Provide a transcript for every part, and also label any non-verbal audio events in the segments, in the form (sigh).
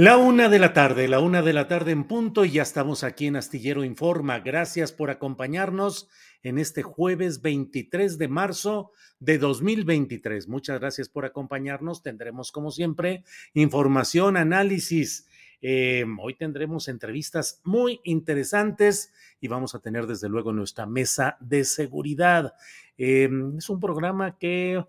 La una de la tarde, la una de la tarde en punto y ya estamos aquí en Astillero Informa. Gracias por acompañarnos en este jueves 23 de marzo de 2023. Muchas gracias por acompañarnos. Tendremos, como siempre, información, análisis. Eh, hoy tendremos entrevistas muy interesantes y vamos a tener desde luego nuestra mesa de seguridad. Eh, es un programa que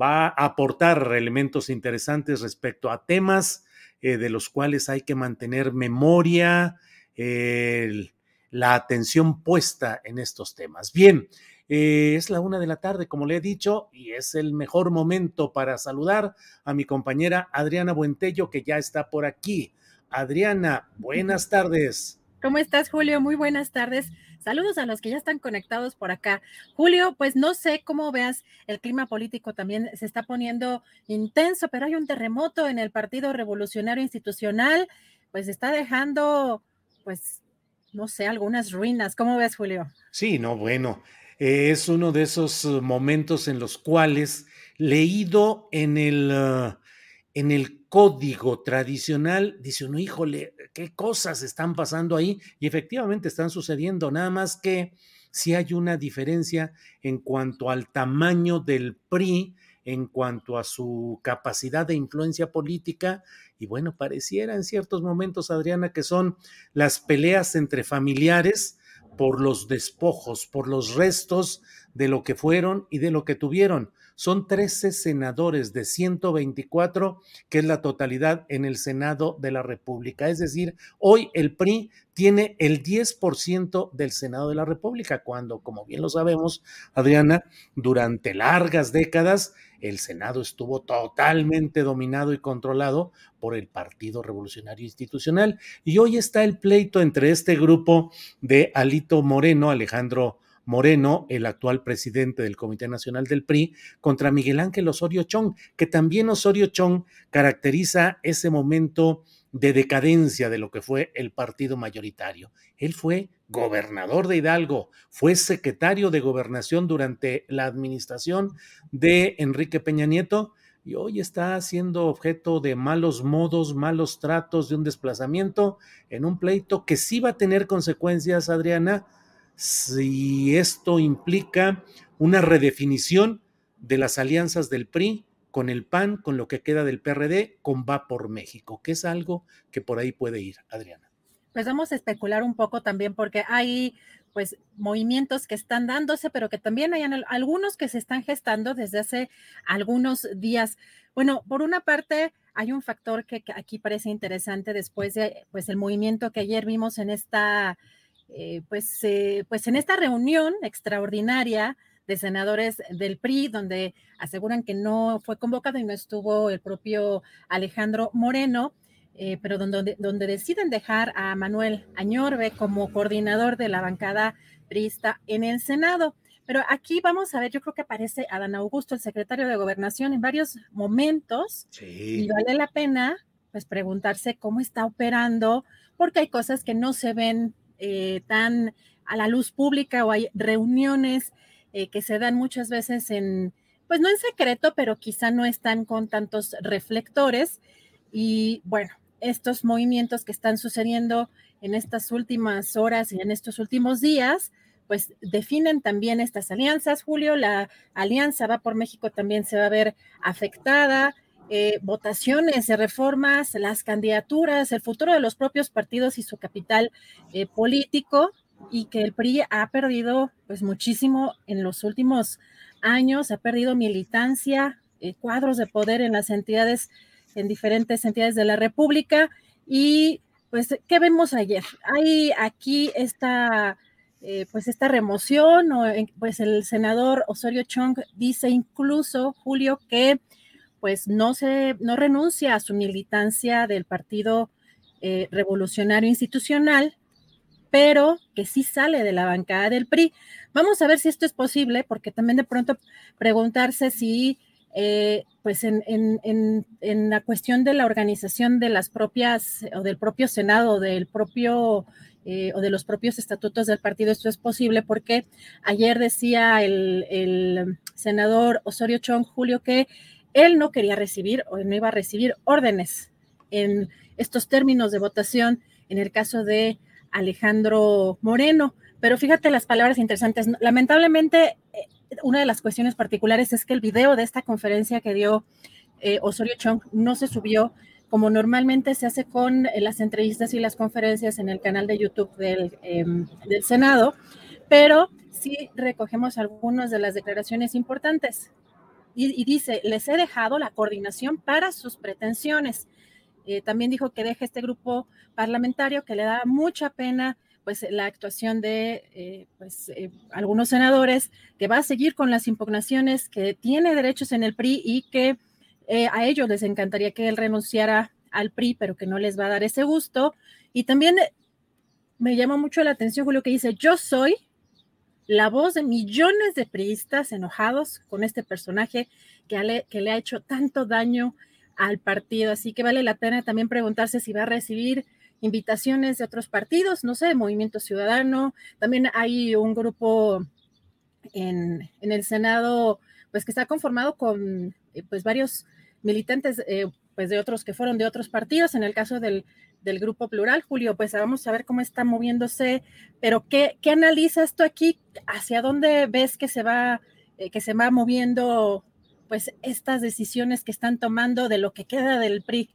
va a aportar elementos interesantes respecto a temas eh, de los cuales hay que mantener memoria, la atención puesta en estos temas. Bien, eh, es la una de la tarde, como le he dicho, y es el mejor momento para saludar a mi compañera Adriana Buentello, que ya está por aquí. Adriana, buenas tardes. ¿Cómo estás, Julio? Muy buenas tardes. Saludos a los que ya están conectados por acá. Julio, pues no sé cómo veas, el clima político también se está poniendo intenso, pero hay un terremoto en el Partido Revolucionario Institucional, pues está dejando, pues, no sé, algunas ruinas. ¿Cómo ves, Julio? Sí, no, bueno, es uno de esos uh, momentos en los cuales leído en el, uh, en el código tradicional, dice uno, híjole, qué cosas están pasando ahí y efectivamente están sucediendo, nada más que si hay una diferencia en cuanto al tamaño del PRI, en cuanto a su capacidad de influencia política y bueno, pareciera en ciertos momentos, Adriana, que son las peleas entre familiares por los despojos, por los restos de lo que fueron y de lo que tuvieron son 13 senadores de 124, que es la totalidad en el Senado de la República. Es decir, hoy el PRI tiene el 10% del Senado de la República, cuando, como bien lo sabemos, Adriana, durante largas décadas el Senado estuvo totalmente dominado y controlado por el Partido Revolucionario Institucional. Y hoy está el pleito entre este grupo de Alito Moreno, Alejandro Moreno, el actual presidente del Comité Nacional del PRI, contra Miguel Ángel Osorio Chong, que también Osorio Chong caracteriza ese momento de decadencia de lo que fue el partido mayoritario. Él fue gobernador de Hidalgo, fue secretario de gobernación durante la administración de Enrique Peña Nieto y hoy está siendo objeto de malos modos, malos tratos, de un desplazamiento en un pleito que sí va a tener consecuencias, Adriana, si esto implica una redefinición de las alianzas del PRI con el PAN, con lo que queda del PRD, con Va por México, que es algo que por ahí puede ir, Adriana. Pues vamos a especular un poco también porque hay pues movimientos que están dándose, pero que también hay algunos que se están gestando desde hace algunos días. Bueno, por una parte, hay un factor que, aquí parece interesante después de pues el movimiento que ayer vimos en esta eh, pues, eh, pues en esta reunión extraordinaria de senadores del PRI, donde aseguran que no fue convocado y no estuvo el propio Alejandro Moreno, eh, pero donde, donde deciden dejar a Manuel Añorbe como coordinador de la bancada priista en el Senado. Pero aquí vamos a ver, yo creo que aparece Adán Augusto, el secretario de Gobernación, en varios momentos. Y vale la pena, pues, preguntarse cómo está operando, porque hay cosas que no se ven eh, tan a la luz pública o hay reuniones eh, que se dan muchas veces en, pues no en secreto, pero quizá no están con tantos reflectores. Y bueno, estos movimientos que están sucediendo en estas últimas horas y en estos últimos días, pues definen también estas alianzas. Julio, la alianza va por México también se va a ver afectada. Eh, votaciones reformas, las candidaturas, el futuro de los propios partidos y su capital eh, político, y que el PRI ha perdido pues muchísimo en los últimos años, ha perdido militancia, eh, cuadros de poder en las entidades, en diferentes entidades de la República. Y pues, ¿qué vemos ayer? Hay aquí esta eh, pues esta remoción, o, pues el senador Osorio Chong dice incluso, Julio, que pues no se, no renuncia a su militancia del Partido eh, Revolucionario Institucional, pero que sí sale de la bancada del PRI. Vamos a ver si esto es posible, porque también de pronto preguntarse si, eh, pues en, en, en, la cuestión de la organización de las propias, o del propio Senado, del propio eh, o de los propios estatutos del partido esto es posible porque ayer decía el, senador Osorio Chong Julio que él no quería recibir o no iba a recibir órdenes en estos términos de votación en el caso de Alejandro Moreno. Pero fíjate las palabras interesantes. Lamentablemente, eh, una de las cuestiones particulares es que el video de esta conferencia que dio eh, Osorio Chong no se subió como normalmente se hace con eh, las entrevistas y las conferencias en el canal de YouTube del, em, del Senado, pero sí recogemos algunas de las declaraciones importantes. Y, dice, les he dejado la coordinación para sus pretensiones. Eh, también dijo que deja este grupo parlamentario que le da mucha pena pues la actuación de eh, pues, algunos senadores, que va a seguir con las impugnaciones, que tiene derechos en el PRI y que eh, a ellos les encantaría que él renunciara al PRI, pero que no les va a dar ese gusto. Y también eh, me llama mucho la atención Julio que dice, yo soy la voz de millones de priistas enojados con este personaje que, le, que le ha hecho tanto daño al partido. Así que vale la pena también preguntarse si va a recibir invitaciones de otros partidos, no sé, Movimiento Ciudadano. También hay un grupo en, en el Senado, pues que está conformado con eh, pues varios militantes eh, pues de otros que fueron de otros partidos, en el caso del, del, grupo plural, Julio, pues vamos a ver cómo está moviéndose, pero ¿qué, qué analizas tú aquí? ¿Hacia dónde ves que se va, eh, que se va moviendo pues estas decisiones que están tomando de lo que queda del PRI?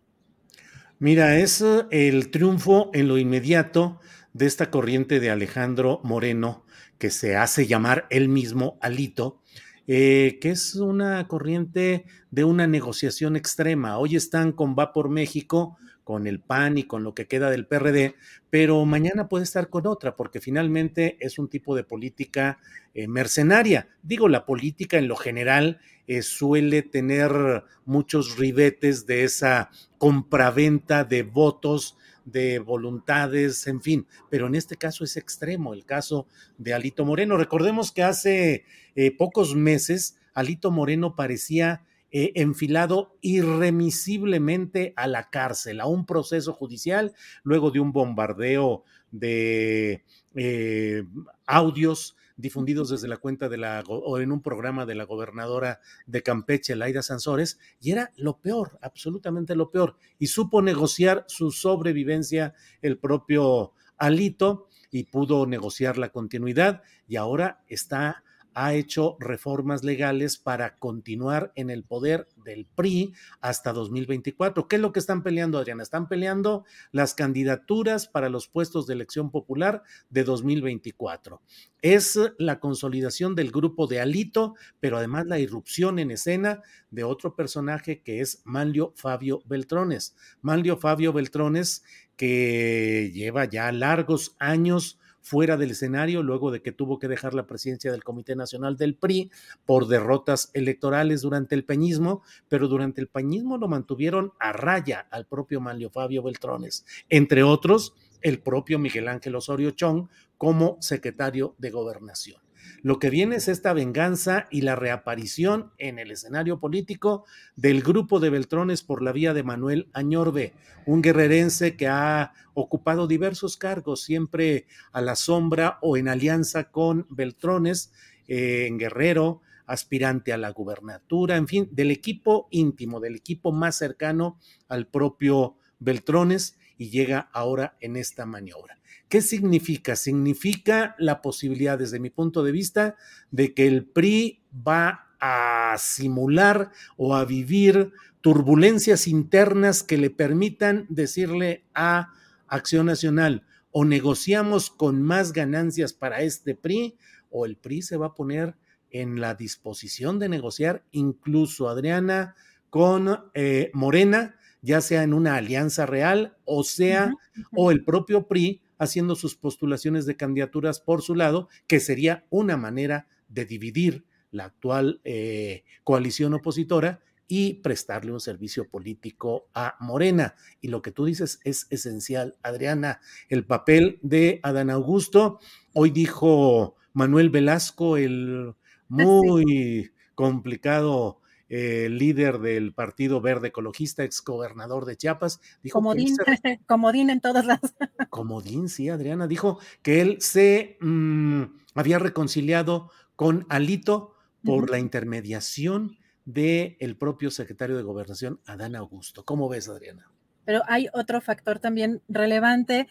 Mira, es el triunfo en lo inmediato de esta corriente de Alejandro Moreno, que se hace llamar él mismo Alito, eh, que es una corriente de una negociación extrema. Hoy están con Va por México, con el PAN y con lo que queda del PRD, pero mañana puede estar con otra, porque finalmente es un tipo de política eh, mercenaria. Digo, la política en lo general eh, suele tener muchos ribetes de esa compraventa de votos de voluntades, en fin, pero en este caso es extremo, el caso de Alito Moreno. Recordemos que hace eh, pocos meses Alito Moreno parecía eh, enfilado irremisiblemente a la cárcel, a un proceso judicial, luego de un bombardeo de eh, audios difundidos desde la cuenta de la o en un programa de la gobernadora de Campeche, Laida Sansores, y era lo peor, absolutamente lo peor. Y supo negociar su sobrevivencia el propio Alito y pudo negociar la continuidad y ahora está ha hecho reformas legales para continuar en el poder del PRI hasta 2024. ¿Qué es lo que están peleando, Adriana? Están peleando las candidaturas para los puestos de elección popular de 2024. Es la consolidación del grupo de Alito, pero además la irrupción en escena de otro personaje que es Manlio Fabio Beltrones. Manlio Fabio Beltrones, que lleva ya largos años fuera del escenario luego de que tuvo que dejar la presidencia del Comité Nacional del PRI por derrotas electorales durante el peñismo, pero durante el peñismo lo mantuvieron a raya al propio Manlio Fabio Beltrones, entre otros el propio Miguel Ángel Osorio Chong como secretario de gobernación. Lo que viene es esta venganza y la reaparición en el escenario político del grupo de Beltrones por la vía de Manuel Añorbe, un guerrerense que ha ocupado diversos cargos, siempre a la sombra o en alianza con Beltrones, eh, en Guerrero, aspirante a la gubernatura, en fin, del equipo íntimo, del equipo más cercano al propio Beltrones y llega ahora en esta maniobra. ¿Qué significa? Significa la posibilidad, desde mi punto de vista, de que el PRI va a simular o a vivir turbulencias internas que le permitan decirle a Acción Nacional o negociamos con más ganancias para este PRI o el PRI se va a poner en la disposición de negociar incluso, Adriana, con eh, Morena, ya sea en una alianza real o sea, o el propio PRI haciendo sus postulaciones de candidaturas por su lado, que sería una manera de dividir la actual eh, coalición opositora y prestarle un servicio político a Morena. Y lo que tú dices es esencial, Adriana. El papel de Adán Augusto, hoy dijo Manuel Velasco, el (laughs) muy complicado el líder del Partido Verde Ecologista, exgobernador de Chiapas, dijo comodín, (laughs) comodín en todas las. (laughs) comodín, sí, Adriana, dijo que él se mm, había reconciliado con Alito por la intermediación del el propio secretario de Gobernación, Adán Augusto. ¿Cómo ves, Adriana? Pero hay otro factor también relevante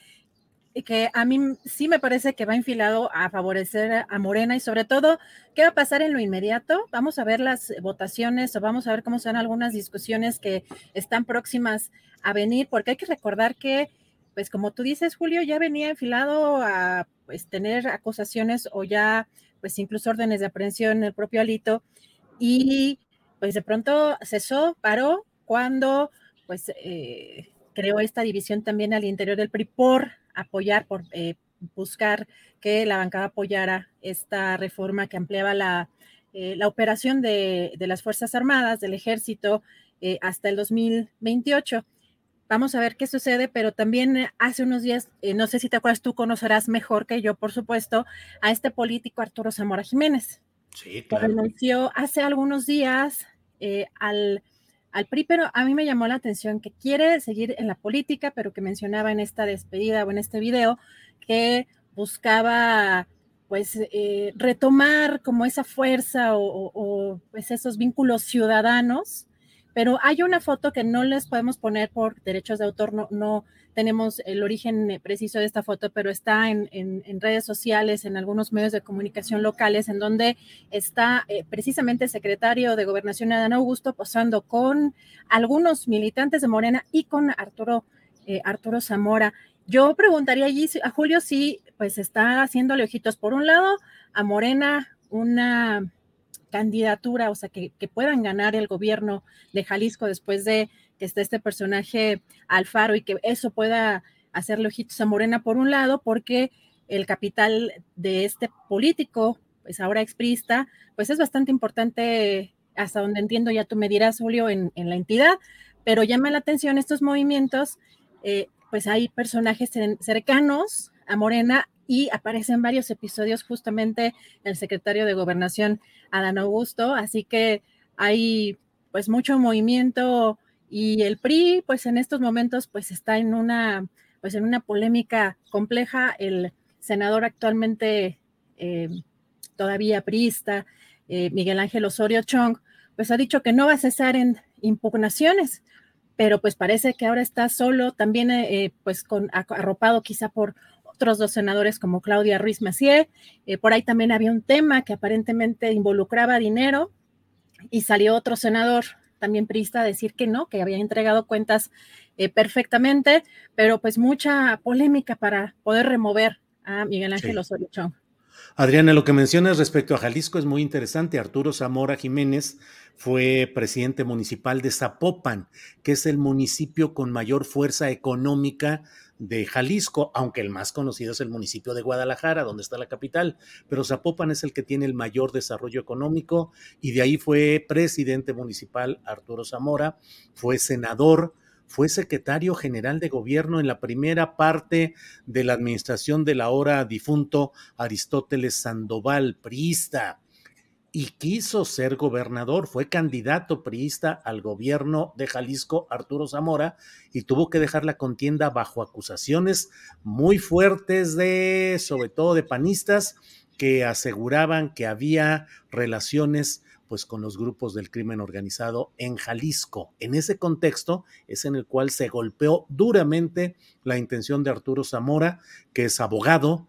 que a mí sí me parece que va enfilado a favorecer a Morena y sobre todo, ¿qué va a pasar en lo inmediato? Vamos a ver las votaciones o vamos a ver cómo son algunas discusiones que están próximas a venir, porque hay que recordar que, pues como tú dices, Julio, ya venía enfilado a pues, tener acusaciones o ya, pues incluso órdenes de aprehensión en el propio Alito y pues de pronto cesó, paró cuando pues eh, creó esta división también al interior del PRI por apoyar, por eh, buscar que la bancada apoyara esta reforma que ampliaba la, eh, la operación de, de, las Fuerzas Armadas, del Ejército, eh, hasta el 2028. Vamos a ver qué sucede, pero también hace unos días, no sé si te acuerdas, tú conocerás mejor que yo, por supuesto, a este político Arturo Zamora Jiménez. Sí, claro. Que renunció hace algunos días al al PRI, pero a mí me llamó la atención que quiere seguir en la política, pero que mencionaba en esta despedida o en este video que buscaba pues eh, retomar como esa fuerza o, pues esos vínculos ciudadanos, pero hay una foto que no les podemos poner por derechos de autor, no tenemos el origen eh, preciso de esta foto, pero está en, redes sociales, en algunos medios de comunicación locales, en donde está eh, precisamente el secretario de Gobernación, Adán Augusto, posando con algunos militantes de Morena y con Arturo, eh, Arturo Zamora. Yo preguntaría allí a Julio si pues está haciéndole ojitos por un lado a Morena una candidatura, o sea, que, puedan ganar el gobierno de Jalisco después de que esté este personaje Alfaro y que eso pueda hacerle ojitos a Morena por un lado, porque el capital de este político, pues ahora exprista, pues es bastante importante, hasta donde entiendo, ya tú me dirás, Julio, en, la entidad, pero llama la atención estos movimientos, eh, pues hay personajes cercanos a Morena y aparecen varios episodios justamente el secretario de Gobernación, Adán Augusto, así que hay pues mucho movimiento y el PRI, pues en estos momentos, pues está en una, pues en una polémica compleja. El senador actualmente eh, todavía priista, eh, Miguel Ángel Osorio Chong, pues ha dicho que no va a cesar en impugnaciones, pero pues parece que ahora está solo, también eh, pues con, arropado quizá por otros dos senadores como Claudia Ruiz Macié. por ahí también había un tema que aparentemente involucraba dinero y salió otro senador, también prista decir que no, que había entregado cuentas eh, perfectamente, pero pues mucha polémica para poder remover a Miguel Ángel sí. Osorio Chong. Adriana, lo que mencionas respecto a Jalisco es muy interesante. Arturo Zamora Jiménez fue presidente municipal de Zapopan, que es el municipio con mayor fuerza económica de Jalisco, aunque el más conocido es el municipio de Guadalajara, donde está la capital, pero Zapopan es el que tiene el mayor desarrollo económico y de ahí fue presidente municipal Arturo Zamora, fue senador, fue secretario general de gobierno en la primera parte de la administración del ahora difunto Aristóteles Sandoval, priista y quiso ser gobernador. Fue candidato priista al gobierno de Jalisco, Arturo Zamora, y tuvo que dejar la contienda bajo acusaciones muy fuertes de, sobre todo de panistas, que aseguraban que había relaciones pues con los grupos del crimen organizado en Jalisco. En ese contexto es en el cual se golpeó duramente la intención de Arturo Zamora, que es abogado,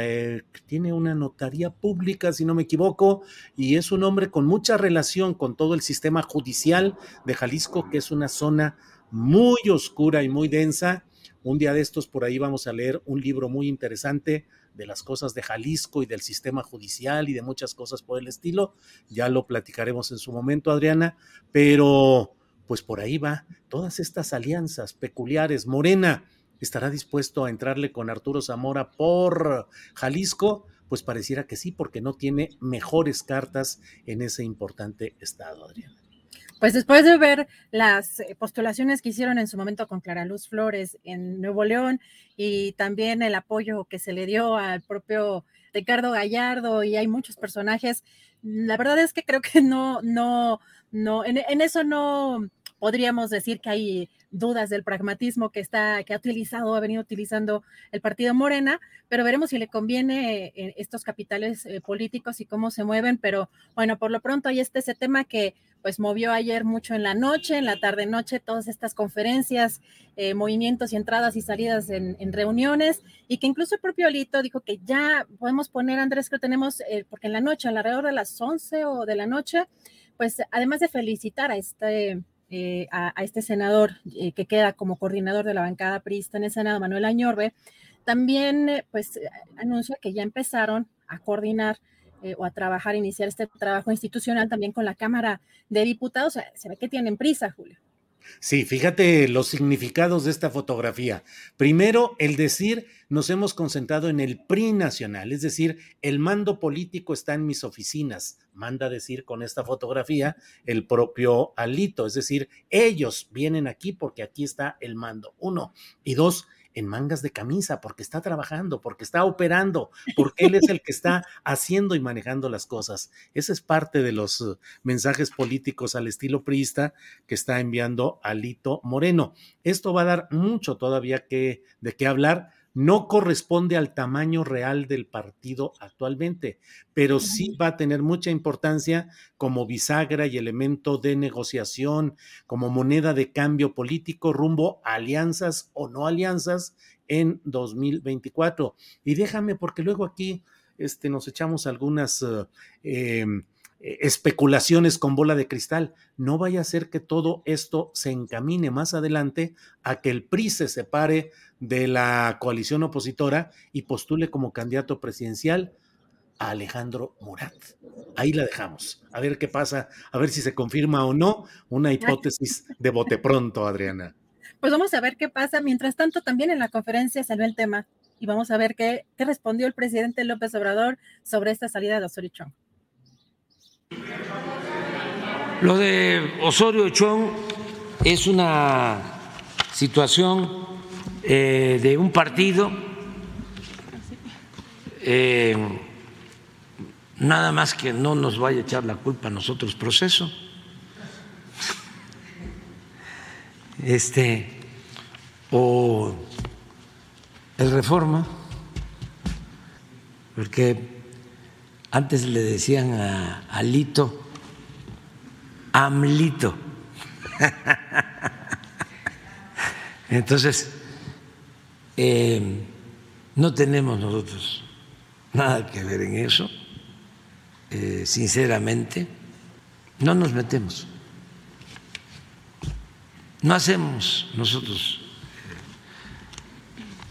eh, tiene una notaría pública, si no me equivoco, y es un hombre con mucha relación con todo el sistema judicial de Jalisco, que es una zona muy oscura y muy densa. Un día de estos por ahí vamos a leer un libro muy interesante de las cosas de Jalisco y del sistema judicial y de muchas cosas por el estilo. Ya lo platicaremos en su momento, Adriana, pero pues por ahí va todas estas alianzas peculiares. Morena, ¿Estará dispuesto a entrarle con Arturo Zamora por Jalisco? Pues pareciera que sí, porque no tiene mejores cartas en ese importante estado, Adriana. Pues después de ver las eh, postulaciones que hicieron en su momento con Clara Luz Flores en Nuevo León y también el apoyo que se le dio al propio Ricardo Gallardo y hay muchos personajes, la verdad es que creo que no, no, no, en, en eso no podríamos decir que hay dudas del pragmatismo que está, que ha utilizado, ha venido utilizando el partido Morena, pero veremos si le conviene eh, estos capitales eh, políticos y cómo se mueven, pero bueno, por lo pronto ahí está ese tema que pues movió ayer mucho en la noche, en la tarde noche, todas estas conferencias, eh, movimientos y entradas y salidas en, reuniones, y que incluso el propio Alito dijo que ya podemos poner, Andrés, que tenemos, porque en la noche, alrededor de las 11 o de la noche, pues además de felicitar a este eh, a, este senador eh, que queda como coordinador de la bancada priista en el Senado, Manuel Añorbe, también eh, pues anuncia que ya empezaron a coordinar o a trabajar, iniciar este trabajo institucional también con la Cámara de Diputados. se ve que tienen prisa, Julio. Sí, fíjate los significados de esta fotografía. Primero, el decir, nos hemos concentrado en el PRI nacional, es decir, el mando político está en mis oficinas, manda decir con esta fotografía el propio Alito, es decir, ellos vienen aquí porque aquí está el mando. Uno. Y dos, en mangas de camisa, porque está trabajando, porque está operando, porque él es el que está (laughs) haciendo y manejando las cosas. Ese es parte de los uh, mensajes políticos al estilo priista que está enviando Alito Moreno. Esto va a dar mucho todavía que, de qué hablar no corresponde al tamaño real del partido actualmente, pero sí va a tener mucha importancia como bisagra y elemento de negociación, como moneda de cambio político rumbo a alianzas o no alianzas en 2024. Y déjame, porque luego aquí este, nos echamos algunas... Uh, em, eh, especulaciones con bola de cristal. No vaya a ser que todo esto se encamine más adelante a que el PRI se separe de la coalición opositora y postule como candidato presidencial a Alejandro Murat. Ahí la dejamos. A ver qué pasa, a ver si se confirma o no una hipótesis de bote pronto, Adriana. Pues vamos a ver qué pasa. Mientras tanto, también en la conferencia salió el tema y vamos a ver qué, qué respondió el presidente López Obrador sobre esta salida de Osorio Chong. Lo de Osorio Chong es una situación eh, de un partido, eh, nada más que no nos vaya a echar la culpa a nosotros proceso. Este, o el reforma, porque antes le decían a Alito, Amlito. (laughs) Entonces, eh, no tenemos nosotros nada que ver en eso, eh, sinceramente, no nos metemos, no hacemos nosotros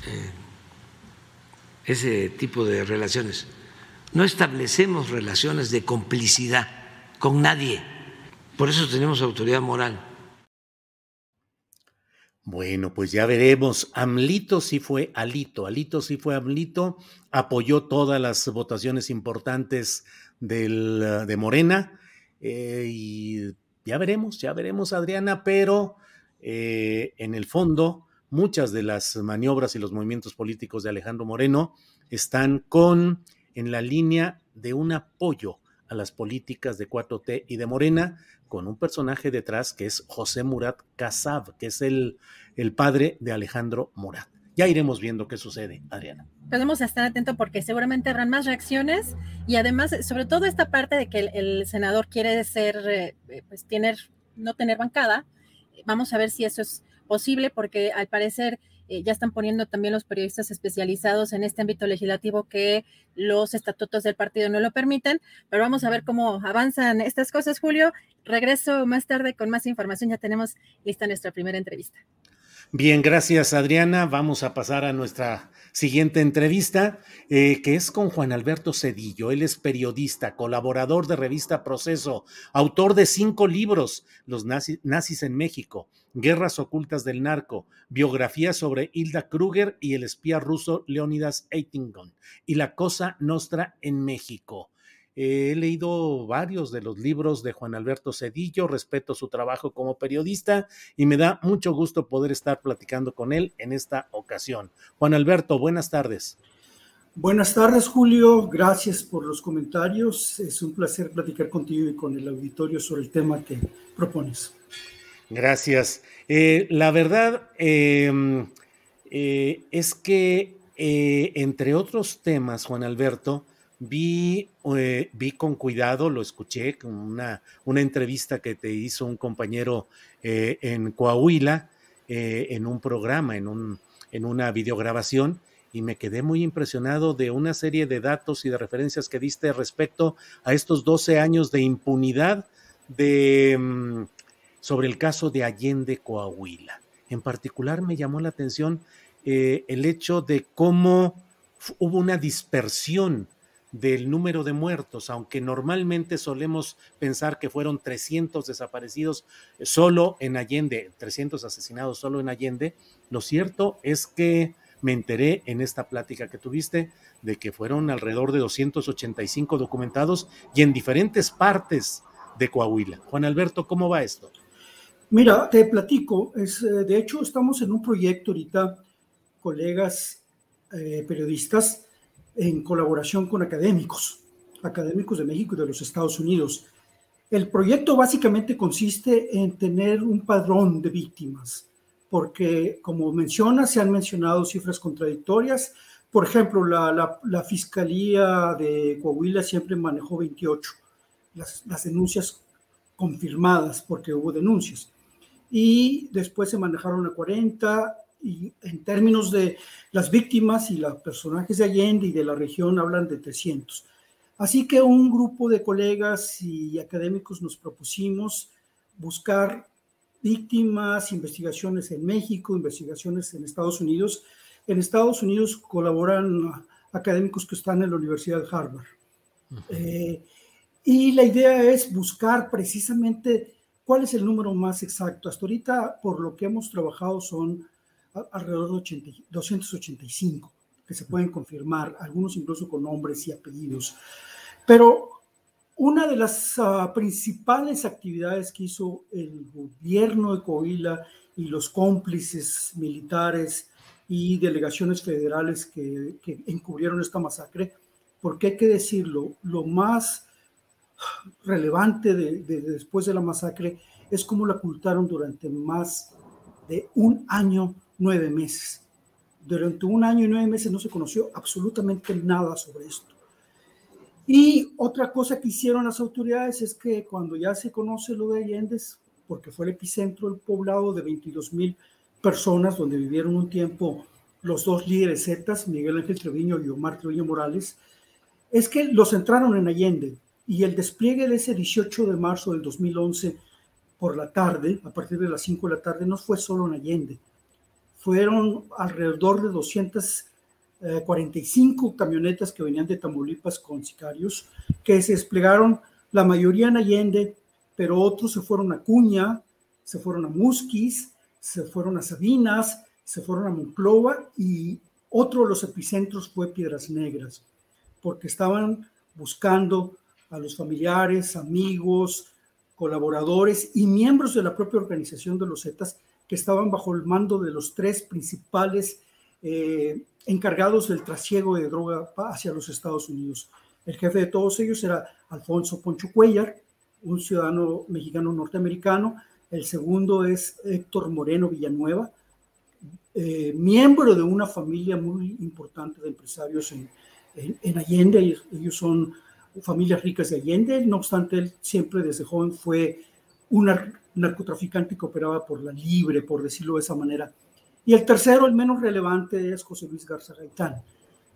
eh, ese tipo de relaciones no establecemos relaciones de complicidad con nadie. Por eso tenemos autoridad moral. Bueno, pues ya veremos. Amlito sí fue Alito, Alito sí fue Amlito, apoyó todas las votaciones importantes del, de Morena eh, y ya veremos, ya veremos, Adriana, pero eh, en el fondo muchas de las maniobras y los movimientos políticos de Alejandro Moreno están con en la línea de un apoyo a las políticas de 4T y de Morena, con un personaje detrás que es José Murat Casab, que es el, el padre de Alejandro Murat. Ya iremos viendo qué sucede, Adriana. Podemos estar atentos porque seguramente habrán más reacciones y además, sobre todo esta parte de que el, senador quiere ser, eh, pues tener, no tener bancada, vamos a ver si eso es posible porque al parecer eh, ya están poniendo también los periodistas especializados en este ámbito legislativo que los estatutos del partido no lo permiten, pero vamos a ver cómo avanzan estas cosas, Julio. Regreso más tarde con más información, ya tenemos lista nuestra primera entrevista. Bien, gracias Adriana. Vamos a pasar a nuestra siguiente entrevista, eh, que es con Juan Alberto Cedillo. Él es periodista, colaborador de revista Proceso, autor de cinco libros, Los nazis, en México, Guerras ocultas del narco, biografía sobre Hilda Kruger y el espía ruso Leonidas Eitingon, y La Cosa Nostra en México. He leído varios de los libros de Juan Alberto Cedillo, respeto su trabajo como periodista y me da mucho gusto poder estar platicando con él en esta ocasión. Juan Alberto, buenas tardes. Buenas tardes, Julio. Gracias por los comentarios. Es un placer platicar contigo y con el auditorio sobre el tema que propones. Gracias. Eh, la verdad em, eh, es que, eh, entre otros temas, Juan Alberto, Vi, eh, vi con cuidado, lo escuché, una, una entrevista que te hizo un compañero eh, en Coahuila, eh, en un programa, en, un, en una videograbación, y me quedé muy impresionado de una serie de datos y de referencias que diste respecto a estos 12 años de impunidad de, mm, sobre el caso de Allende Coahuila. En particular me llamó la atención el hecho de cómo hubo una dispersión del número de muertos, aunque normalmente solemos pensar que fueron 300 desaparecidos solo en Allende, 300 asesinados solo en Allende, lo cierto es que me enteré en esta plática que tuviste de que fueron alrededor de 285 documentados y en diferentes partes de Coahuila. Juan Alberto, ¿cómo va esto? Mira, te platico, es, eh, de hecho estamos en un proyecto ahorita, colegas eh, periodistas, en colaboración con académicos, académicos de México y de los Estados Unidos. El proyecto básicamente consiste en tener un padrón de víctimas, porque como menciona, se han mencionado cifras contradictorias. Por ejemplo, la, Fiscalía de Coahuila siempre manejó 28, las, las denuncias confirmadas, porque hubo denuncias. Y después se manejaron a 40 y en términos de las víctimas y los personajes de Allende y de la región hablan de 300. Así que un grupo de colegas y académicos nos propusimos buscar víctimas, investigaciones en México, investigaciones en Estados Unidos. En Estados Unidos colaboran académicos que están en la Universidad de Harvard. Eh, y la idea es buscar precisamente cuál es el número más exacto. Hasta ahorita, por lo que hemos trabajado, son alrededor de 80, 285 que se pueden confirmar, algunos incluso con nombres y apellidos. Pero una de las ah, principales actividades que hizo el gobierno de Coahuila y los cómplices militares y delegaciones federales que, que encubrieron esta masacre, porque hay que decirlo, lo más relevante de, después de la masacre es cómo la ocultaron durante más de un año nueve meses. Durante un año y nueve meses no se conoció absolutamente nada sobre esto. Y otra cosa que hicieron las autoridades es que cuando ya se conoce lo de Allende, porque fue el epicentro del poblado de 22 mil personas, donde vivieron un tiempo los dos líderes zetas, Miguel Ángel Treviño y Omar Treviño Morales, es que los entraron en Allende y el despliegue de ese 18 de marzo del 2011 por la tarde, a partir de las 5 de la tarde, no fue solo en Allende, fueron alrededor de 245 camionetas que venían de Tamaulipas con sicarios, que se desplegaron la mayoría en Allende, pero otros se fueron a Cuña, se fueron a Musquis se fueron a Sabinas, se fueron a Monclova y otro de los epicentros fue Piedras Negras, porque estaban buscando a los familiares, amigos, colaboradores y miembros de la propia organización de los Zetas que estaban bajo el mando de los tres principales eh, encargados del trasiego de droga hacia los Estados Unidos. El jefe de todos ellos era Alfonso Poncho Cuellar, un ciudadano mexicano norteamericano. El segundo es Héctor Moreno Villanueva, eh, miembro de una familia muy importante de empresarios en, en, Allende. Ellos, son familias ricas de Allende. No obstante, él siempre desde joven fue un narcotraficante que operaba por la libre, por decirlo de esa manera. Y el tercero, el menos relevante, es José Luis Garza Gaitán.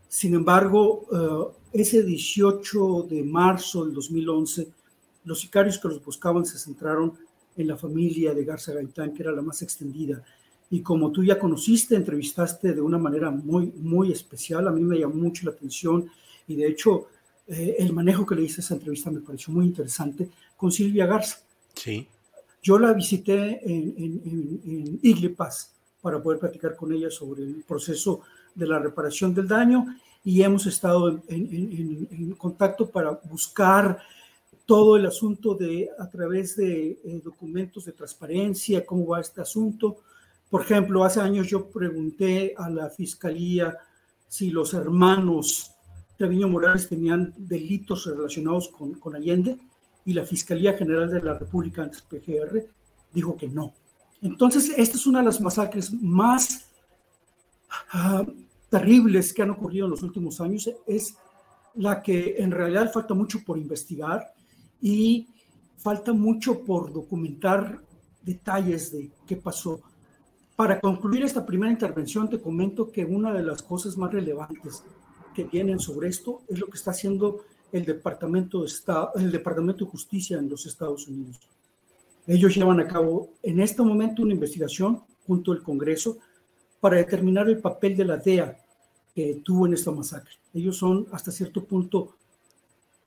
Sin embargo, eh, ese 18 de marzo del 2011, los sicarios que los buscaban se centraron en la familia de Garza Gaitán, que era la más extendida. Y como tú ya conociste, entrevistaste de una manera muy, muy especial, a mí me llamó mucho la atención y de hecho eh, el manejo que le hice a esa entrevista me pareció muy interesante con Silvia Garza. Sí. Yo la visité en, en, para poder platicar con ella sobre el proceso de la reparación del daño y hemos estado en, contacto para buscar todo el asunto de a través de eh, documentos de transparencia, cómo va este asunto. Por ejemplo, hace años yo pregunté a la fiscalía si los hermanos Treviño Morales tenían delitos relacionados con Allende y la Fiscalía General de la República, antes PGR, dijo que no. Entonces, esta es una de las masacres más uh, terribles que han ocurrido en los últimos años. Es la que en realidad falta mucho por investigar y falta mucho por documentar detalles de qué pasó. Para concluir esta primera intervención, te comento que una de las cosas más relevantes que vienen sobre esto es lo que está haciendo el Departamento de, Estado, el Departamento de Justicia en los Estados Unidos. Ellos llevan a cabo en este momento una investigación junto al Congreso para determinar el papel de la DEA que tuvo en esta masacre. Ellos son hasta cierto punto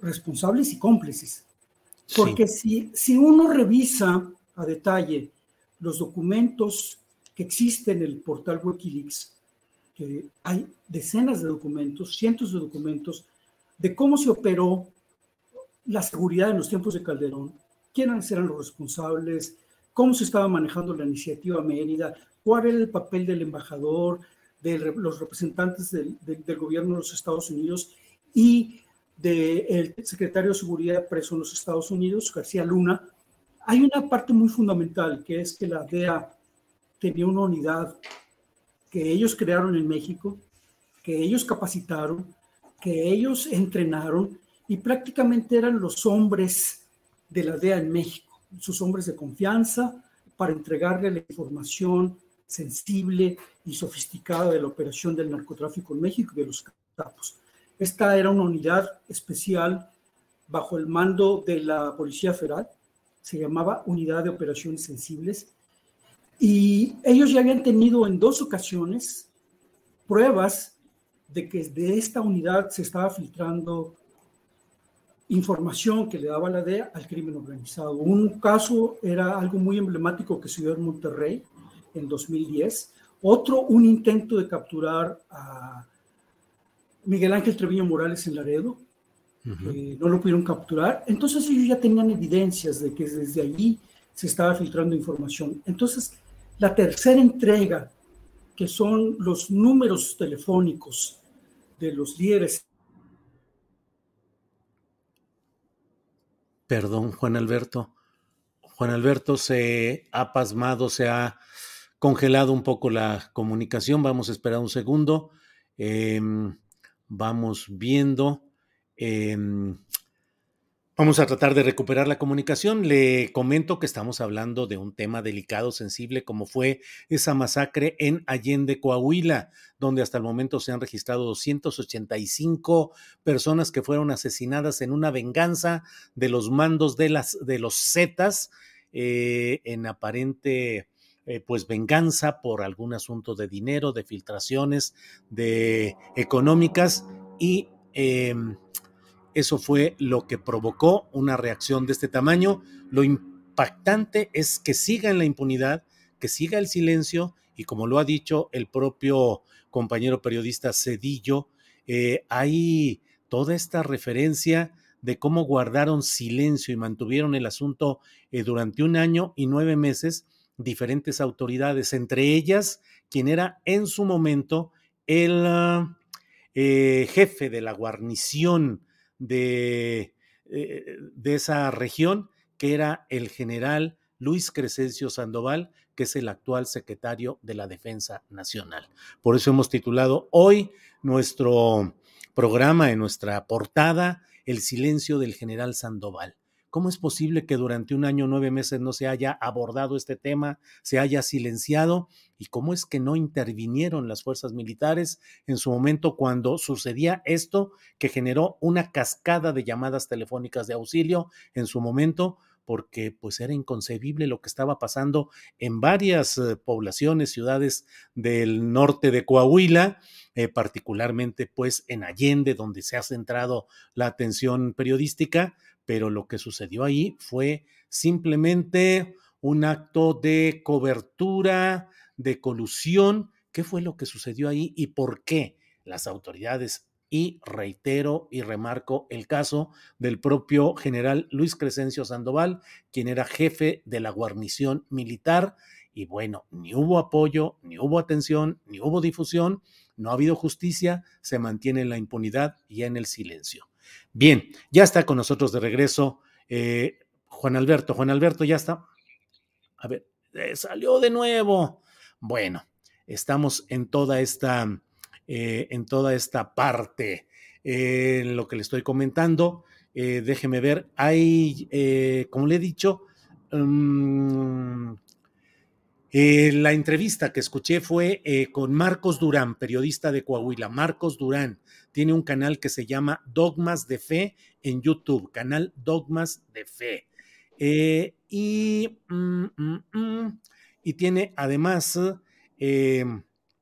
responsables y cómplices. Porque si, si uno revisa a detalle los documentos que existen en el portal Wikileaks, que hay decenas de documentos, cientos de documentos de cómo se operó la seguridad en los tiempos de Calderón, quiénes eran los responsables, cómo se estaba manejando la iniciativa Mérida, cuál era el papel del embajador, de los representantes del, gobierno de los Estados Unidos y del secretario de Seguridad preso en los Estados Unidos, García Luna, hay una parte muy fundamental que es que la DEA tenía una unidad que ellos crearon en México, que ellos capacitaron, que ellos entrenaron y prácticamente eran los hombres de la DEA en México, sus hombres de confianza para entregarle la información sensible y sofisticada de la operación del narcotráfico en México y de los capos. Esta era una unidad especial bajo el mando de la Policía Federal, se llamaba Unidad de Operaciones Sensibles, y ellos ya habían tenido en dos ocasiones pruebas de que de esta unidad se estaba filtrando información que le daba la DEA al crimen organizado. Un caso era algo muy emblemático que se dio en Monterrey en 2010. Otro, un intento de capturar a Miguel Ángel Treviño Morales en Laredo. no lo pudieron capturar. Entonces ellos ya tenían evidencias de que desde allí se estaba filtrando información. Entonces, la tercera entrega que son los números telefónicos de los líderes. Perdón, Juan Alberto. Juan Alberto se ha pasmado, se ha congelado un poco la comunicación. Vamos a esperar un segundo. Em, vamos viendo. Em, Vamos a tratar de recuperar la comunicación. Le comento que estamos hablando de un tema delicado, sensible, como fue esa masacre en Allende, Coahuila, donde hasta el momento se han registrado 285 personas que fueron asesinadas en una venganza de los mandos de, las, de los Zetas eh, en aparente eh, pues venganza por algún asunto de dinero, de filtraciones, de económicas y em, eso fue lo que provocó una reacción de este tamaño. Lo impactante es que siga en la impunidad, que siga el silencio y como lo ha dicho el propio compañero periodista Cedillo, eh, hay toda esta referencia de cómo guardaron silencio y mantuvieron el asunto eh, durante un año y nueve meses diferentes autoridades, entre ellas quien era en su momento el eh, jefe de la guarnición de, de esa región, que era el general Luis Crescencio Sandoval, que es el actual secretario de la Defensa Nacional. Por eso hemos titulado hoy nuestro programa en nuestra portada El silencio del general Sandoval. ¿Cómo es posible que durante un año, nueve meses no se haya abordado este tema, se haya silenciado? ¿Y cómo es que no intervinieron las fuerzas militares en su momento cuando sucedía esto que generó una cascada de llamadas telefónicas de auxilio en su momento? porque pues era inconcebible lo que estaba pasando en varias eh, poblaciones, ciudades del norte de Coahuila, eh, particularmente pues en Allende, donde se ha centrado la atención periodística, pero lo que sucedió ahí fue simplemente un acto de cobertura, de colusión. ¿Qué fue lo que sucedió ahí y por qué las autoridades y reitero y remarco el caso del propio general Luis Crescencio Sandoval, quien era jefe de la guarnición militar. Y bueno, ni hubo apoyo, ni hubo atención, ni hubo difusión, no ha habido justicia, se mantiene en la impunidad y en el silencio. Bien, ya está con nosotros de regreso eh, Juan Alberto. Juan Alberto ya está. A ver, eh, salió de nuevo. Bueno, estamos en toda esta eh, en toda esta parte. En lo que le estoy comentando, déjeme ver, hay, como le he dicho, mm, la entrevista que escuché fue con Marcos Durán, periodista de Coahuila. Marcos Durán tiene un canal que se llama Dogmas de Fe en YouTube, canal Dogmas de Fe. y, mm, mm, y tiene además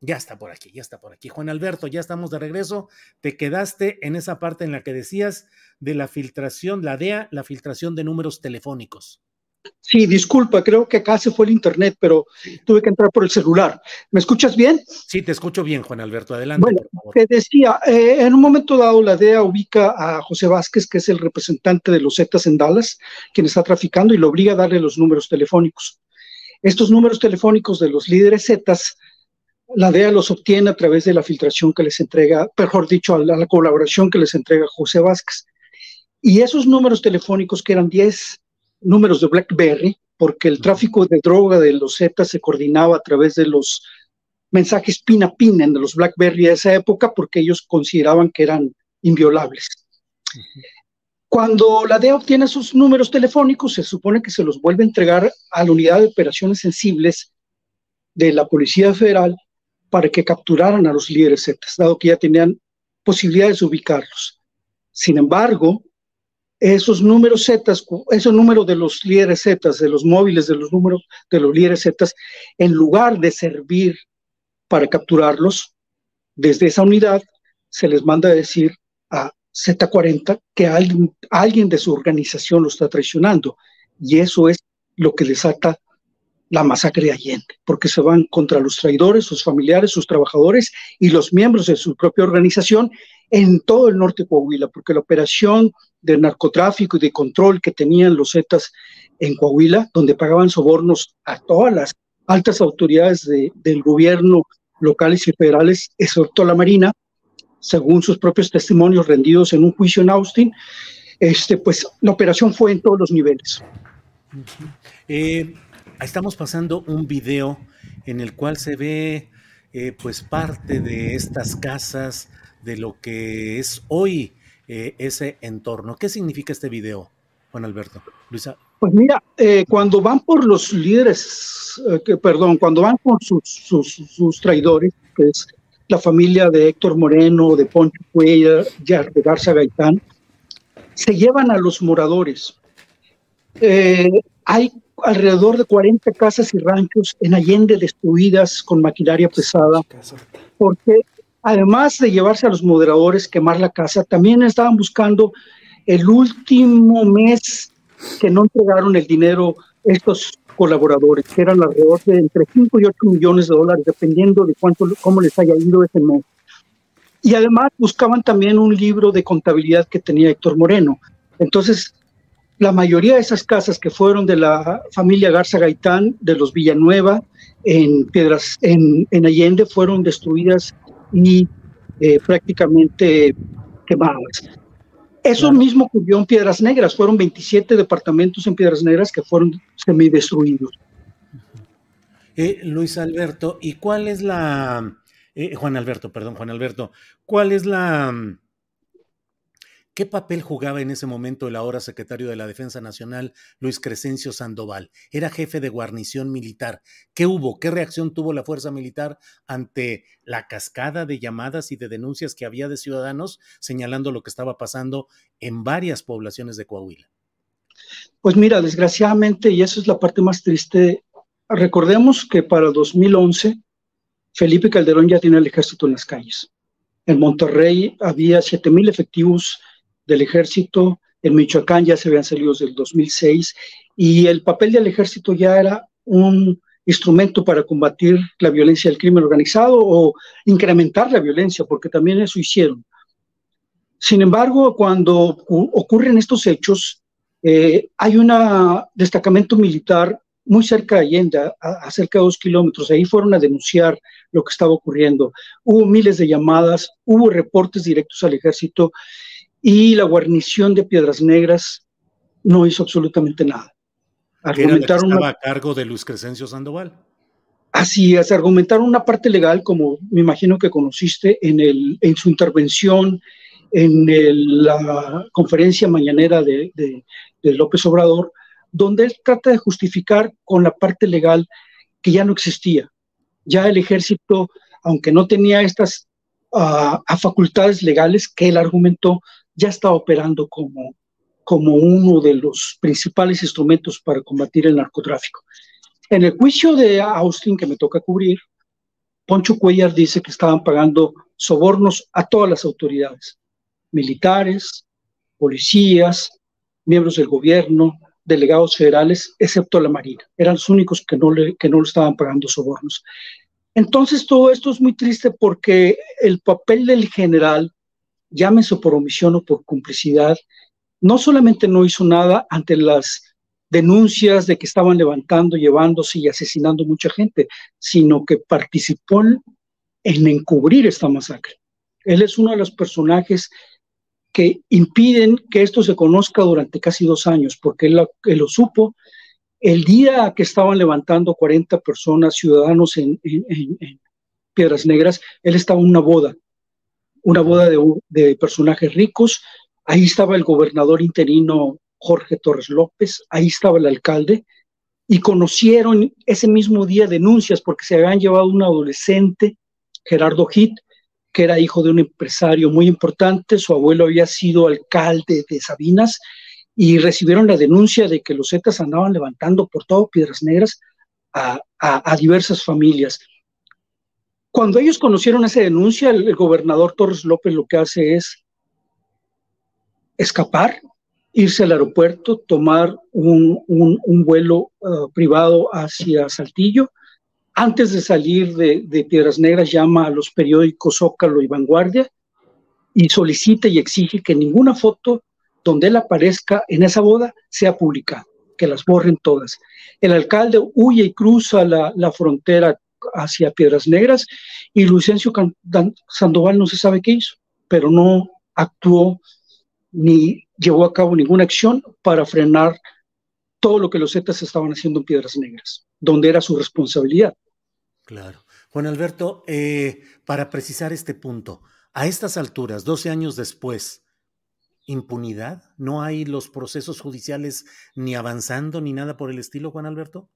ya está por aquí, ya está por aquí. Juan Alberto, ya estamos de regreso. Te quedaste en esa parte en la que decías de la filtración, la DEA, la filtración de números telefónicos. Sí, disculpa, creo que acá se fue el internet, pero tuve que entrar por el celular. ¿Me escuchas bien? Sí, te escucho bien, Juan Alberto. Adelante. Bueno, te decía, eh, en un momento dado la DEA ubica a José Vázquez, que es el representante de los Zetas en Dallas, quien está traficando, y lo obliga a darle los números telefónicos. Estos números telefónicos de los líderes Zetas la DEA los obtiene a través de la filtración que les entrega, mejor dicho, a la, colaboración que les entrega José Vázquez. Y esos números telefónicos, que eran 10 números de BlackBerry, porque el tráfico de droga de los Zetas se coordinaba a través de los mensajes pin a pin en los BlackBerry de esa época, porque ellos consideraban que eran inviolables. Cuando la DEA obtiene esos números telefónicos, se supone que se los vuelve a entregar a la unidad de operaciones sensibles de la Policía Federal para que capturaran a los líderes Zetas, dado que ya tenían posibilidades de ubicarlos. Sin embargo, esos números Zetas, esos números de los líderes Zetas, de los móviles de los números de los líderes Zetas, en lugar de servir para capturarlos, desde esa unidad se les manda a decir a Z40 que alguien, alguien de su organización lo está traicionando. Y eso es lo que desata la masacre de Allende, porque se van contra los traidores, sus familiares, sus trabajadores y los miembros de su propia organización en todo el norte de Coahuila, porque la operación de narcotráfico y de control que tenían los Zetas en Coahuila, donde pagaban sobornos a todas las altas autoridades del gobierno locales y federales, excepto la Marina, según sus propios testimonios rendidos en un juicio en Austin, este, pues la operación fue en todos los niveles. Eh, estamos pasando un video en el cual se ve eh, pues parte de estas casas, de lo que es hoy eh, ese entorno. ¿Qué significa este video, Juan Alberto? Luisa. Pues mira, eh, cuando van por los líderes, que, perdón, cuando van con sus, sus, traidores, que es la familia de Héctor Moreno, de Poncho Cuellar, de Garza Gaitán, se llevan a los moradores. hay alrededor de 40 casas y ranchos en Allende destruidas con maquinaria pesada, porque además de llevarse a los moderadores, quemar la casa, también estaban buscando el último mes que no entregaron el dinero estos colaboradores, que eran alrededor de entre 5 y 8 millones de dólares, dependiendo de cuánto, cómo les haya ido ese mes. Y además buscaban también un libro de contabilidad que tenía Héctor Moreno. Entonces, la mayoría de esas casas que fueron de la familia Garza Gaitán, de los Villanueva, en Piedras, en, en Allende, fueron destruidas y eh, prácticamente quemadas. Eso mismo ocurrió en Piedras Negras, fueron 27 departamentos en Piedras Negras que fueron semidestruidos. Eh, Luis Alberto, ¿y cuál es la, eh, Juan Alberto, perdón, Juan Alberto, cuál es la, ¿Qué papel jugaba en ese momento el ahora secretario de la Defensa Nacional, Luis Crescencio Sandoval? Era jefe de guarnición militar. ¿Qué hubo? ¿Qué reacción tuvo la fuerza militar ante la cascada de llamadas y de denuncias que había de ciudadanos señalando lo que estaba pasando en varias poblaciones de Coahuila? Pues mira, desgraciadamente, y eso es la parte más triste, recordemos que para 2011 Felipe Calderón ya tiene el ejército en las calles. En Monterrey había 7 mil efectivos del ejército. En Michoacán ya se habían salido desde el 2006 y el papel del ejército ya era un instrumento para combatir la violencia del crimen organizado o incrementar la violencia, porque también eso hicieron. Sin embargo, cuando ocurren estos hechos, eh, hay un destacamento militar muy cerca de Allende, a, cerca de dos kilómetros. Ahí fueron a denunciar lo que estaba ocurriendo. Hubo miles de llamadas, hubo reportes directos al ejército y la guarnición de Piedras Negras no hizo absolutamente nada. Argumentaron estaba a cargo de Luis Crescencio Sandoval. Así es, argumentaron una parte legal, como me imagino que conociste en, el, en su intervención en la conferencia mañanera de, de, López Obrador, donde él trata de justificar con la parte legal que ya no existía. Ya el ejército, aunque no tenía estas uh, facultades legales que él argumentó, ya está operando como, como uno de los principales instrumentos para combatir el narcotráfico. En el juicio de Austin que me toca cubrir, Poncho Cuellar dice que estaban pagando sobornos a todas las autoridades, militares, policías, miembros del gobierno, delegados federales, excepto la Marina. Eran los únicos que no le, que no le estaban pagando sobornos. Entonces todo esto es muy triste porque el papel del general llámese por omisión o por complicidad, no solamente no hizo nada ante las denuncias de que estaban levantando, llevándose y asesinando mucha gente, sino que participó en encubrir esta masacre. Él es uno de los personajes que impiden que esto se conozca durante casi dos años, porque él, lo supo. El día que estaban levantando 40 personas, ciudadanos en, en Piedras Negras, él estaba en una boda una boda de, personajes ricos. Ahí estaba el gobernador interino Jorge Torres López, ahí estaba el alcalde, y conocieron ese mismo día denuncias porque se habían llevado un adolescente, Gerardo Hit, que era hijo de un empresario muy importante, su abuelo había sido alcalde de Sabinas, y recibieron la denuncia de que los Zetas andaban levantando por todo Piedras Negras a diversas familias. Cuando ellos conocieron esa denuncia, el, gobernador Torres López lo que hace es escapar, irse al aeropuerto, tomar un, vuelo uh, privado hacia Saltillo. Antes de salir de, Piedras Negras, llama a los periódicos Zócalo y Vanguardia y solicita y exige que ninguna foto donde él aparezca en esa boda sea publicada, que las borren todas. El alcalde huye y cruza la frontera hacia Piedras Negras y Lucencio Sandoval no se sabe qué hizo, pero no actuó ni llevó a cabo ninguna acción para frenar todo lo que los Zetas estaban haciendo en Piedras Negras, donde era su responsabilidad. Claro. Juan Alberto, eh, para precisar este punto, a estas alturas, 12 años después, impunidad? ¿No hay los procesos judiciales ni avanzando ni nada por el estilo, Juan Alberto?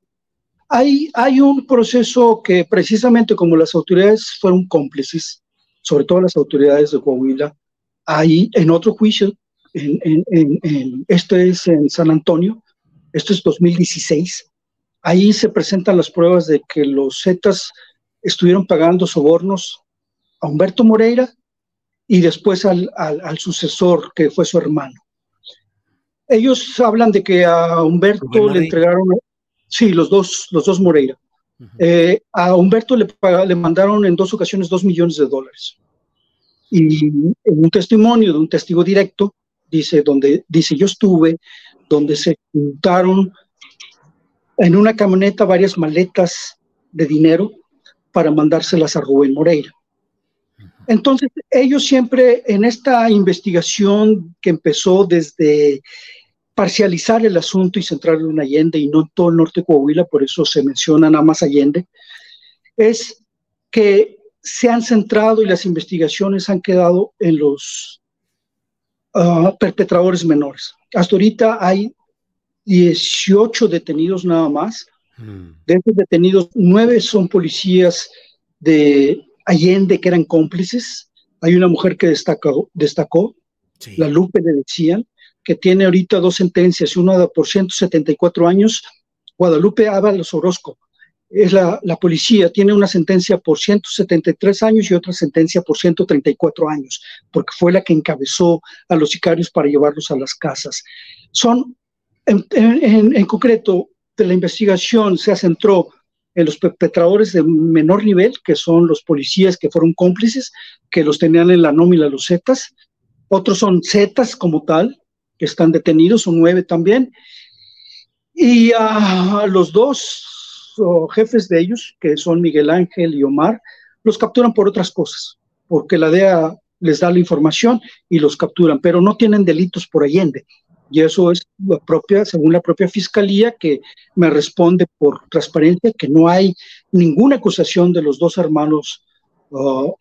Hay, hay un proceso que precisamente como las autoridades fueron cómplices, sobre todo las autoridades de Coahuila, hay en otro juicio, en, en, en, este es en San Antonio, esto es 2016, ahí se presentan las pruebas de que los Zetas estuvieron pagando sobornos a Humberto Moreira y después al, al, al, sucesor que fue su hermano. Ellos hablan de que a Humberto le entregaron Sí, los dos, los dos Moreira. Eh, a Humberto le, le mandaron en dos ocasiones dos millones de dólares. Y en un testimonio de un testigo directo, dice, donde dice, yo estuve, donde se juntaron en una camioneta varias maletas de dinero para mandárselas a Rubén Moreira. Entonces, ellos siempre en esta investigación que empezó desde parcializar el asunto y centrarlo en Allende y no en todo el norte de Coahuila, por eso se menciona nada más Allende, es que se han centrado y las investigaciones han quedado en los ah, perpetradores menores. Hasta ahorita hay 18 detenidos nada más. Mm. De esos detenidos, nueve son policías de Allende que eran cómplices. Hay una mujer que destacó, destacó la Lupe le decían, que tiene ahorita dos sentencias, una por 174 años, Guadalupe Ábalos Orozco, es la, la, policía, tiene una sentencia por 173 años y otra sentencia por 134 años, porque fue la que encabezó a los sicarios para llevarlos a las casas. Son, en, en, en concreto, de la investigación se centró en los perpetradores de menor nivel, que son los policías que fueron cómplices, que los tenían en la nómina los Zetas. Otros son Zetas como tal, que están detenidos, son nueve también. Y a los dos jefes de ellos, que son Miguel Ángel y Omar, los capturan por otras cosas, porque la DEA les da la información y los capturan, pero no tienen delitos por Allende. Y eso es la propia, según la propia fiscalía, que me responde por transparencia que no hay ninguna acusación de los dos hermanos uh,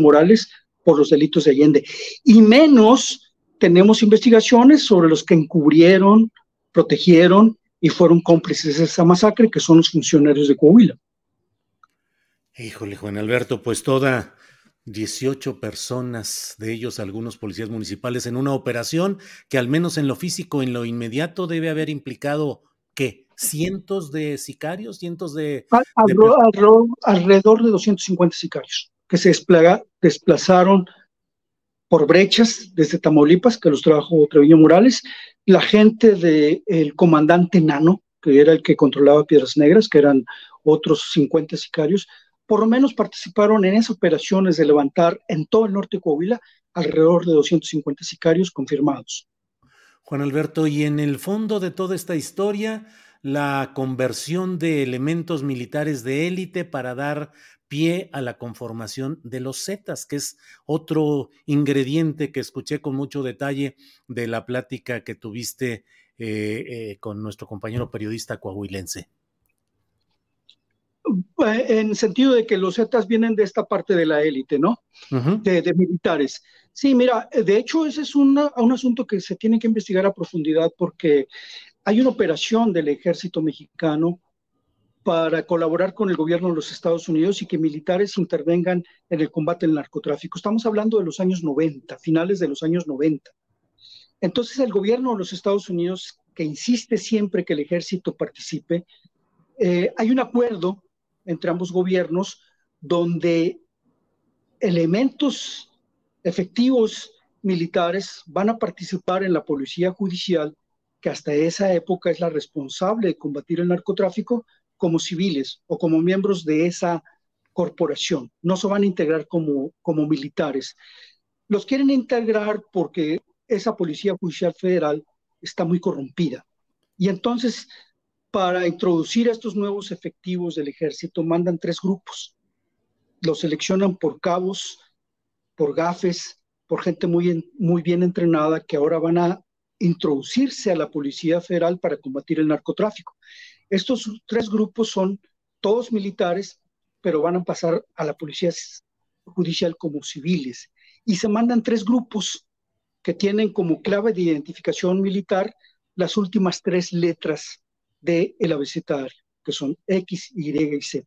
Morales por los delitos de Allende. Y menos tenemos investigaciones sobre los que encubrieron, protegieron y fueron cómplices de esa masacre, que son los funcionarios de Coahuila. Híjole, Juan Alberto, pues toda 18 personas, de ellos algunos policías municipales, en una operación que al menos en lo físico, en lo inmediato, debe haber implicado, ¿qué? ¿Cientos de sicarios? ¿Cientos de...? alrededor de 250 sicarios que se desplazaron por brechas desde Tamaulipas, que los trabajó Treviño Morales, la gente del comandante Nano, que era el que controlaba Piedras Negras, que eran otros 50 sicarios, por lo menos participaron en esas operaciones de levantar en todo el norte de Coahuila alrededor de 250 sicarios confirmados. Juan Alberto, y en el fondo de toda esta historia, la conversión de elementos militares de élite para dar pie a la conformación de los Zetas, que es otro ingrediente que escuché con mucho detalle de la plática que tuviste eh, eh, con nuestro compañero periodista coahuilense. Eh, en sentido de que los Zetas vienen de esta parte de la élite, ¿no? de, militares. Sí, mira, de hecho ese es un asunto que se tiene que investigar a profundidad porque hay una operación del ejército mexicano para colaborar con el gobierno de los Estados Unidos y que militares intervengan en el combate al narcotráfico. Estamos hablando de los años 90, finales de los años 90. Entonces el gobierno de los Estados Unidos, que insiste siempre que el ejército participe, eh, hay un acuerdo entre ambos gobiernos donde elementos efectivos militares van a participar en la policía judicial, que hasta esa época es la responsable de combatir el narcotráfico, como civiles o como miembros de esa corporación. No se van a integrar como, como militares. Los quieren integrar porque esa Policía Judicial Federal está muy corrompida. Y entonces para introducir a estos nuevos efectivos del ejército, mandan tres grupos. Los seleccionan por cabos, por gafes, por gente muy, muy bien entrenada que ahora van a introducirse a la Policía Federal para combatir el narcotráfico. Estos tres grupos son todos militares, pero van a pasar a la Policía Judicial como civiles. Y se mandan tres grupos que tienen como clave de identificación militar las últimas tres letras del el abecedario, que son X, Y y Z.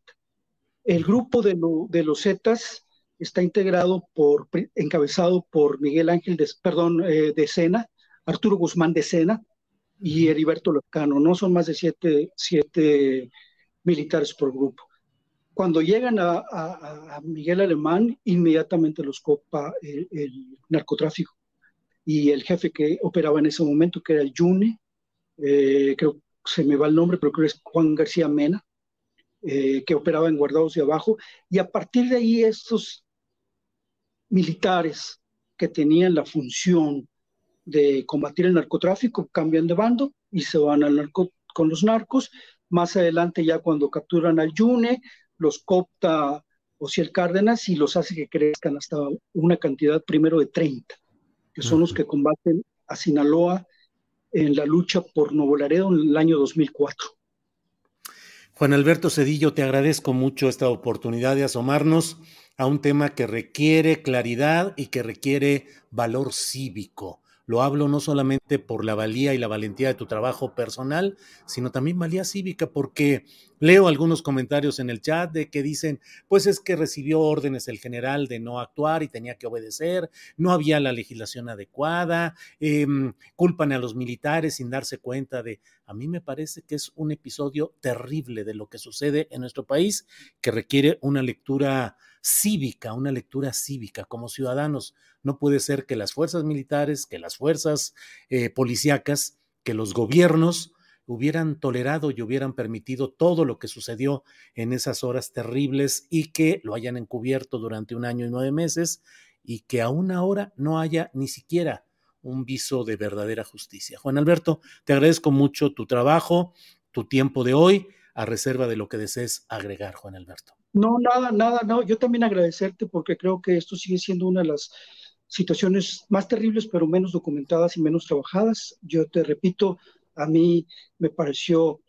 El grupo de, los Zetas está integrado por, encabezado por Miguel Ángel, de, perdón, eh, de Sena, Arturo Guzmán de Sena y Heriberto Locano. No son más de siete, militares por grupo. Cuando llegan a, Miguel Alemán, inmediatamente los copa el, el, narcotráfico. Y el jefe que operaba en ese momento, que era el Yune, eh, creo se me va el nombre, pero creo que es Juan García Mena, eh, que operaba en Guardados de Abajo, y a partir de ahí estos militares que tenían la función de combatir el narcotráfico cambian de bando y se van al narco, con los narcos. Más adelante ya cuando capturan al Yune, los copta Ociel Cárdenas y los hace que crezcan hasta una cantidad primero de 30, que son los que combaten a Sinaloa en la lucha por Nuevo Laredo en el año 2004. Juan Alberto Cedillo, te agradezco mucho esta oportunidad de asomarnos a un tema que requiere claridad y que requiere valor cívico. Lo hablo no solamente por la valía y la valentía de tu trabajo personal, sino también valía cívica, porque leo algunos comentarios en el chat de que dicen, pues es que recibió órdenes el general de no actuar y tenía que obedecer, no había la legislación adecuada, em, culpan a los militares sin darse cuenta de... A mí me parece que es un episodio terrible de lo que sucede en nuestro país que requiere una lectura cívica, una lectura cívica como ciudadanos. No puede ser que las fuerzas militares, que las fuerzas eh, policíacas, que los gobiernos hubieran tolerado y hubieran permitido todo lo que sucedió en esas horas terribles y que lo hayan encubierto durante un año y nueve meses y que aún ahora no haya ni siquiera un viso de verdadera justicia. Juan Alberto, te agradezco mucho tu trabajo, tu tiempo de hoy, a reserva de lo que desees agregar, Juan Alberto. No, nada, nada, no. Yo también agradecerte porque creo que esto sigue siendo una de las situaciones más terribles, pero menos documentadas y menos trabajadas. Yo te repito, a mí me pareció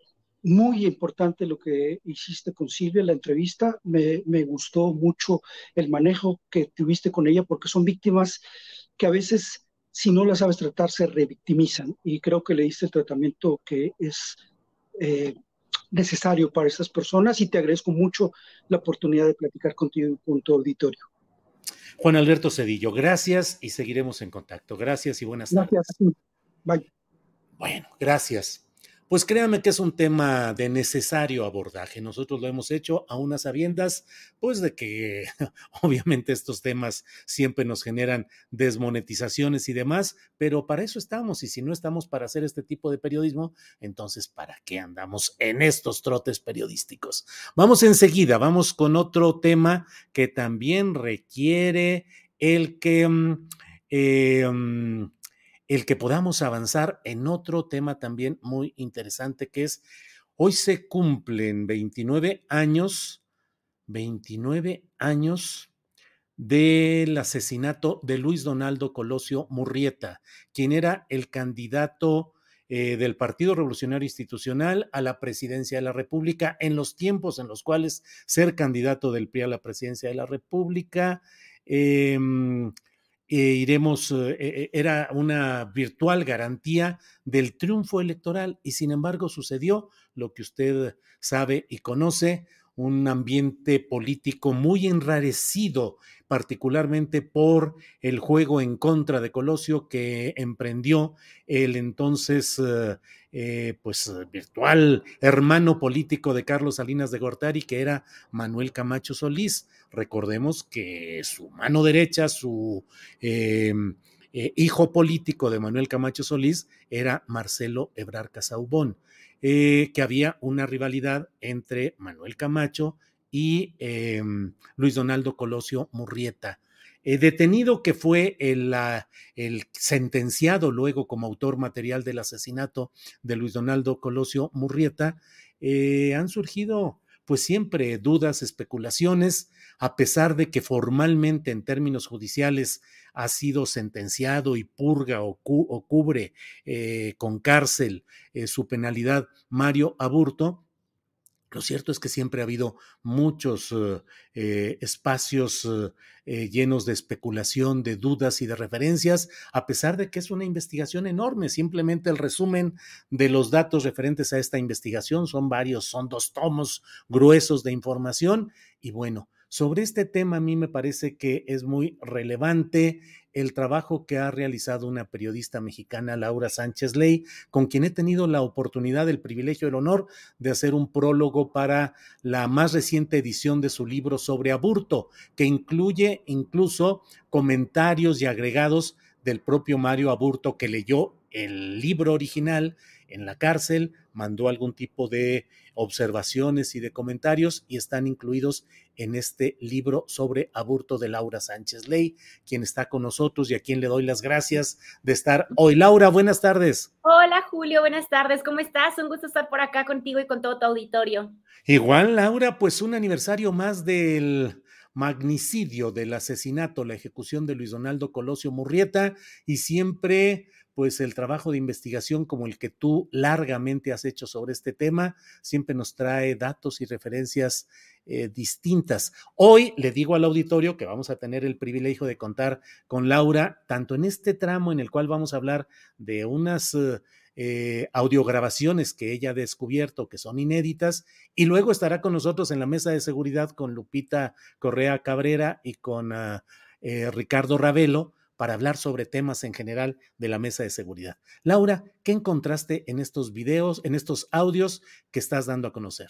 muy importante lo que hiciste con Silvia, la entrevista. Me, gustó mucho el manejo que tuviste con ella, porque son víctimas que a veces, si no las sabes tratar, se revictimizan. Y creo que le diste el tratamiento que es eh, necesario para estas personas y te agradezco mucho la oportunidad de platicar contigo con tu auditorio. Juan Alberto Cedillo, gracias y seguiremos en contacto. Gracias y buenas tardes. Gracias. Bye. Bueno, gracias. Pues créanme que es un tema de necesario abordaje. Nosotros lo hemos hecho a unas sabiendas, pues de que (laughs) obviamente estos temas siempre nos generan desmonetizaciones y demás, pero para eso estamos. Y si no estamos para hacer este tipo de periodismo, entonces ¿para qué andamos en estos trotes periodísticos? Vamos enseguida, vamos con otro tema que también requiere el que... Eh, el que podamos avanzar en otro tema también muy interesante que es, hoy se cumplen 29 años, 29 años del asesinato de Luis Donaldo Colosio Murrieta, quien era el candidato eh, del Partido Revolucionario Institucional a la presidencia de la República en los tiempos en los cuales ser candidato del PRI a la presidencia de la República eh, eh, iremos, eh, eh, era una virtual garantía del triunfo electoral y sin embargo sucedió lo que usted sabe y conoce, un ambiente político muy enrarecido, particularmente por el juego en contra de Colosio que emprendió el entonces eh, pues virtual hermano político de Carlos Salinas de Gortari, que era Manuel Camacho Solís. Recordemos que su mano derecha, su eh, hijo político de Manuel Camacho Solís era Marcelo Ebrar Casaubón. Eh, que había una rivalidad entre Manuel Camacho y em, Luis Donaldo Colosio Murrieta. Eh, detenido que fue el, el, sentenciado luego como autor material del asesinato de Luis Donaldo Colosio Murrieta, eh, han surgido pues siempre dudas, especulaciones, a pesar de que formalmente en términos judiciales ha sido sentenciado y purga o, cubre eh, con cárcel eh, su penalidad Mario Aburto, lo cierto es que siempre ha habido muchos eh, espacios llenos de especulación, de dudas y de referencias, a pesar de que es una investigación enorme. Simplemente el resumen de los datos referentes a esta investigación son varios, son dos tomos gruesos de información y bueno, sobre este tema a mí me parece que es muy relevante el trabajo que ha realizado una periodista mexicana, Laura Sánchez Ley, con quien he tenido la oportunidad, el privilegio, el honor de hacer un prólogo para la más reciente edición de su libro sobre aburto, que incluye incluso comentarios y agregados del propio Mario Aburto que leyó el libro original en la cárcel, mandó algún tipo de observaciones y de comentarios y están incluidos en este libro sobre aburto de Laura Sánchez Ley, quien está con nosotros y a quien le doy las gracias de estar hoy. Laura, buenas tardes. Hola Julio, buenas tardes, ¿cómo estás? Un gusto estar por acá contigo y con todo tu auditorio. Igual, Laura, pues un aniversario más del magnicidio del asesinato, la ejecución de Luis Donaldo Colosio Murrieta y siempre pues el trabajo de investigación como el que tú largamente has hecho sobre este tema siempre nos trae datos y referencias eh, distintas. Hoy le digo al auditorio que vamos a tener el privilegio de contar con Laura, tanto en este tramo en el cual vamos a hablar de unas... Eh, eh, audiograbaciones que ella ha descubierto que son inéditas y luego estará con nosotros en la mesa de seguridad con Lupita Correa Cabrera y con ah, Ricardo Ravelo para hablar sobre temas en general de la mesa de seguridad. Laura, ¿qué encontraste en estos videos, en estos audios que estás dando a conocer?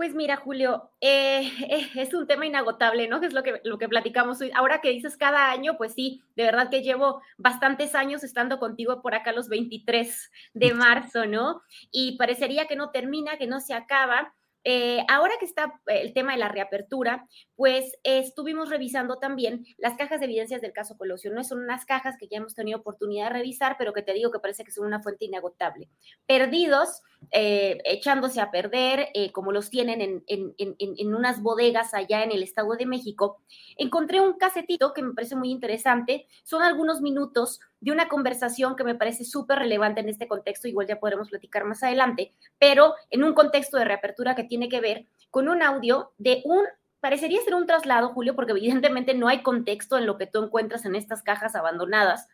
Pues mira, Julio, eh, (laughs) eh, es un tema inagotable, ¿no? Que es lo que, lo que platicamos hoy. Ahora que dices cada año, pues sí, de verdad que llevo bastantes años estando contigo por acá los 23 de marzo, ¿no? Y parecería que no termina, que no se acaba. Eh, ahora que está el tema de la reapertura, pues estuvimos revisando también las cajas de evidencias del caso Colosio. No son unas cajas que ya hemos tenido oportunidad de revisar, pero que te digo que parece que son una fuente inagotable. Perdidos, eh, echándose a perder, eh, como los tienen en, en, en, en, unas bodegas allá en el Estado de México, encontré un casetito que me parece muy interesante. Son algunos minutos de una conversación que me parece súper relevante en este contexto, igual ya podremos platicar más adelante, pero en un contexto de reapertura que tiene que ver con un audio de un, parecería ser un traslado, Julio, porque evidentemente no hay contexto en lo que tú encuentras en estas cajas abandonadas,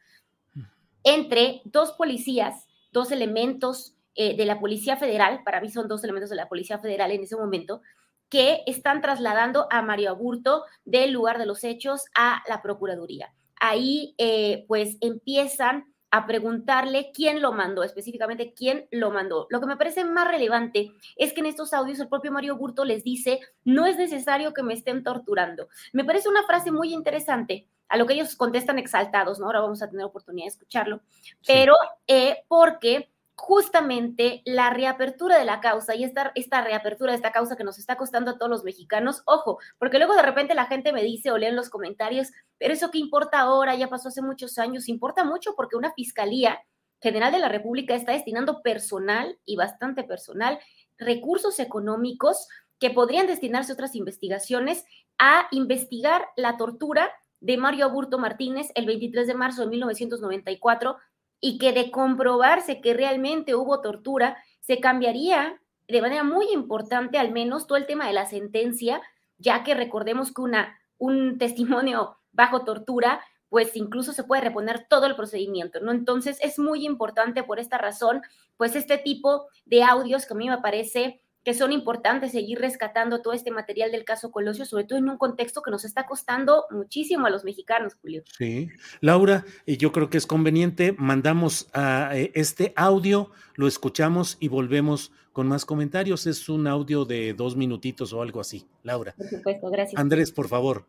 entre dos policías, dos elementos eh, de la Policía Federal, para mí son dos elementos de la Policía Federal en ese momento, que están trasladando a Mario Aburto del lugar de los hechos a la Procuraduría ahí eh, pues empiezan a preguntarle quién lo mandó, específicamente quién lo mandó. Lo que me parece más relevante es que en estos audios el propio Mario Burto les dice, no es necesario que me estén torturando. Me parece una frase muy interesante a lo que ellos contestan exaltados, ¿no? Ahora vamos a tener oportunidad de escucharlo, pero eh, porque justamente la reapertura de la causa y esta, esta reapertura de esta causa que nos está costando a todos los mexicanos, ojo, porque luego de repente la gente me dice o lee en los comentarios, pero eso que importa ahora, ya pasó hace muchos años, importa mucho porque una fiscalía general de la República está destinando personal y bastante personal, recursos económicos que podrían destinarse a otras investigaciones a investigar la tortura de Mario Aburto Martínez el 23 de marzo de 1994 y que de comprobarse que realmente hubo tortura, se cambiaría de manera muy importante al menos todo el tema de la sentencia, ya que recordemos que una, un (laughs) testimonio bajo tortura, pues incluso se puede reponer todo el procedimiento, ¿no? Entonces es muy importante por esta razón, pues este tipo de audios que a mí me parece que son importantes seguir rescatando todo este material del caso Colosio, sobre todo en un contexto que nos está costando muchísimo a los mexicanos, Julio. Sí, Laura, yo creo que es conveniente, mandamos a eh, este audio, lo escuchamos y volvemos con más comentarios. Es un audio de dos minutitos o algo así, Laura. Por supuesto, gracias. Andrés, por favor.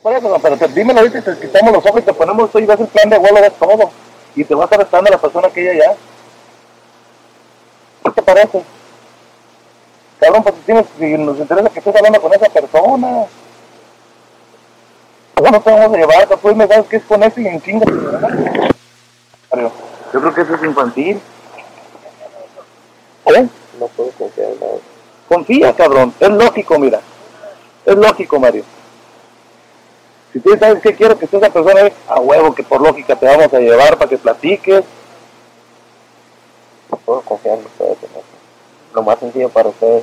Por eso, pero te, dímelo ahorita, te quitamos los ojos y te ponemos esto y vas el plan de vuelo, ves todo. Y te vas arrestando a la persona que ella ya. ¿Qué te parece? Cabrón, pues tienes, si nos interesa que estés hablando con esa persona. ¿Cómo no te vamos a llevar? Pues me sabes que es con ese y en chinga. Yo creo que eso es infantil. ¿Eh? No puedo confiar en nada. Confía, cabrón. Es lógico, mira. Es lógico, Mario. Si tú sabes que quiero que estés esa persona, a huevo que por lógica te vamos a llevar para que platiques. No puedo confiar en ustedes, lo más sencillo para ustedes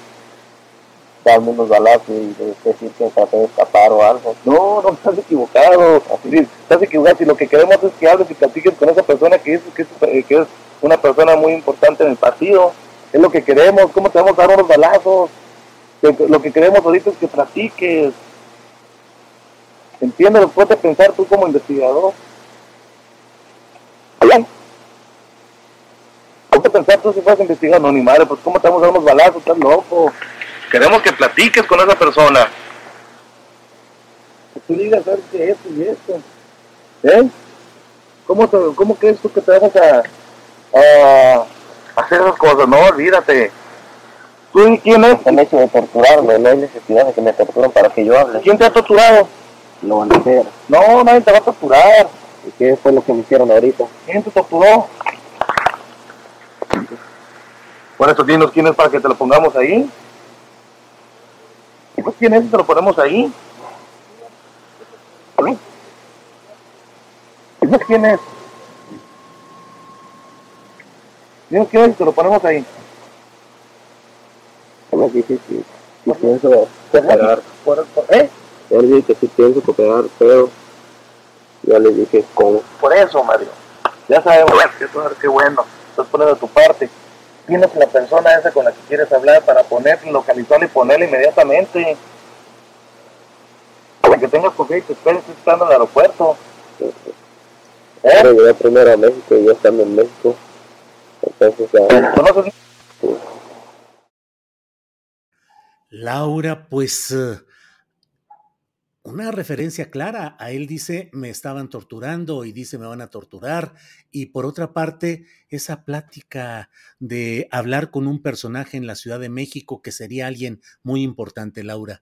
darme unos balazos y decir que traté de escapar o algo. No, no estás equivocado. estás equivocado. Si lo que queremos es que hables y platiques con esa persona que es, que es, es una persona muy importante en el partido. Es lo que queremos. ¿Cómo te vamos a dar unos balazos? Lo que queremos ahorita es que platiques. Entiéndelo, puedes pensar tú como investigador. ¿Cómo pensar tú si fueras investigador? No, ni madre, pues ¿cómo te vamos a dar unos balazos? Estás loco. Queremos que platiques con esa persona. Que tú digas, ¿sabes qué? Esto y esto. ¿Eh? ¿Cómo, te, ¿Cómo crees tú que te vas a, a hacer esas cosas? No, olvídate. ¿Tú quién es? El hecho de torturarme, no hay necesidad de que me torturen para que yo hable. ¿Quién te ha torturado? Lo van a hacer. No, nadie te va a torturar. ¿Y qué fue lo que me hicieron ahorita? ¿Quién te torturó? Por eso dinos quién es para que te lo pongamos ahí. Pues quién es y te lo ponemos ahí. Dinos quién es. Dinos quién es y te lo ponemos ahí. Como dije que si pienso cooperar. Por, por, ¿Eh? Yo le dije que si pienso cooperar, pero yo le dije cómo. Por eso, Mario. Ya sabemos que eso qué bueno. Estás poniendo tu parte. Tienes la persona esa con la que quieres hablar para poner, localizarla y ponerla inmediatamente. Para que tengas confianza y te esperes estando en el aeropuerto. ¿Eh? Pero llegué primero a México y yo estando en México. Entonces ya... ¿Conoces? Laura, pues uh, una referencia clara. A él dice, me estaban torturando y dice, me van a torturar. Y por otra parte, esa plática de hablar con un personaje en la Ciudad de México que sería alguien muy importante, Laura.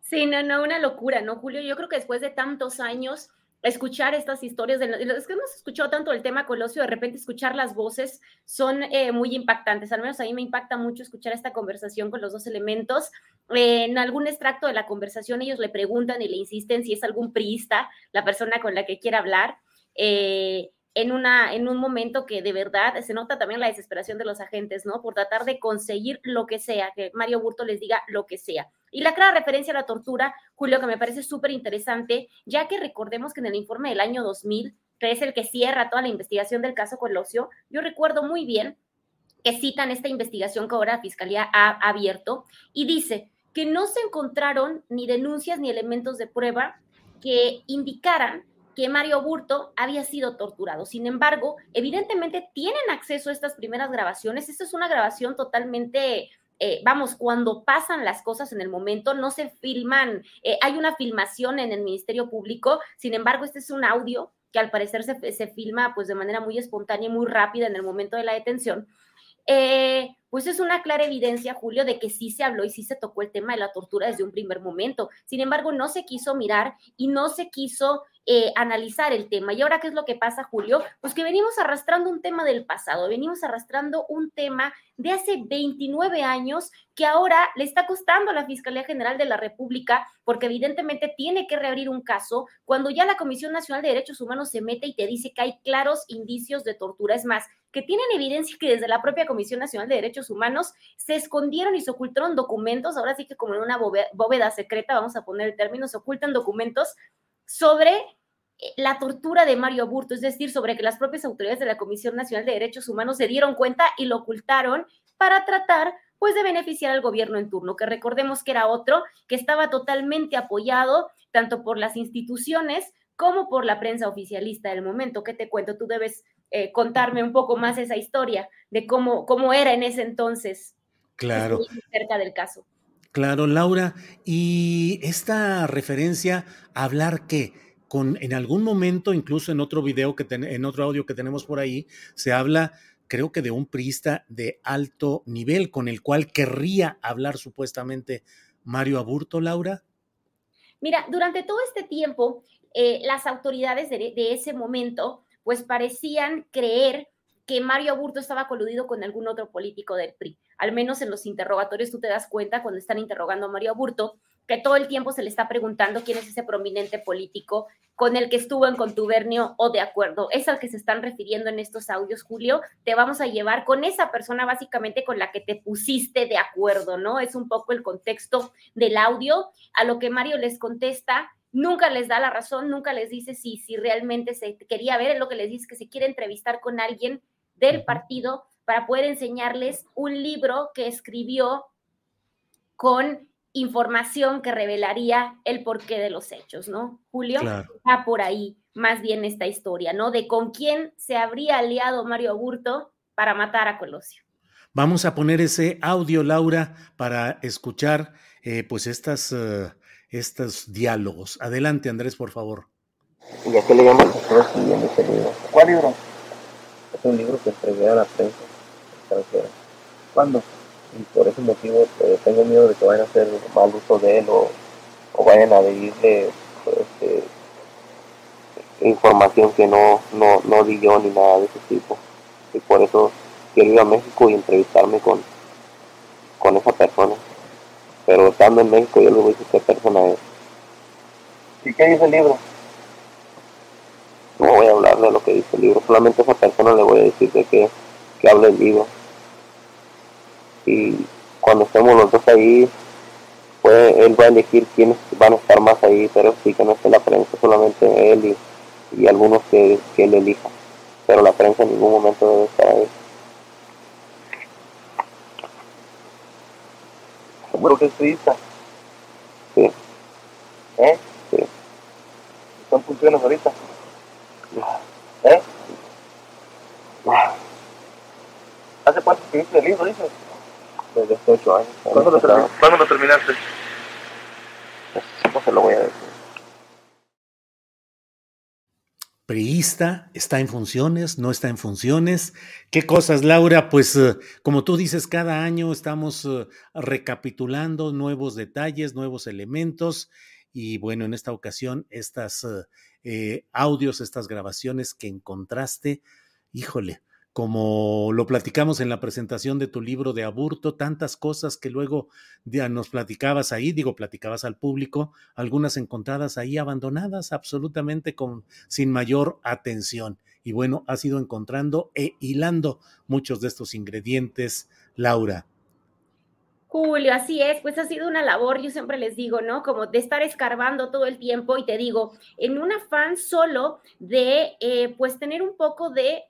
Sí, no, no, una locura, ¿no, Julio? Yo creo que después de tantos años escuchar estas historias, de, es que hemos escuchado tanto el tema Colosio, de repente escuchar las voces son eh, muy impactantes, al menos a mí me impacta mucho escuchar esta conversación con los dos elementos. Eh, en algún extracto de la conversación ellos le preguntan y le insisten si es algún priista la persona con la que quiere hablar. Eh, en, una, en un momento que de verdad se nota también la desesperación de los agentes, ¿no? Por tratar de conseguir lo que sea, que Mario Burto les diga lo que sea. Y la clara referencia a la tortura, Julio, que me parece súper interesante, ya que recordemos que en el informe del año 2000, que es el que cierra toda la investigación del caso Colosio, yo recuerdo muy bien que citan esta investigación que ahora la Fiscalía ha abierto y dice que no se encontraron ni denuncias ni elementos de prueba que indicaran que Mario Burto había sido torturado. Sin embargo, evidentemente tienen acceso a estas primeras grabaciones. Esta es una grabación totalmente, eh, vamos, cuando pasan las cosas en el momento, no se filman, eh, hay una filmación en el Ministerio Público, sin embargo, este es un audio que al parecer se, se filma pues de manera muy espontánea y muy rápida en el momento de la detención. Eh, pues es una clara evidencia, Julio, de que sí se habló y sí se tocó el tema de la tortura desde un primer momento. Sin embargo, no se quiso mirar y no se quiso eh, analizar el tema. ¿Y ahora qué es lo que pasa, Julio? Pues que venimos arrastrando un tema del pasado, venimos arrastrando un tema de hace 29 años que ahora le está costando a la Fiscalía General de la República porque evidentemente tiene que reabrir un caso cuando ya la Comisión Nacional de Derechos Humanos se mete y te dice que hay claros indicios de tortura. Es más, que tienen evidencia que desde la propia Comisión Nacional de Derechos Humanos se escondieron y se ocultaron documentos, ahora sí que como en una bóveda secreta, vamos a poner el término, se ocultan documentos sobre eh, la tortura de Mario Aburto, es decir, sobre que las propias autoridades de la Comisión Nacional de Derechos Humanos se dieron cuenta y lo ocultaron para tratar pues de beneficiar al gobierno en turno, que recordemos que era otro que estaba totalmente apoyado tanto por las instituciones como por la prensa oficialista del momento. ¿Qué te cuento? Tú debes eh, contarme un poco más esa historia de cómo, cómo era en ese entonces. Claro. Cerca del caso. Claro, Laura. Y esta referencia a hablar que con en algún momento, incluso en otro video que en otro audio que tenemos por ahí, se habla, creo que de un priista de alto nivel con el cual querría hablar supuestamente Mario Aburto, Laura. Mira, durante todo este tiempo, eh, las autoridades de, de ese momento, pues parecían creer que Mario Aburto estaba coludido con algún otro político del PRI. Al menos en los interrogatorios tú te das cuenta cuando están interrogando a Mario Aburto que todo el tiempo se le está preguntando quién es ese prominente político con el que estuvo en contubernio o de acuerdo. Es al que se están refiriendo en estos audios, Julio. Te vamos a llevar con esa persona básicamente con la que te pusiste de acuerdo, ¿no? Es un poco el contexto del audio. A lo que Mario les contesta, nunca les da la razón, nunca les dice si, si realmente se quería ver, es lo que les dice que se quiere entrevistar con alguien del partido para poder enseñarles un libro que escribió con información que revelaría el porqué de los hechos, ¿no? Julio, está por ahí más bien esta historia, ¿no? De con quién se habría aliado Mario Aburto para matar a Colosio. Vamos a poner ese audio, Laura, para escuchar eh, pues estas, uh, estos diálogos. Adelante, Andrés, por favor. ¿Y a qué le estoy escribiendo ese libro? ¿Cuál libro? Es un libro que entregué a la prensa extranjera. ¿Cuándo? Y por ese motivo pues, tengo miedo de que vayan a hacer mal uso de él o, o vayan a pedirle pues, este, información que no, no, no di yo ni nada de ese tipo. Y por eso quiero ir a México y entrevistarme con, con esa persona. Pero estando en México yo le voy a decir qué persona es. ¿Y qué dice el libro? No voy a hablar de lo que dice el libro, solamente a esa persona le voy a decir de que, que hable el libro. Y cuando estemos los dos ahí, pues él va a elegir quiénes van a estar más ahí, pero sí que no esté la prensa, solamente él y, y algunos que, que él elija. Pero la prensa en ningún momento debe estar ahí. ¿Seguro que es turista? Sí. ¿Eh? Sí. ¿Están funciones ahorita? ¿Eh? ¿Hace cuánto escribiste el libro, dices? Desde hace ocho años. ¿Cuándo lo, termi- ¿Cuándo lo terminaste? No se lo voy a decir. Priista, está en funciones, no está en funciones. ¿Qué cosas, Laura? Pues eh, como tú dices, cada año estamos eh, recapitulando nuevos detalles, nuevos elementos y bueno, en esta ocasión, estas eh, audios, estas grabaciones que encontraste, híjole, como lo platicamos en la presentación de tu libro de Aburto, tantas cosas que luego nos platicabas ahí, digo, platicabas al público, algunas encontradas ahí abandonadas absolutamente con, sin mayor atención. Y bueno, has ido encontrando e hilando muchos de estos ingredientes, Laura. Julio, así es, pues ha sido una labor, yo siempre les digo, ¿no? Como de estar escarbando todo el tiempo y te digo, en un afán solo de, eh, pues, tener un poco de,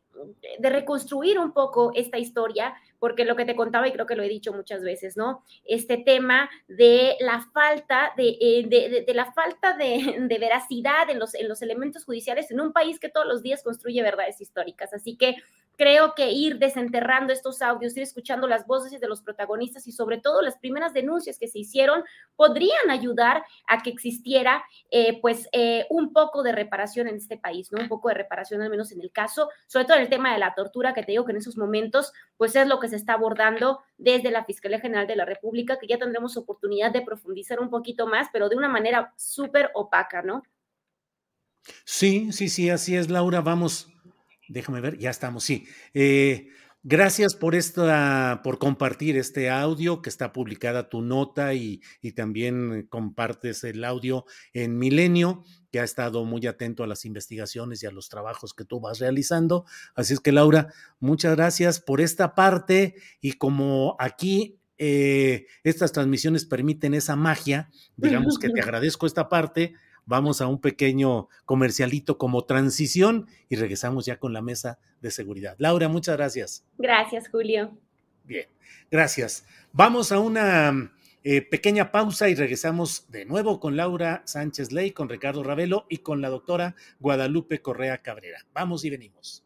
de reconstruir un poco esta historia, porque lo que te contaba y creo que lo he dicho muchas veces, ¿no? Este tema de la falta de, eh, de, de, de la falta de, (laughs) veracidad en los, en los elementos judiciales en un país que todos los días construye verdades históricas. Así que creo que ir desenterrando estos audios, ir escuchando las voces de los protagonistas y sobre todo las primeras denuncias que se hicieron podrían ayudar a que existiera eh, pues eh, un poco de reparación en este país, ¿no? Un poco de reparación al menos en el caso, sobre todo en el tema de la tortura que te digo que en esos momentos pues es lo que se está abordando desde la Fiscalía General de la República, que ya tendremos oportunidad de profundizar un poquito más, pero de una manera súper opaca, ¿no? Sí, sí, sí, así es, Laura. Vamos, déjame ver, ya estamos, sí. Eh, gracias por esta, por compartir este audio que está publicada tu nota y, y, también compartes el audio en Milenio, que ha estado muy atento a las investigaciones y a los trabajos que tú vas realizando. Así es que, Laura, muchas gracias por esta parte y como aquí eh, estas transmisiones permiten esa magia, digamos que te (laughs) agradezco esta parte vamos a un pequeño comercialito como transición y regresamos ya con la mesa de seguridad. Laura, muchas gracias. Gracias, Julio. Bien, gracias. Vamos a una eh, pequeña pausa y regresamos de nuevo con Laura Sánchez Ley, con Ricardo Ravelo y con la doctora Guadalupe Correa Cabrera. Vamos y venimos.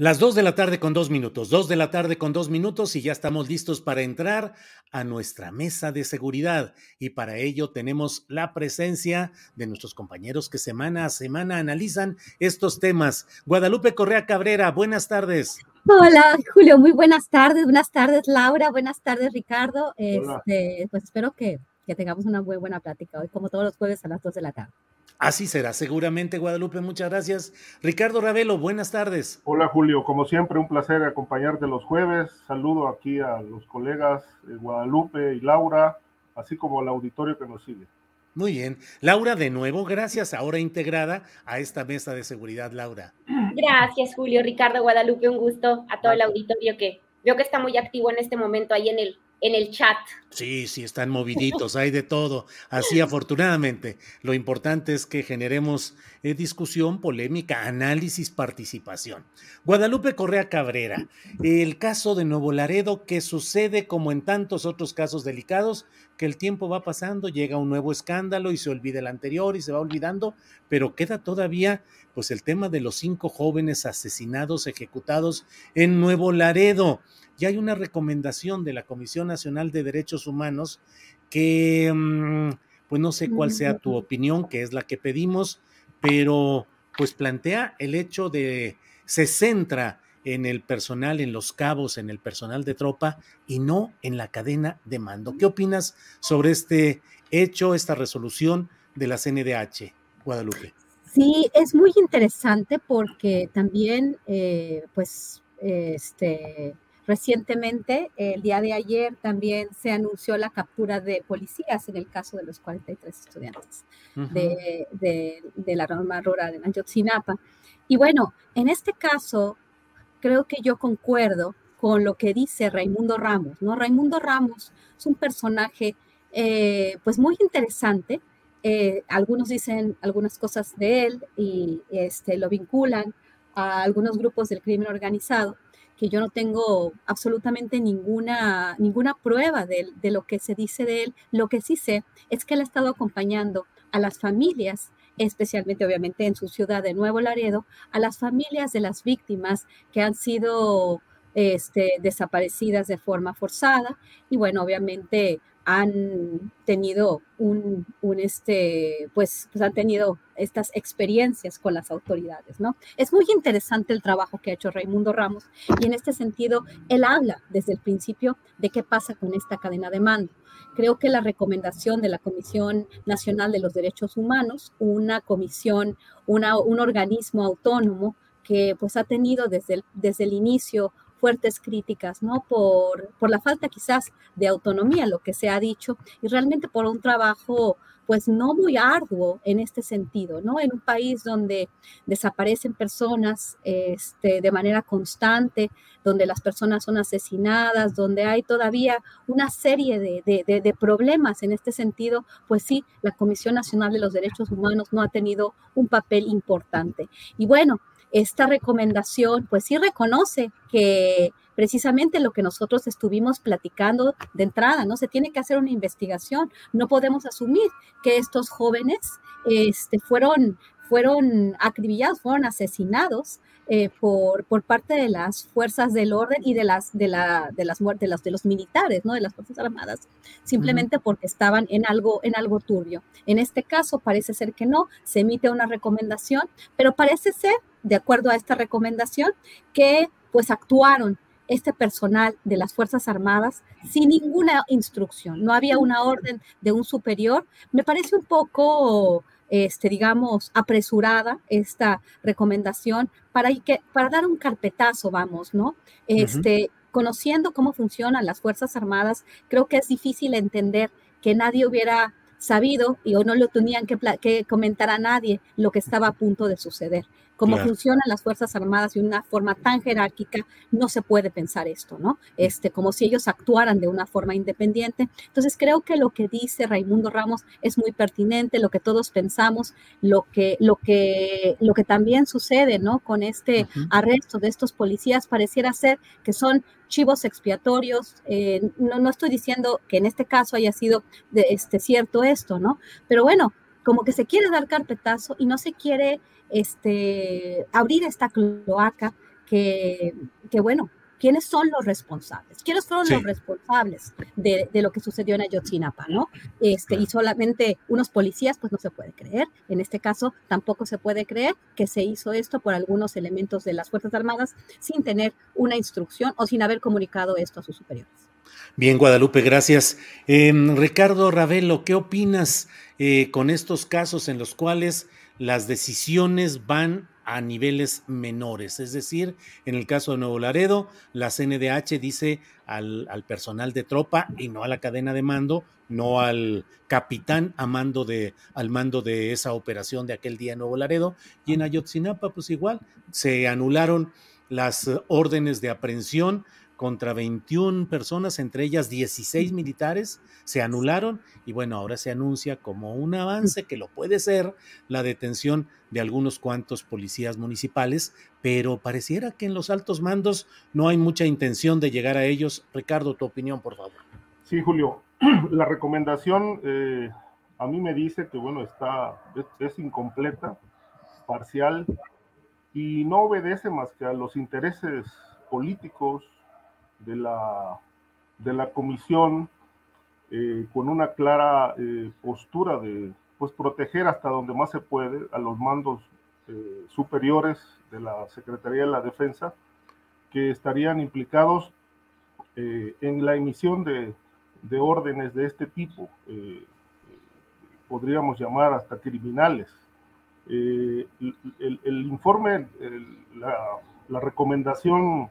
Las dos de la tarde con dos minutos, dos de la tarde con dos minutos y ya estamos listos para entrar a nuestra mesa de seguridad. Y para ello tenemos la presencia de nuestros compañeros que semana a semana analizan estos temas. Guadalupe Correa Cabrera, buenas tardes. Hola, Julio, muy buenas tardes. Buenas tardes, Laura. Buenas tardes, Ricardo. Este, pues espero que, que tengamos una muy buena plática hoy, como todos los jueves a las dos de la tarde. Así será, seguramente, Guadalupe. Muchas gracias. Ricardo Ravelo, buenas tardes. Hola, Julio. Como siempre, un placer acompañarte los jueves. Saludo aquí a los colegas eh, Guadalupe y Laura, así como al auditorio que nos sigue. Muy bien. Laura, de nuevo, gracias, ahora integrada a esta mesa de seguridad, Laura. Gracias, Julio. Ricardo Guadalupe, un gusto a todo el auditorio que veo que está muy activo en este momento ahí en el en el chat. Sí, sí, están moviditos, hay de todo. Así, (laughs) afortunadamente, lo importante es que generemos eh, discusión, polémica, análisis, participación. Guadalupe Correa Cabrera, el caso de Nuevo Laredo, que sucede como en tantos otros casos delicados, que el tiempo va pasando, llega un nuevo escándalo y se olvida el anterior y se va olvidando, pero queda todavía pues el tema de los cinco jóvenes asesinados, ejecutados en Nuevo Laredo y hay una recomendación de la Comisión Nacional de Derechos Humanos que, mm, pues no sé cuál sea tu opinión, que es la que pedimos, pero pues plantea el hecho de, se centra en el personal, en los cabos, en el personal de tropa y no en la cadena de mando. ¿Qué opinas sobre este hecho, esta resolución de la CNDH, Guadalupe? Sí, es muy interesante porque también, eh, pues, este, Recientemente, el día de ayer, también se anunció la captura de policías en el caso de los 43 estudiantes de, de, la norma rural de Ayotzinapa. Y bueno, en este caso, creo que yo concuerdo con lo que dice Raimundo Ramos, ¿no? Raimundo Ramos es un personaje, eh, pues muy interesante. Eh, algunos dicen algunas cosas de él y este, lo vinculan a algunos grupos del crimen organizado que yo no tengo absolutamente ninguna, ninguna prueba de, de, lo que se dice de él. Lo que sí sé es que él ha estado acompañando a las familias, especialmente obviamente en su ciudad de Nuevo Laredo, a las familias de las víctimas que han sido este, desaparecidas de forma forzada y bueno, obviamente han tenido un, este, pues, pues, han tenido estas experiencias con las autoridades, ¿no? Es muy interesante el trabajo que ha hecho Raimundo Ramos y en este sentido él habla desde el principio de qué pasa con esta cadena de mando. Creo que la recomendación de la Comisión Nacional de los Derechos Humanos, una comisión, una, un organismo autónomo que pues ha tenido desde desde el inicio fuertes críticas, ¿no? Por, por la falta quizás de autonomía, lo que se ha dicho, y realmente por un trabajo pues no muy arduo en este sentido, ¿no? En un país donde desaparecen personas este, de manera constante, donde las personas son asesinadas, donde hay todavía una serie de, de, de, problemas en este sentido, pues sí, la Comisión Nacional de los Derechos Humanos no ha tenido un papel importante. Y bueno, esta recomendación pues sí reconoce que precisamente lo que nosotros estuvimos platicando de entrada, ¿no? Se tiene que hacer una investigación. No podemos asumir que estos jóvenes este, fueron, fueron acribillados, fueron asesinados eh, por, por parte de las fuerzas del orden y de las de la de las muertes de, de los militares, ¿no? De las fuerzas armadas, simplemente porque estaban en algo en algo turbio. En este caso parece ser que no, se emite una recomendación, pero parece ser, de acuerdo a esta recomendación, que pues actuaron este personal de las Fuerzas Armadas sin ninguna instrucción, no había una orden de un superior. Me parece un poco este, digamos, apresurada esta recomendación para, que, para dar un carpetazo, vamos, ¿no? Este, Conociendo cómo funcionan las Fuerzas Armadas, creo que es difícil entender que nadie hubiera sabido y o no lo tenían que, que comentar a nadie lo que estaba a punto de suceder. Como funcionan las Fuerzas Armadas de una forma tan jerárquica, no se puede pensar esto, ¿no? Este, como si ellos actuaran de una forma independiente. Entonces, creo que lo que dice Raimundo Ramos es muy pertinente, lo que todos pensamos, lo que, lo que, lo que también sucede, ¿no? Con este arresto de estos policías, pareciera ser que son chivos expiatorios. Eh, no, no estoy diciendo que en este caso haya sido de, este, cierto esto, ¿no? Pero bueno, como que se quiere dar carpetazo y no se quiere este, abrir esta cloaca que, que bueno, ¿quiénes son los responsables? ¿Quiénes fueron los responsables de, de, lo que sucedió en Ayotzinapa, no? Este, Y solamente unos policías, pues no se puede creer. En este caso, tampoco se puede creer que se hizo esto por algunos elementos de las Fuerzas Armadas sin tener una instrucción o sin haber comunicado esto a sus superiores. Bien, Guadalupe, gracias. Eh, Ricardo Ravelo, ¿qué opinas eh, con estos casos en los cuales las decisiones van a niveles menores. Es decir, en el caso de Nuevo Laredo, la CNDH dice al, al, personal de tropa y no a la cadena de mando, no al capitán a mando de, al mando de esa operación de aquel día en Nuevo Laredo. Y en Ayotzinapa, pues igual, se anularon las órdenes de aprehensión contra 21 personas, entre ellas 16 militares, se anularon y bueno, ahora se anuncia como un avance que lo puede ser la detención de algunos cuantos policías municipales, pero pareciera que en los altos mandos no hay mucha intención de llegar a ellos. Ricardo, tu opinión, por favor. Sí, Julio, (clears throat) la recomendación eh, a mí me dice que bueno, está, es, es incompleta, parcial y no obedece más que a los intereses políticos de la, de la comisión eh, con una clara eh, postura de pues, proteger hasta donde más se puede a los mandos eh, superiores de la Secretaría de la Defensa que estarían implicados en la emisión de, de, órdenes de este tipo, podríamos llamar hasta criminales. El, el, informe, la, la recomendación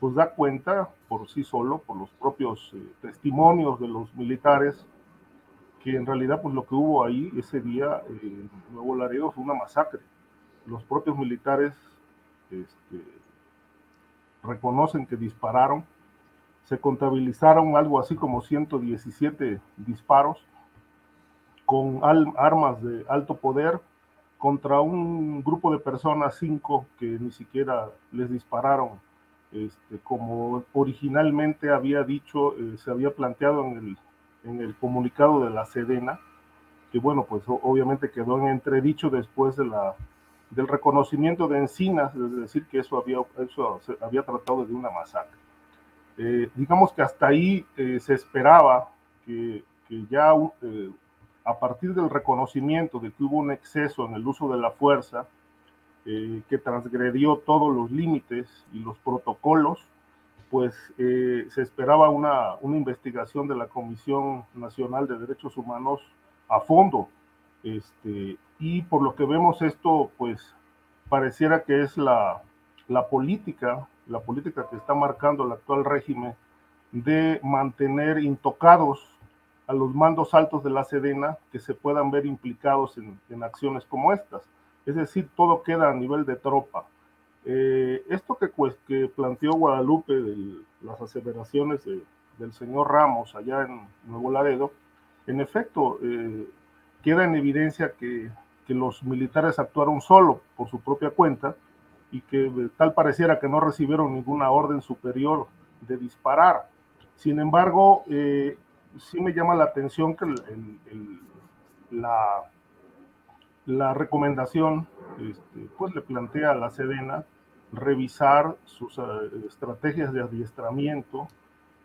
pues da cuenta por sí solo, por los propios eh, testimonios de los militares, que en realidad pues lo que hubo ahí ese día en Nuevo Laredo fue una masacre. Los propios militares este, reconocen que dispararon, se contabilizaron algo así como 117 disparos con armas de alto poder contra un grupo de personas, cinco, que ni siquiera les dispararon este, como originalmente había dicho, eh, se había planteado en el, en el comunicado de la Sedena, que bueno, pues obviamente quedó en entredicho después de la, del reconocimiento de Encinas, es decir, que eso había, eso se había tratado de una masacre. Eh, digamos que hasta ahí eh, se esperaba que, que ya eh, a partir del reconocimiento de que hubo un exceso en el uso de la fuerza, eh, que transgredió todos los límites y los protocolos, pues eh, se esperaba una, una, investigación de la Comisión Nacional de Derechos Humanos a fondo. Este, y por lo que vemos esto, pues pareciera que es la, la política, la política que está marcando el actual régimen de mantener intocados a los mandos altos de la Sedena que se puedan ver implicados en, en acciones como estas es decir, todo queda a nivel de tropa. Eh, esto que, planteó Guadalupe de las aseveraciones de, del señor Ramos allá en Nuevo Laredo, en efecto, eh, queda en evidencia que, los militares actuaron solo por su propia cuenta y que tal pareciera que no recibieron ninguna orden superior de disparar. Sin embargo, eh, sí me llama la atención que la la recomendación este, pues le plantea a la Sedena revisar sus uh, estrategias de adiestramiento,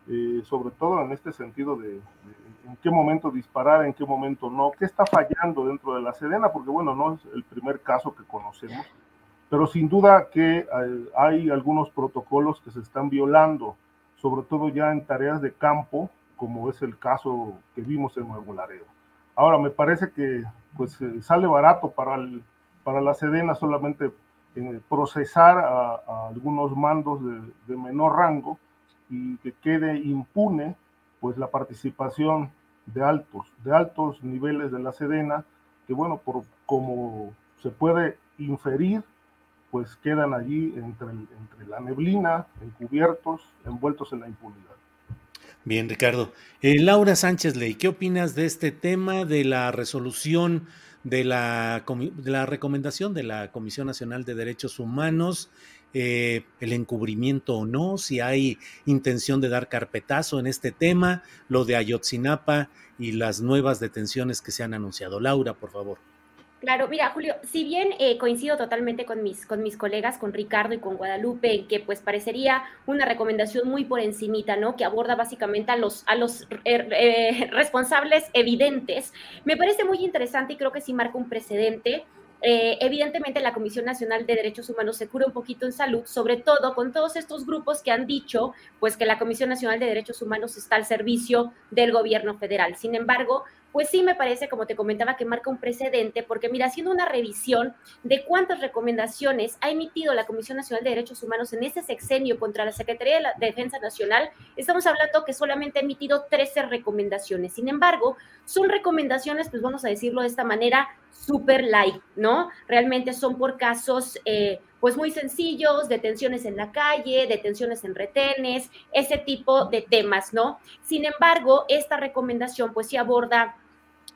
eh, sobre todo en este sentido de, de, en qué momento disparar, en qué momento no, qué está fallando dentro de la Sedena, porque bueno, no es el primer caso que conocemos, pero sin duda que eh, hay algunos protocolos que se están violando, sobre todo ya en tareas de campo, como es el caso que vimos en Nuevo Laredo. Ahora, me parece que pues eh, sale barato para, el, para la Sedena solamente eh, procesar a, algunos mandos de, de, menor rango y que quede impune pues la participación de altos, de altos niveles de la Sedena, que bueno, por como se puede inferir, pues quedan allí entre, entre la neblina, encubiertos, envueltos en la impunidad. Bien, Ricardo. Eh, Laura Sánchez Ley, ¿qué opinas de este tema de la resolución de la, de la recomendación de la Comisión Nacional de Derechos Humanos? Eh, el encubrimiento o no, si hay intención de dar carpetazo en este tema, lo de Ayotzinapa y las nuevas detenciones que se han anunciado. Laura, por favor. Claro, mira, Julio, si bien eh, coincido totalmente con mis, con mis colegas, con Ricardo y con Guadalupe, que pues parecería una recomendación muy por encimita, ¿no? Que aborda básicamente a los, a los er, eh, responsables evidentes, me parece muy interesante y creo que sí marca un precedente. Eh, evidentemente la Comisión Nacional de Derechos Humanos se cura un poquito en salud, sobre todo con todos estos grupos que han dicho pues que la Comisión Nacional de Derechos Humanos está al servicio del gobierno federal. Sin embargo, pues sí me parece, como te comentaba, que marca un precedente, porque mira, haciendo una revisión de cuántas recomendaciones ha emitido la Comisión Nacional de Derechos Humanos en este sexenio contra la Secretaría de Defensa Nacional, estamos hablando que solamente ha emitido 13 recomendaciones. Sin embargo, son recomendaciones, pues vamos a decirlo de esta manera, super light, ¿no? Realmente son por casos... Eh, pues muy sencillos, detenciones en la calle, detenciones en retenes, ese tipo de temas, ¿no? Sin embargo, esta recomendación pues sí aborda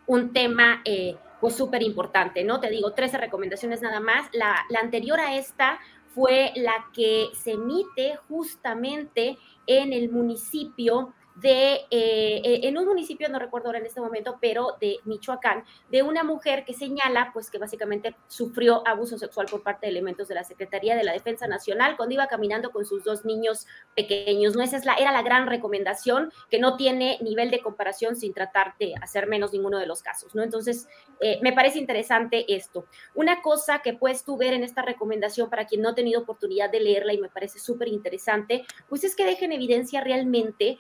un tema eh, pues súper importante, ¿no? Te digo, 13 recomendaciones nada más. La, la anterior a esta fue la que se emite justamente en el municipio de, eh, eh, en un municipio, no recuerdo ahora en este momento, pero de Michoacán, de una mujer que señala, pues que básicamente sufrió abuso sexual por parte de elementos de la Secretaría de la Defensa Nacional cuando iba caminando con sus dos niños pequeños. No, esa es la, era la gran recomendación que no tiene nivel de comparación sin tratar de hacer menos ninguno de los casos, ¿no? Entonces, eh, me parece interesante esto. Una cosa que puedes tú ver en esta recomendación para quien no ha tenido oportunidad de leerla y me parece súper interesante, pues es que dejen evidencia realmente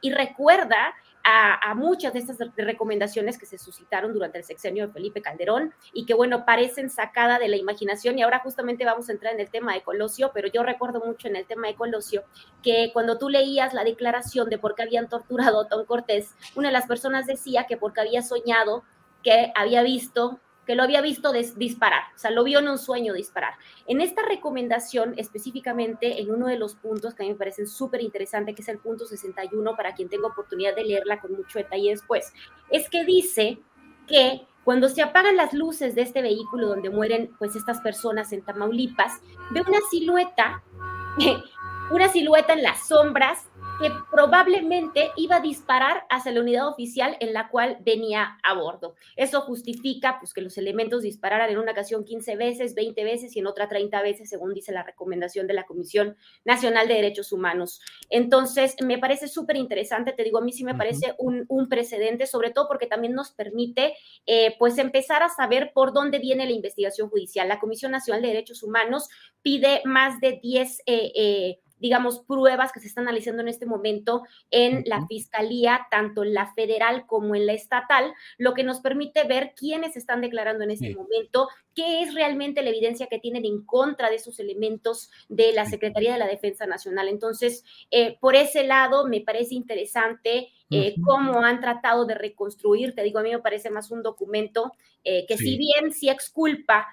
y recuerda a, muchas de estas recomendaciones que se suscitaron durante el sexenio de Felipe Calderón y que, bueno, parecen sacada de la imaginación. Y ahora justamente vamos a entrar en el tema de Colosio, pero yo recuerdo mucho en el tema de Colosio que cuando tú leías la declaración de por qué habían torturado a Tom Cortés, una de las personas decía que porque había soñado que había visto que lo había visto disparar, o sea, lo vio en un sueño disparar. En esta recomendación, específicamente en uno de los puntos que a mí me parecen súper interesante, que es el punto 61, para quien tenga oportunidad de leerla con mucho detalle después, es que dice que cuando se apagan las luces de este vehículo donde mueren pues estas personas en Tamaulipas, ve una silueta, (laughs) una silueta en las sombras que probablemente iba a disparar hacia la unidad oficial en la cual venía a bordo. Eso justifica pues, que los elementos dispararan en una ocasión 15 veces, 20 veces y en otra 30 veces, según dice la recomendación de la Comisión Nacional de Derechos Humanos. Entonces, me parece súper interesante, te digo, a mí sí me parece un, precedente, sobre todo porque también nos permite eh, pues empezar a saber por dónde viene la investigación judicial. La Comisión Nacional de Derechos Humanos pide más de 10 digamos, pruebas que se están analizando en este momento en la fiscalía, tanto en la federal como en la estatal, lo que nos permite ver quiénes están declarando en este momento, qué es realmente la evidencia que tienen en contra de esos elementos de la Secretaría de la Defensa Nacional. Entonces, eh, por ese lado, me parece interesante. Eh, cómo han tratado de reconstruir, te digo, a mí me parece más un documento eh, que si bien sí exculpa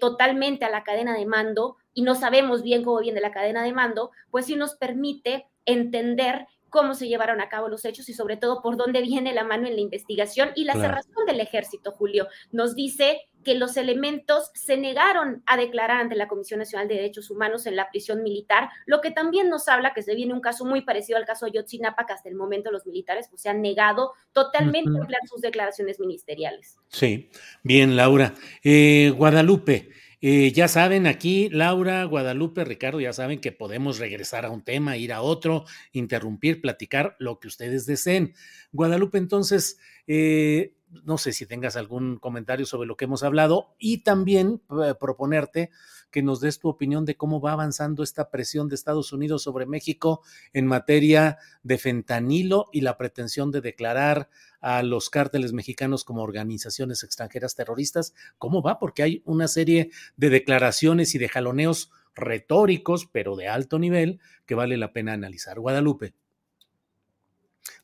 totalmente a la cadena de mando, y no sabemos bien cómo viene la cadena de mando, pues sí nos permite entender cómo se llevaron a cabo los hechos y sobre todo por dónde viene la mano en la investigación y la cerrazón del ejército, Julio. Nos dice que los elementos se negaron a declarar ante la Comisión Nacional de Derechos Humanos en la prisión militar, lo que también nos habla que se viene un caso muy parecido al caso de Yotzinapa, que hasta el momento los militares pues, se han negado totalmente a emplear sus declaraciones ministeriales. Sí, bien, Laura. Eh, Guadalupe, eh, ya saben, aquí Laura, Guadalupe, Ricardo, ya saben que podemos regresar a un tema, ir a otro, interrumpir, platicar lo que ustedes deseen. Guadalupe, entonces, eh, no sé si tengas algún comentario sobre lo que hemos hablado y también eh, proponerte que nos des tu opinión de cómo va avanzando esta presión de Estados Unidos sobre México en materia de fentanilo y la pretensión de declarar a los cárteles mexicanos como organizaciones extranjeras terroristas. ¿Cómo va? Porque hay una serie de declaraciones y de jaloneos retóricos, pero de alto nivel, que vale la pena analizar. Guadalupe,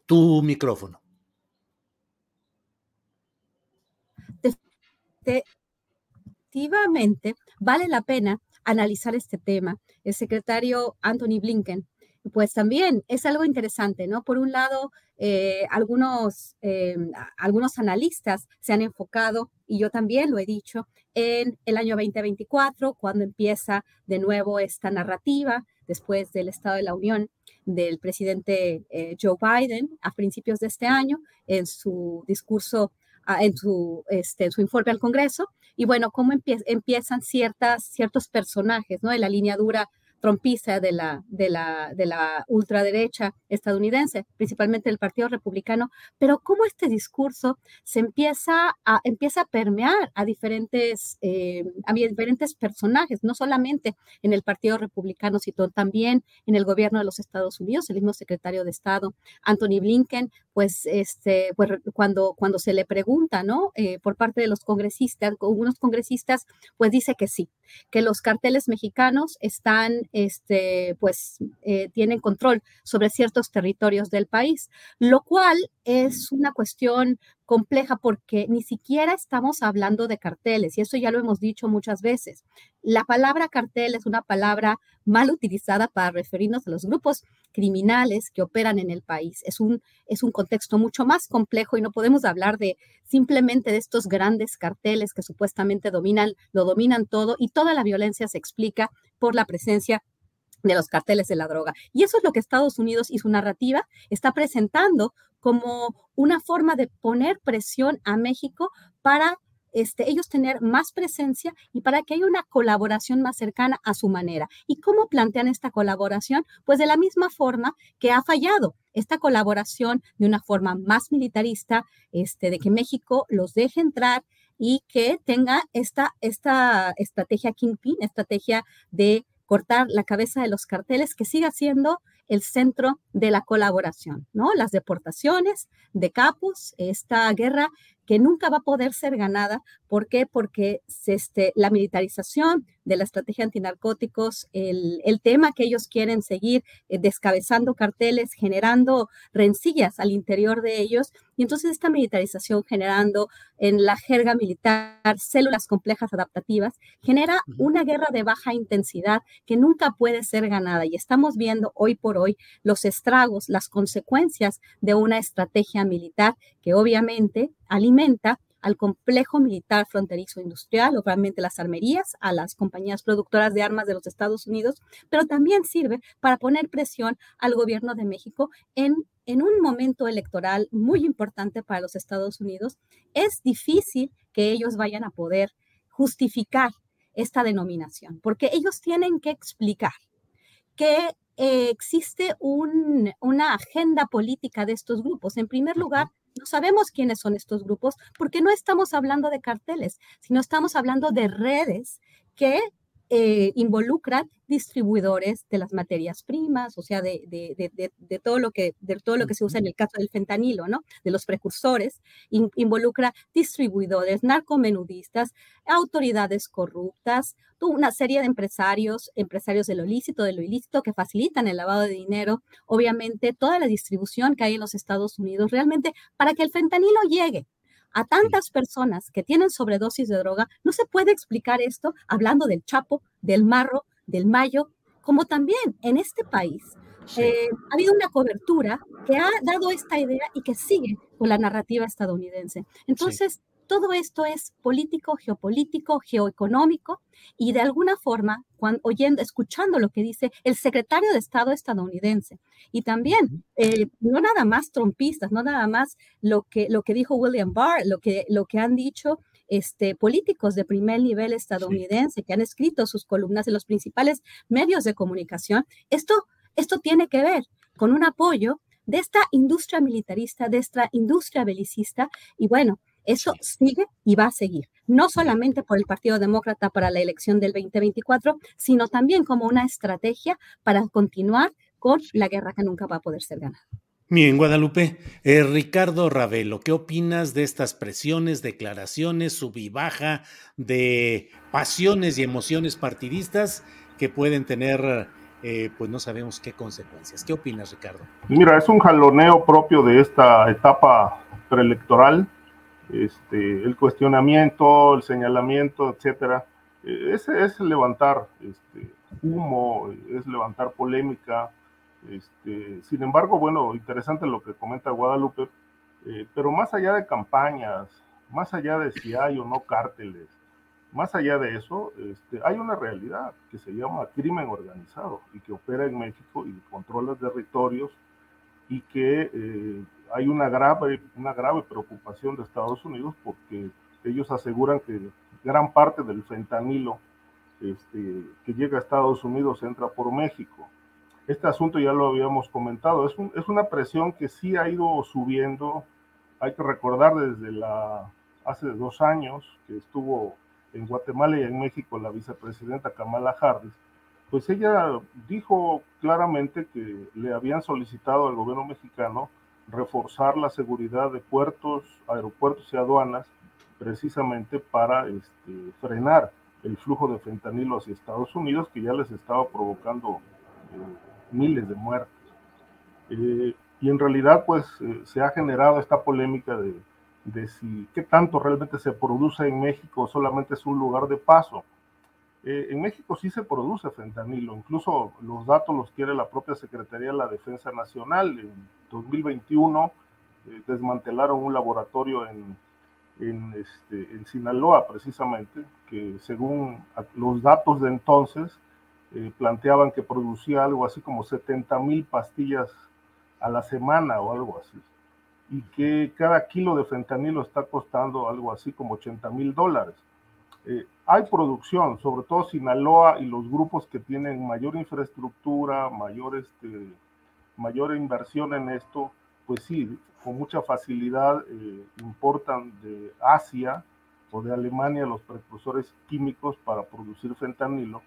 tu micrófono. Efectivamente, vale la pena analizar este tema. El secretario Anthony Blinken, pues también es algo interesante, ¿no? Por un lado, eh, algunos, eh, algunos analistas se han enfocado, y yo también lo he dicho, en el año 2024, cuando empieza de nuevo esta narrativa después del Estado de la Unión del presidente eh, Joe Biden a principios de este año en su discurso, ah, en su, este, su informe al Congreso. Y bueno, cómo empiezan ciertas, ciertos personajes ¿no? de la línea dura trompista de la, de la, de la ultraderecha estadounidense, principalmente el Partido Republicano, pero cómo este discurso se empieza a, empieza a permear a diferentes, eh, a diferentes personajes, no solamente en el Partido Republicano, sino también en el gobierno de los Estados Unidos, el mismo secretario de Estado, Anthony Blinken, pues, este, pues cuando, cuando se le pregunta, ¿no? Eh, por parte de los congresistas, algunos congresistas, pues dice que sí, que los carteles mexicanos están este, pues, eh, tienen control sobre ciertos territorios del país, lo cual es una cuestión compleja porque ni siquiera estamos hablando de carteles y eso ya lo hemos dicho muchas veces. La palabra cartel es una palabra mal utilizada para referirnos a los grupos criminales que operan en el país. Es un, es un contexto mucho más complejo y no podemos hablar de simplemente de estos grandes carteles que supuestamente dominan, lo dominan todo y toda la violencia se explica por la presencia de los carteles de la droga. Y eso es lo que Estados Unidos y su narrativa está presentando como una forma de poner presión a México para este, ellos tener más presencia y para que haya una colaboración más cercana a su manera. ¿Y cómo plantean esta colaboración? Pues de la misma forma que ha fallado esta colaboración de una forma más militarista, este, de que México los deje entrar y que tenga esta, esta estrategia Kingpin, estrategia de cortar la cabeza de los carteles, que siga siendo el centro de la colaboración, ¿no? Las deportaciones de capos, esta guerra que nunca va a poder ser ganada. ¿Por qué? Porque este, la militarización de la estrategia antinarcóticos, el, el tema que ellos quieren seguir eh, descabezando carteles, generando rencillas al interior de ellos, y entonces esta militarización generando en la jerga militar células complejas adaptativas, genera una guerra de baja intensidad que nunca puede ser ganada. Y estamos viendo hoy por hoy los estragos, las consecuencias de una estrategia militar que obviamente alimenta al complejo militar fronterizo industrial, obviamente las armerías, a las compañías productoras de armas de los Estados Unidos, pero también sirve para poner presión al gobierno de México en, en un momento electoral muy importante para los Estados Unidos. Es difícil que ellos vayan a poder justificar esta denominación, porque ellos tienen que explicar que eh, existe una agenda política de estos grupos. En primer lugar, no sabemos quiénes son estos grupos porque no estamos hablando de carteles, sino estamos hablando de redes que eh, involucran distribuidores de las materias primas, o sea, de, de, todo lo que, de todo lo que se usa en el caso del fentanilo, ¿no? De los precursores, involucra distribuidores, narcomenudistas, autoridades corruptas, una serie de empresarios, empresarios de lo ilícito, de lo ilícito, que facilitan el lavado de dinero, obviamente toda la distribución que hay en los Estados Unidos, realmente para que el fentanilo llegue a tantas personas que tienen sobredosis de droga, no se puede explicar esto hablando del Chapo, del Marro, del Mayo, como también en este país. Eh, ha habido una cobertura que ha dado esta idea y que sigue con la narrativa estadounidense. Entonces, todo esto es político, geopolítico, geoeconómico y de alguna forma, cuando, oyendo, escuchando lo que dice el secretario de Estado estadounidense y también eh, no nada más trompistas, no nada más lo que, lo que dijo William Barr, lo que, lo que han dicho este, políticos de primer nivel estadounidense que han escrito sus columnas en los principales medios de comunicación, esto, esto tiene que ver con un apoyo de esta industria militarista, de esta industria belicista, y bueno, eso sigue y va a seguir, no solamente por el Partido Demócrata para la elección del 2024, sino también como una estrategia para continuar con la guerra que nunca va a poder ser ganada. Bien, Guadalupe. Eh, Ricardo Ravelo, ¿qué opinas de estas presiones, declaraciones, sub y baja de pasiones y emociones partidistas que pueden tener, eh, pues no sabemos qué consecuencias? ¿Qué opinas, Ricardo? Mira, es un jaloneo propio de esta etapa preelectoral este, el cuestionamiento, el señalamiento, etcétera, eh, ese es levantar este, humo, es levantar polémica. Este, sin embargo, bueno, interesante lo que comenta Guadalupe, eh, pero más allá de campañas, más allá de si hay o no cárteles, más allá de eso, este, hay una realidad que se llama crimen organizado y que opera en México y controla territorios y que eh, hay una grave, una grave preocupación de Estados Unidos porque ellos aseguran que gran parte del fentanilo este, que llega a Estados Unidos entra por México. Este asunto ya lo habíamos comentado, es, es una presión que sí ha ido subiendo, hay que recordar desde la, hace dos años que estuvo en Guatemala y en México la vicepresidenta Kamala Harris, pues ella dijo claramente que le habían solicitado al gobierno mexicano reforzar la seguridad de puertos, aeropuertos y aduanas precisamente para este, frenar el flujo de fentanilo hacia Estados Unidos que ya les estaba provocando eh, miles de muertes. Eh, y en realidad pues eh, se ha generado esta polémica de de si qué tanto realmente se produce en México, solamente es un lugar de paso. Eh, en México sí se produce fentanilo, incluso los datos los quiere la propia Secretaría de la Defensa Nacional. 2021 eh, desmantelaron un laboratorio en, en, este, en, Sinaloa, precisamente, que según los datos de entonces eh, planteaban que producía algo así como 70 mil pastillas a la semana o algo así y que cada kilo de fentanilo está costando algo así como 80 mil dólares. Eh, hay producción, sobre todo Sinaloa y los grupos que tienen mayor infraestructura, mayor, este, mayor inversión en esto, pues sí, con mucha facilidad eh, importan de Asia o de Alemania los precursores químicos para producir fentanilo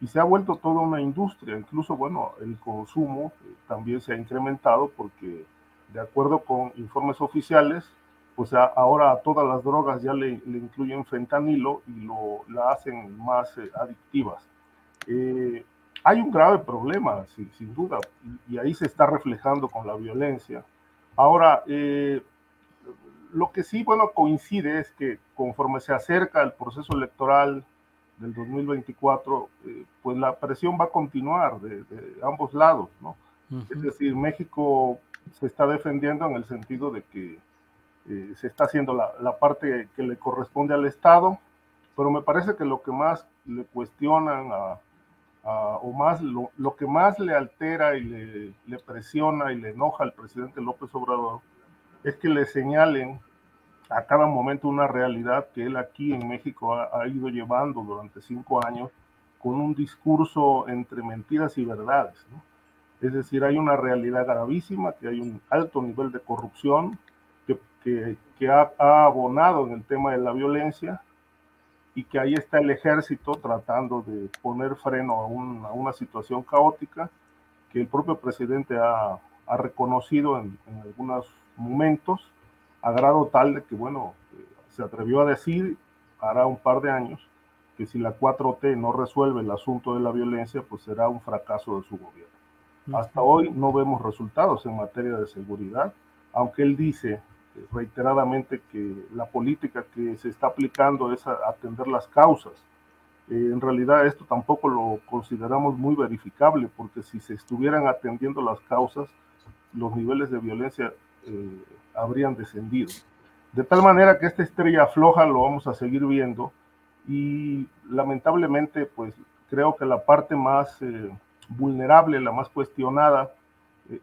y se ha vuelto toda una industria, incluso, bueno, el consumo eh, también se ha incrementado porque de acuerdo con informes oficiales, pues ahora a todas las drogas ya le, incluyen fentanilo y lo, la hacen más eh, adictivas. Eh, hay un grave problema, sin, duda, y, ahí se está reflejando con la violencia. Ahora, eh, lo que sí, bueno, coincide es que conforme se acerca el proceso electoral del 2024, pues la presión va a continuar de, ambos lados, ¿no? Es decir, México se está defendiendo en el sentido de que eh, se está haciendo la, la, parte que le corresponde al Estado, pero me parece que lo que más le cuestionan a, o más lo, lo, que más le altera y le, le, presiona y le enoja al presidente López Obrador es que le señalen a cada momento una realidad que él aquí en México ha, ha ido llevando durante cinco años con un discurso entre mentiras y verdades. Es decir, hay una realidad gravísima, que hay un alto nivel de corrupción que, que, que ha, abonado en el tema de la violencia y que ahí está el ejército tratando de poner freno a, un, a una situación caótica que el propio presidente ha, ha reconocido en, en, algunos momentos, a grado tal de que, bueno, se atrevió a decir, hará un par de años, que si la 4T no resuelve el asunto de la violencia, pues será un fracaso de su gobierno. Hasta hoy no vemos resultados en materia de seguridad, aunque él dice eh, reiteradamente que la política que se está aplicando es atender las causas. Eh, en realidad esto tampoco lo consideramos muy verificable, porque si se estuvieran atendiendo las causas, los niveles de violencia eh, habrían descendido. De tal manera que esta estrella floja lo vamos a seguir viendo y lamentablemente pues creo que la parte más eh, vulnerable, la más cuestionada,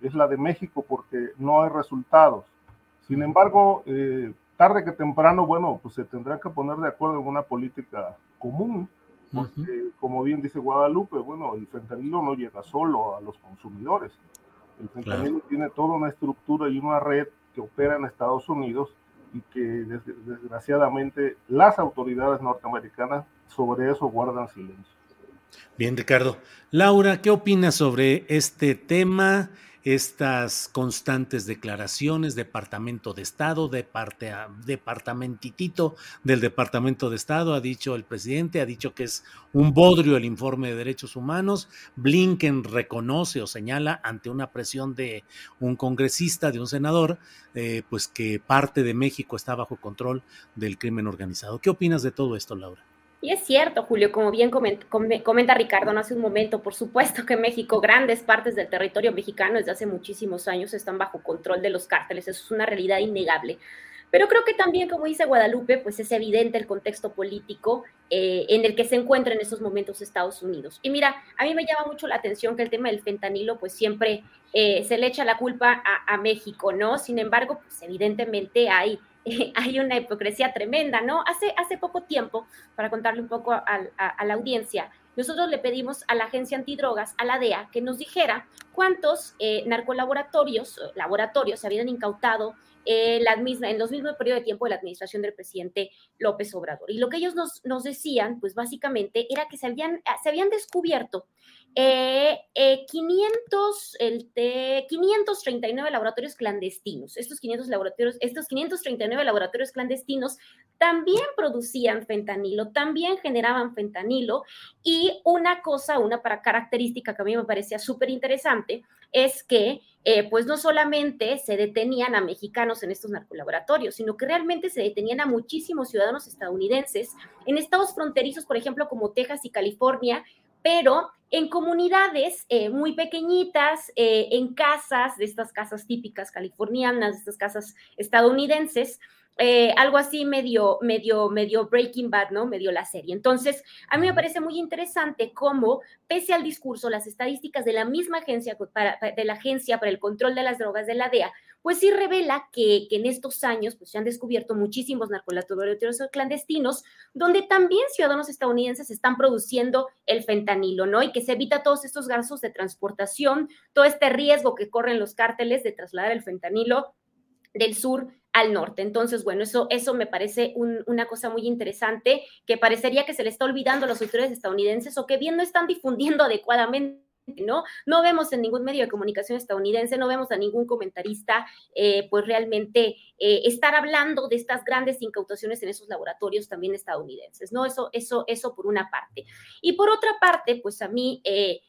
es la de México porque no hay resultados. Sin embargo, eh, tarde que temprano, bueno, pues se tendrá que poner de acuerdo en una política común, porque como bien dice Guadalupe, bueno, el fentanilo no llega solo a los consumidores. El fentanilo claro. tiene toda una estructura y una red que opera en Estados Unidos y que desgraciadamente las autoridades norteamericanas sobre eso guardan silencio. Bien, Ricardo. Laura, ¿qué opinas sobre este tema? Estas constantes declaraciones, Departamento de Estado, de parte a, departamentitito del Departamento de Estado, ha dicho el presidente, ha dicho que es un bodrio el informe de derechos humanos. Blinken reconoce o señala ante una presión de un congresista, de un senador, eh, pues que parte de México está bajo control del crimen organizado. ¿Qué opinas de todo esto, Laura? Y es cierto, Julio, como bien comenta, Ricardo no hace un momento, por supuesto que México, grandes partes del territorio mexicano desde hace muchísimos años están bajo control de los cárteles, eso es una realidad innegable. Pero creo que también, como dice Guadalupe, pues es evidente el contexto político eh, en el que se encuentra en esos momentos Estados Unidos. Y mira, a mí me llama mucho la atención que el tema del fentanilo, pues siempre eh, se le echa la culpa a, a México, ¿no? Sin embargo, pues evidentemente hay (laughs) hay una hipocresía tremenda, ¿no? Hace, hace poco tiempo, para contarle un poco a, la audiencia, nosotros le pedimos a la agencia antidrogas, a la DEA, que nos dijera cuántos eh, narcolaboratorios, laboratorios se habían incautado eh, la misma, en los mismos periodos de tiempo de la administración del presidente López Obrador. Y lo que ellos nos, nos decían, pues básicamente, era que se habían, se habían descubierto 500, eh, el de 539 laboratorios clandestinos. Estos 500 laboratorios, estos 539 laboratorios clandestinos también producían fentanilo, también generaban fentanilo y una cosa, una para característica que a mí me parecía súper interesante es que eh, pues no solamente se detenían a mexicanos en estos narcolaboratorios, sino que realmente se detenían a muchísimos ciudadanos estadounidenses en estados fronterizos, por ejemplo, como Texas y California, pero en comunidades eh, muy pequeñitas, eh, en casas, de estas casas típicas californianas, de estas casas estadounidenses, eh, algo así medio, medio, medio Breaking Bad, ¿no? Medio la serie. Entonces, a mí me parece muy interesante cómo, pese al discurso, las estadísticas de la misma agencia, de la Agencia para el Control de las Drogas de la DEA, pues sí revela que, en estos años pues, se han descubierto muchísimos narcolaboratorios clandestinos, donde también ciudadanos estadounidenses están produciendo el fentanilo, ¿no? Y que se evita todos estos gastos de transportación, todo este riesgo que corren los cárteles de trasladar el fentanilo del sur al norte. Entonces, bueno, eso, eso me parece una cosa muy interesante que parecería que se le está olvidando a los autoridades estadounidenses o que bien no están difundiendo (laughs) adecuadamente. ¿no? No vemos en ningún medio de comunicación estadounidense, no vemos a ningún comentarista, eh, pues realmente eh, estar hablando de estas grandes incautaciones en esos laboratorios también estadounidenses, ¿no? Eso, eso, eso por una parte. Y por otra parte, pues a mí, eh,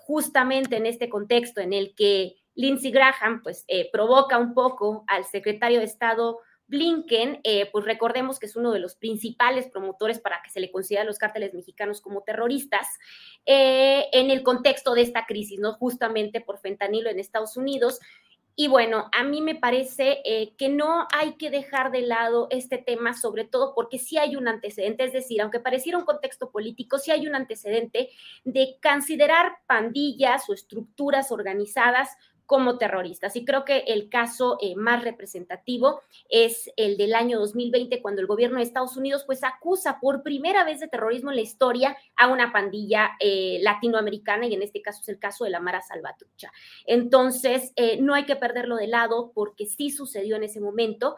justamente en este contexto en el que Lindsey Graham, pues eh, provoca un poco al secretario de Estado Blinken, eh, pues recordemos que es uno de los principales promotores para que se le considere a los cárteles mexicanos como terroristas, eh, en el contexto de esta crisis, ¿no? Justamente por fentanilo en Estados Unidos. Y bueno, a mí me parece que no hay que dejar de lado este tema, sobre todo porque sí hay un antecedente, es decir, aunque pareciera un contexto político, sí hay un antecedente de considerar pandillas o estructuras organizadas como terroristas. Y creo que el caso eh, más representativo es el del año 2020, cuando el gobierno de Estados Unidos pues acusa por primera vez de terrorismo en la historia a una pandilla eh, latinoamericana y en este caso es el caso de la Mara Salvatrucha. Entonces, eh, no hay que perderlo de lado porque sí sucedió en ese momento.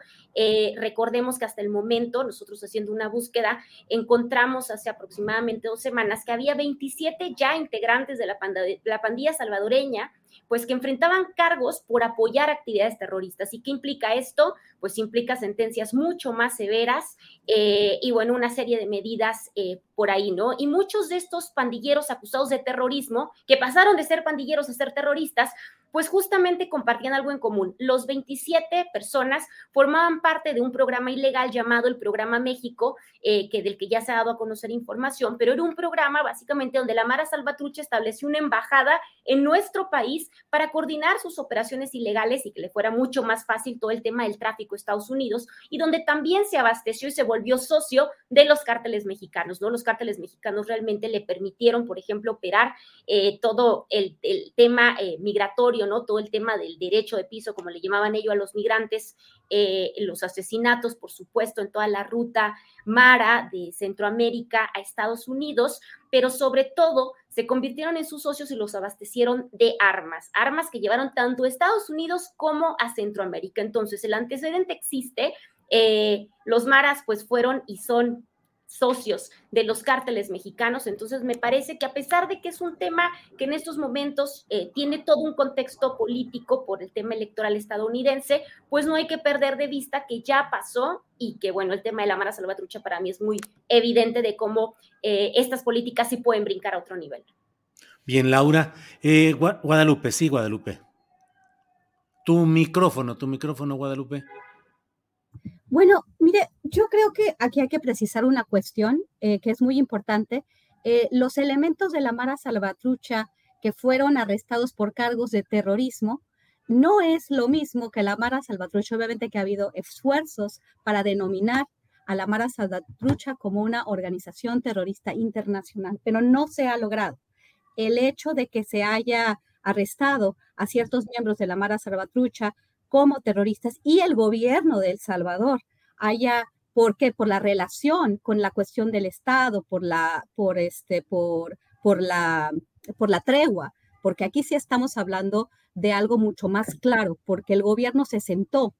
recordemos que hasta el momento, nosotros haciendo una búsqueda, encontramos hace aproximadamente dos semanas que había 27 ya integrantes de la, la pandilla salvadoreña pues que enfrentaban cargos por apoyar actividades terroristas. ¿Y qué implica esto? Pues implica sentencias mucho más severas eh, y bueno, una serie de medidas eh, por ahí, ¿no? Y muchos de estos pandilleros acusados de terrorismo, que pasaron de ser pandilleros a ser terroristas, pues justamente compartían algo en común. Los 27 personas formaban parte de un programa ilegal llamado el Programa México, eh, que del que ya se ha dado a conocer información, pero era un programa básicamente donde la Mara Salvatrucha estableció una embajada en nuestro país para coordinar sus operaciones ilegales y que le fuera mucho más fácil todo el tema del tráfico a Estados Unidos y donde también se abasteció y se volvió socio de los cárteles mexicanos, ¿no? Los cárteles mexicanos realmente le permitieron, por ejemplo, operar eh, todo el, tema eh, migratorio, Todo el tema del derecho de piso, como le llamaban ellos a los migrantes, eh, los asesinatos, por supuesto, en toda la ruta Mara de Centroamérica a Estados Unidos, pero sobre todo se convirtieron en sus socios y los abastecieron de armas, armas que llevaron tanto a Estados Unidos como a Centroamérica. Entonces, el antecedente existe. Eh, los maras pues fueron y son socios de los cárteles mexicanos. Entonces, me parece que a pesar de que es un tema que en estos momentos eh, tiene todo un contexto político por el tema electoral estadounidense, pues no hay que perder de vista que ya pasó y que, bueno, el tema de la Mara Salvatrucha para mí es muy evidente de cómo eh, estas políticas sí pueden brincar a otro nivel. Bien, Laura. Eh, Guadalupe, sí, Guadalupe. Tu micrófono, tu micrófono, Guadalupe. Bueno, mire, yo creo que aquí hay que precisar una cuestión eh, que es muy importante. Eh, los elementos de la Mara Salvatrucha que fueron arrestados por cargos de terrorismo no es lo mismo que la Mara Salvatrucha. Obviamente que ha habido esfuerzos para denominar a la Mara Salvatrucha como una organización terrorista internacional, pero no se ha logrado. El hecho de que se haya arrestado a ciertos miembros de la Mara Salvatrucha como terroristas y el gobierno de El Salvador haya, ¿por qué? Por la relación con la cuestión del Estado, por la, por este, por, por la, por la tregua, porque aquí sí estamos hablando de algo mucho más claro, porque el gobierno se sentó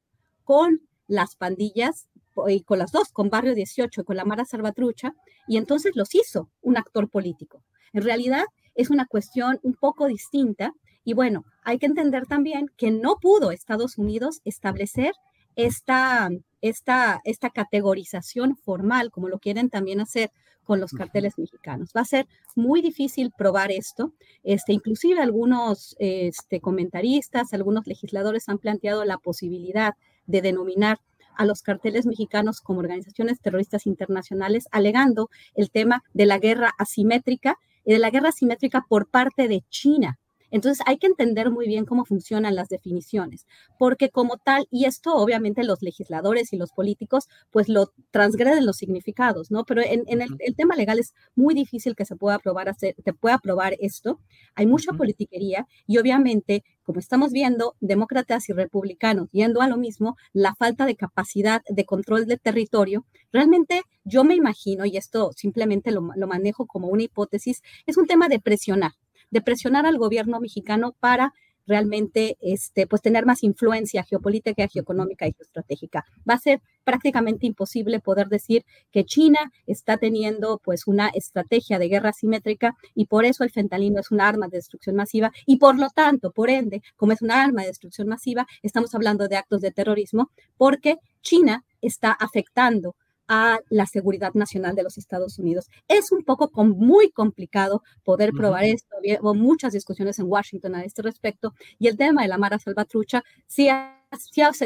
con las pandillas y con las dos, con Barrio 18 y con la Mara Salvatrucha, y entonces los hizo un actor político. En realidad es una cuestión un poco distinta y bueno, hay que entender también que no pudo Estados Unidos establecer esta, esta, esta categorización formal, como lo quieren también hacer con los carteles mexicanos. Va a ser muy difícil probar esto. Este, inclusive algunos este, comentaristas, algunos legisladores han planteado la posibilidad de denominar a los carteles mexicanos como organizaciones terroristas internacionales, alegando el tema de la guerra asimétrica y de la guerra asimétrica por parte de China entonces hay que entender muy bien cómo funcionan las definiciones, porque como tal, y esto obviamente los legisladores y los políticos pues lo transgreden los significados, ¿no? Pero en, el, tema legal es muy difícil que se pueda aprobar, hacer, te pueda aprobar esto. Hay mucha politiquería y obviamente, como estamos viendo, demócratas y republicanos yendo a lo mismo, la falta de capacidad de control del territorio, realmente yo me imagino, y esto simplemente lo manejo como una hipótesis, es un tema de presionar de presionar al gobierno mexicano para realmente este, pues tener más influencia geopolítica, geoeconómica y geoestratégica. Va a ser prácticamente imposible poder decir que China está teniendo pues una estrategia de guerra simétrica y por eso el fentanilo es un arma de destrucción masiva y por lo tanto, por ende, como es un arma de destrucción masiva, estamos hablando de actos de terrorismo porque China está afectando a la seguridad nacional de los Estados Unidos. Es un poco muy complicado poder probar esto. Hubo muchas discusiones en Washington a este respecto y el tema de la Mara Salvatrucha sí,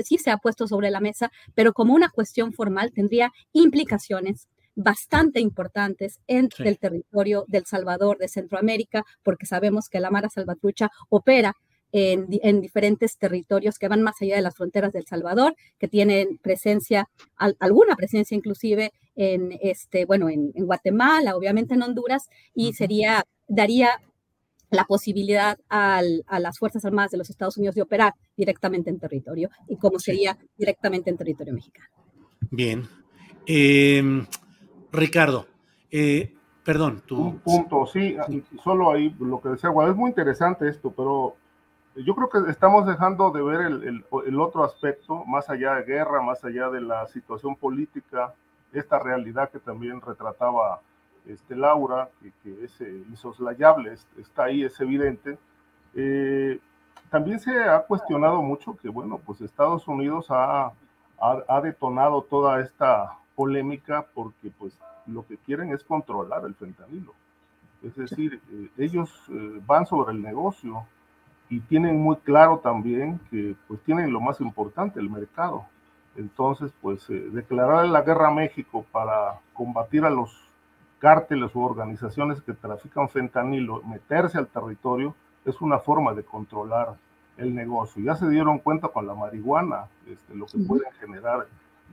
sí se ha puesto sobre la mesa, pero como una cuestión formal tendría implicaciones bastante importantes en el territorio del Salvador, de Centroamérica, porque sabemos que la Mara Salvatrucha opera en, diferentes territorios que van más allá de las fronteras del Salvador, que tienen presencia, alguna presencia inclusive en, este, bueno, en, Guatemala, obviamente en Honduras, y sería, daría la posibilidad a las Fuerzas Armadas de los Estados Unidos de operar directamente en territorio, y como sería directamente en territorio mexicano. Bien. Em, Ricardo, eh, perdón, tú. Un punto, sí, solo ahí lo que decía, es muy interesante esto, pero yo creo que estamos dejando de ver el, el, otro aspecto, más allá de guerra, más allá de la situación política, esta realidad que también retrataba este, Laura, que, que es eh, insoslayable, está ahí, es evidente. Eh, también se ha cuestionado mucho que, bueno, pues Estados Unidos ha, ha, detonado toda esta polémica porque, pues, lo que quieren es controlar el fentanilo. Es decir, eh, ellos van sobre el negocio, y tienen muy claro también que pues tienen lo más importante, el mercado. Entonces, pues eh, declarar la guerra a México para combatir a los cárteles u organizaciones que trafican fentanilo, meterse al territorio, es una forma de controlar el negocio. Ya se dieron cuenta con la marihuana, este, lo que pueden generar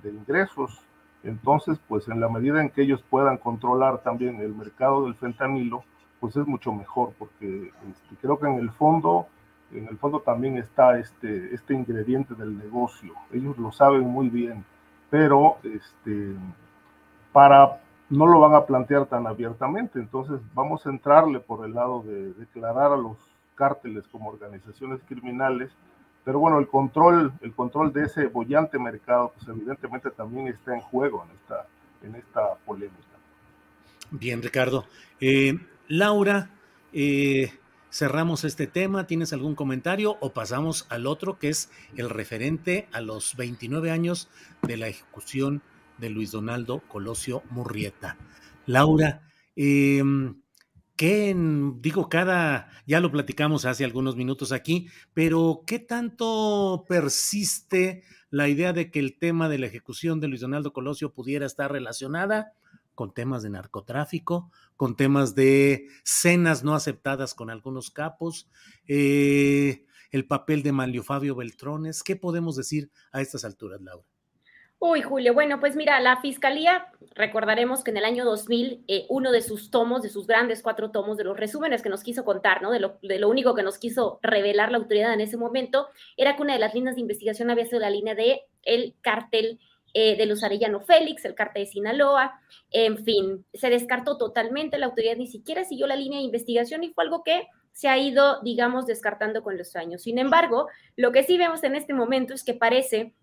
de ingresos. Entonces, pues en la medida en que ellos puedan controlar también el mercado del fentanilo, pues es mucho mejor, porque este, creo que en el fondo en el fondo también está este, este ingrediente del negocio. Ellos lo saben muy bien, pero este, para, no lo van a plantear tan abiertamente. Entonces vamos a entrarle por el lado de declarar a los cárteles como organizaciones criminales. Pero bueno, el control, el control de ese bollante mercado, pues evidentemente también está en juego en esta, en esta polémica. Bien, Ricardo. Eh, Laura, eh, cerramos este tema. ¿Tienes algún comentario o pasamos al otro que es el referente a los 29 años de la ejecución de Luis Donaldo Colosio Murrieta? Laura, em, ¿Qué, digo, cada, ya lo platicamos hace algunos minutos aquí, pero qué tanto persiste la idea de que el tema de la ejecución de Luis Donaldo Colosio pudiera estar relacionada con temas de narcotráfico, con temas de cenas no aceptadas con algunos capos, eh, el papel de Manlio Fabio Beltrones. ¿Qué podemos decir a estas alturas, Laura? Uy, Julio, bueno, pues mira, la Fiscalía, recordaremos que en el año 2000, eh, uno de sus tomos, de sus grandes cuatro tomos, de los resúmenes que nos quiso contar, ¿no? De lo, de lo único que nos quiso revelar la autoridad en ese momento, era que una de las líneas de investigación había sido la línea de el cártel eh, de los Arellano Félix, el cártel de Sinaloa, en fin, se descartó totalmente, la autoridad ni siquiera siguió la línea de investigación y fue algo que se ha ido, digamos, descartando con los años. Sin embargo, lo que sí vemos en este momento es que parece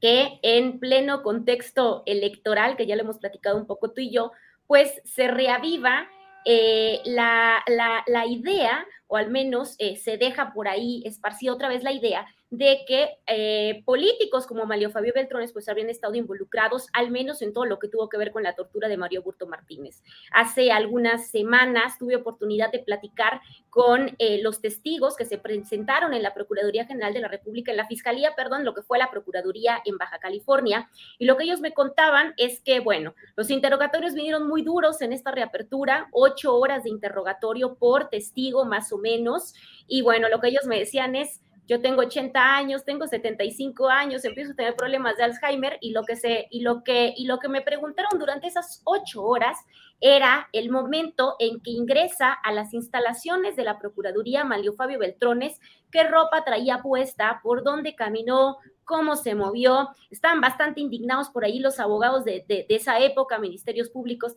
que en pleno contexto electoral, que ya lo hemos platicado un poco tú y yo, pues se reaviva eh, la, la, idea, o al menos eh, se deja por ahí esparcida otra vez la idea de que eh, políticos como Mario Fabio Beltrones pues habrían estado involucrados al menos en todo lo que tuvo que ver con la tortura de Mario Burto Martínez. Hace algunas semanas tuve oportunidad de platicar con eh, los testigos que se presentaron en la Procuraduría General de la República, en la Fiscalía, perdón, lo que fue la Procuraduría en Baja California, y lo que ellos me contaban es que, bueno, los interrogatorios vinieron muy duros en esta reapertura, ocho horas de interrogatorio por testigo más o menos, y bueno, lo que ellos me decían es, yo tengo 80 años, tengo 75 años, empiezo a tener problemas de Alzheimer y lo que se y lo que y lo que me preguntaron durante esas ocho horas era el momento en que ingresa a las instalaciones de la Procuraduría Malio Fabio Beltrones, qué ropa traía puesta, por dónde caminó, cómo se movió. Estaban bastante indignados por ahí los abogados de, de, esa época, ministerios públicos,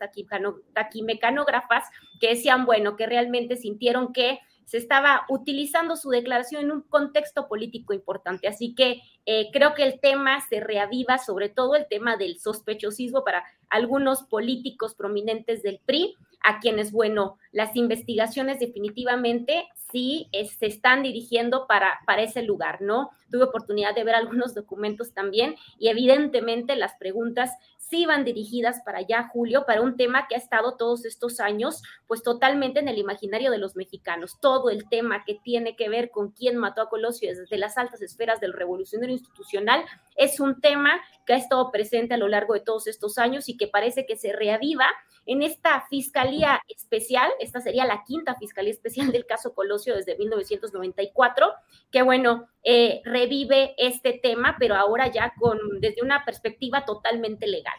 taquimecanógrafas, que decían, bueno, que realmente sintieron que se estaba utilizando su declaración en un contexto político importante. Así que eh, creo que el tema se reaviva, sobre todo el tema del sospechosismo para algunos políticos prominentes del PRI, a quienes, bueno, las investigaciones definitivamente sí se están dirigiendo para, para ese lugar, ¿no? Tuve oportunidad de ver algunos documentos también y evidentemente las preguntas sí van dirigidas para allá, Julio, para un tema que ha estado todos estos años, pues totalmente en el imaginario de los mexicanos. Todo el tema que tiene que ver con quién mató a Colosio desde las altas esferas del revolucionario institucional es un tema que ha estado presente a lo largo de todos estos años y que parece que se reaviva en esta fiscalía especial. Esta sería la quinta fiscalía especial del caso Colosio desde 1994, que bueno, eh, revive este tema, pero ahora ya con desde una perspectiva totalmente legal.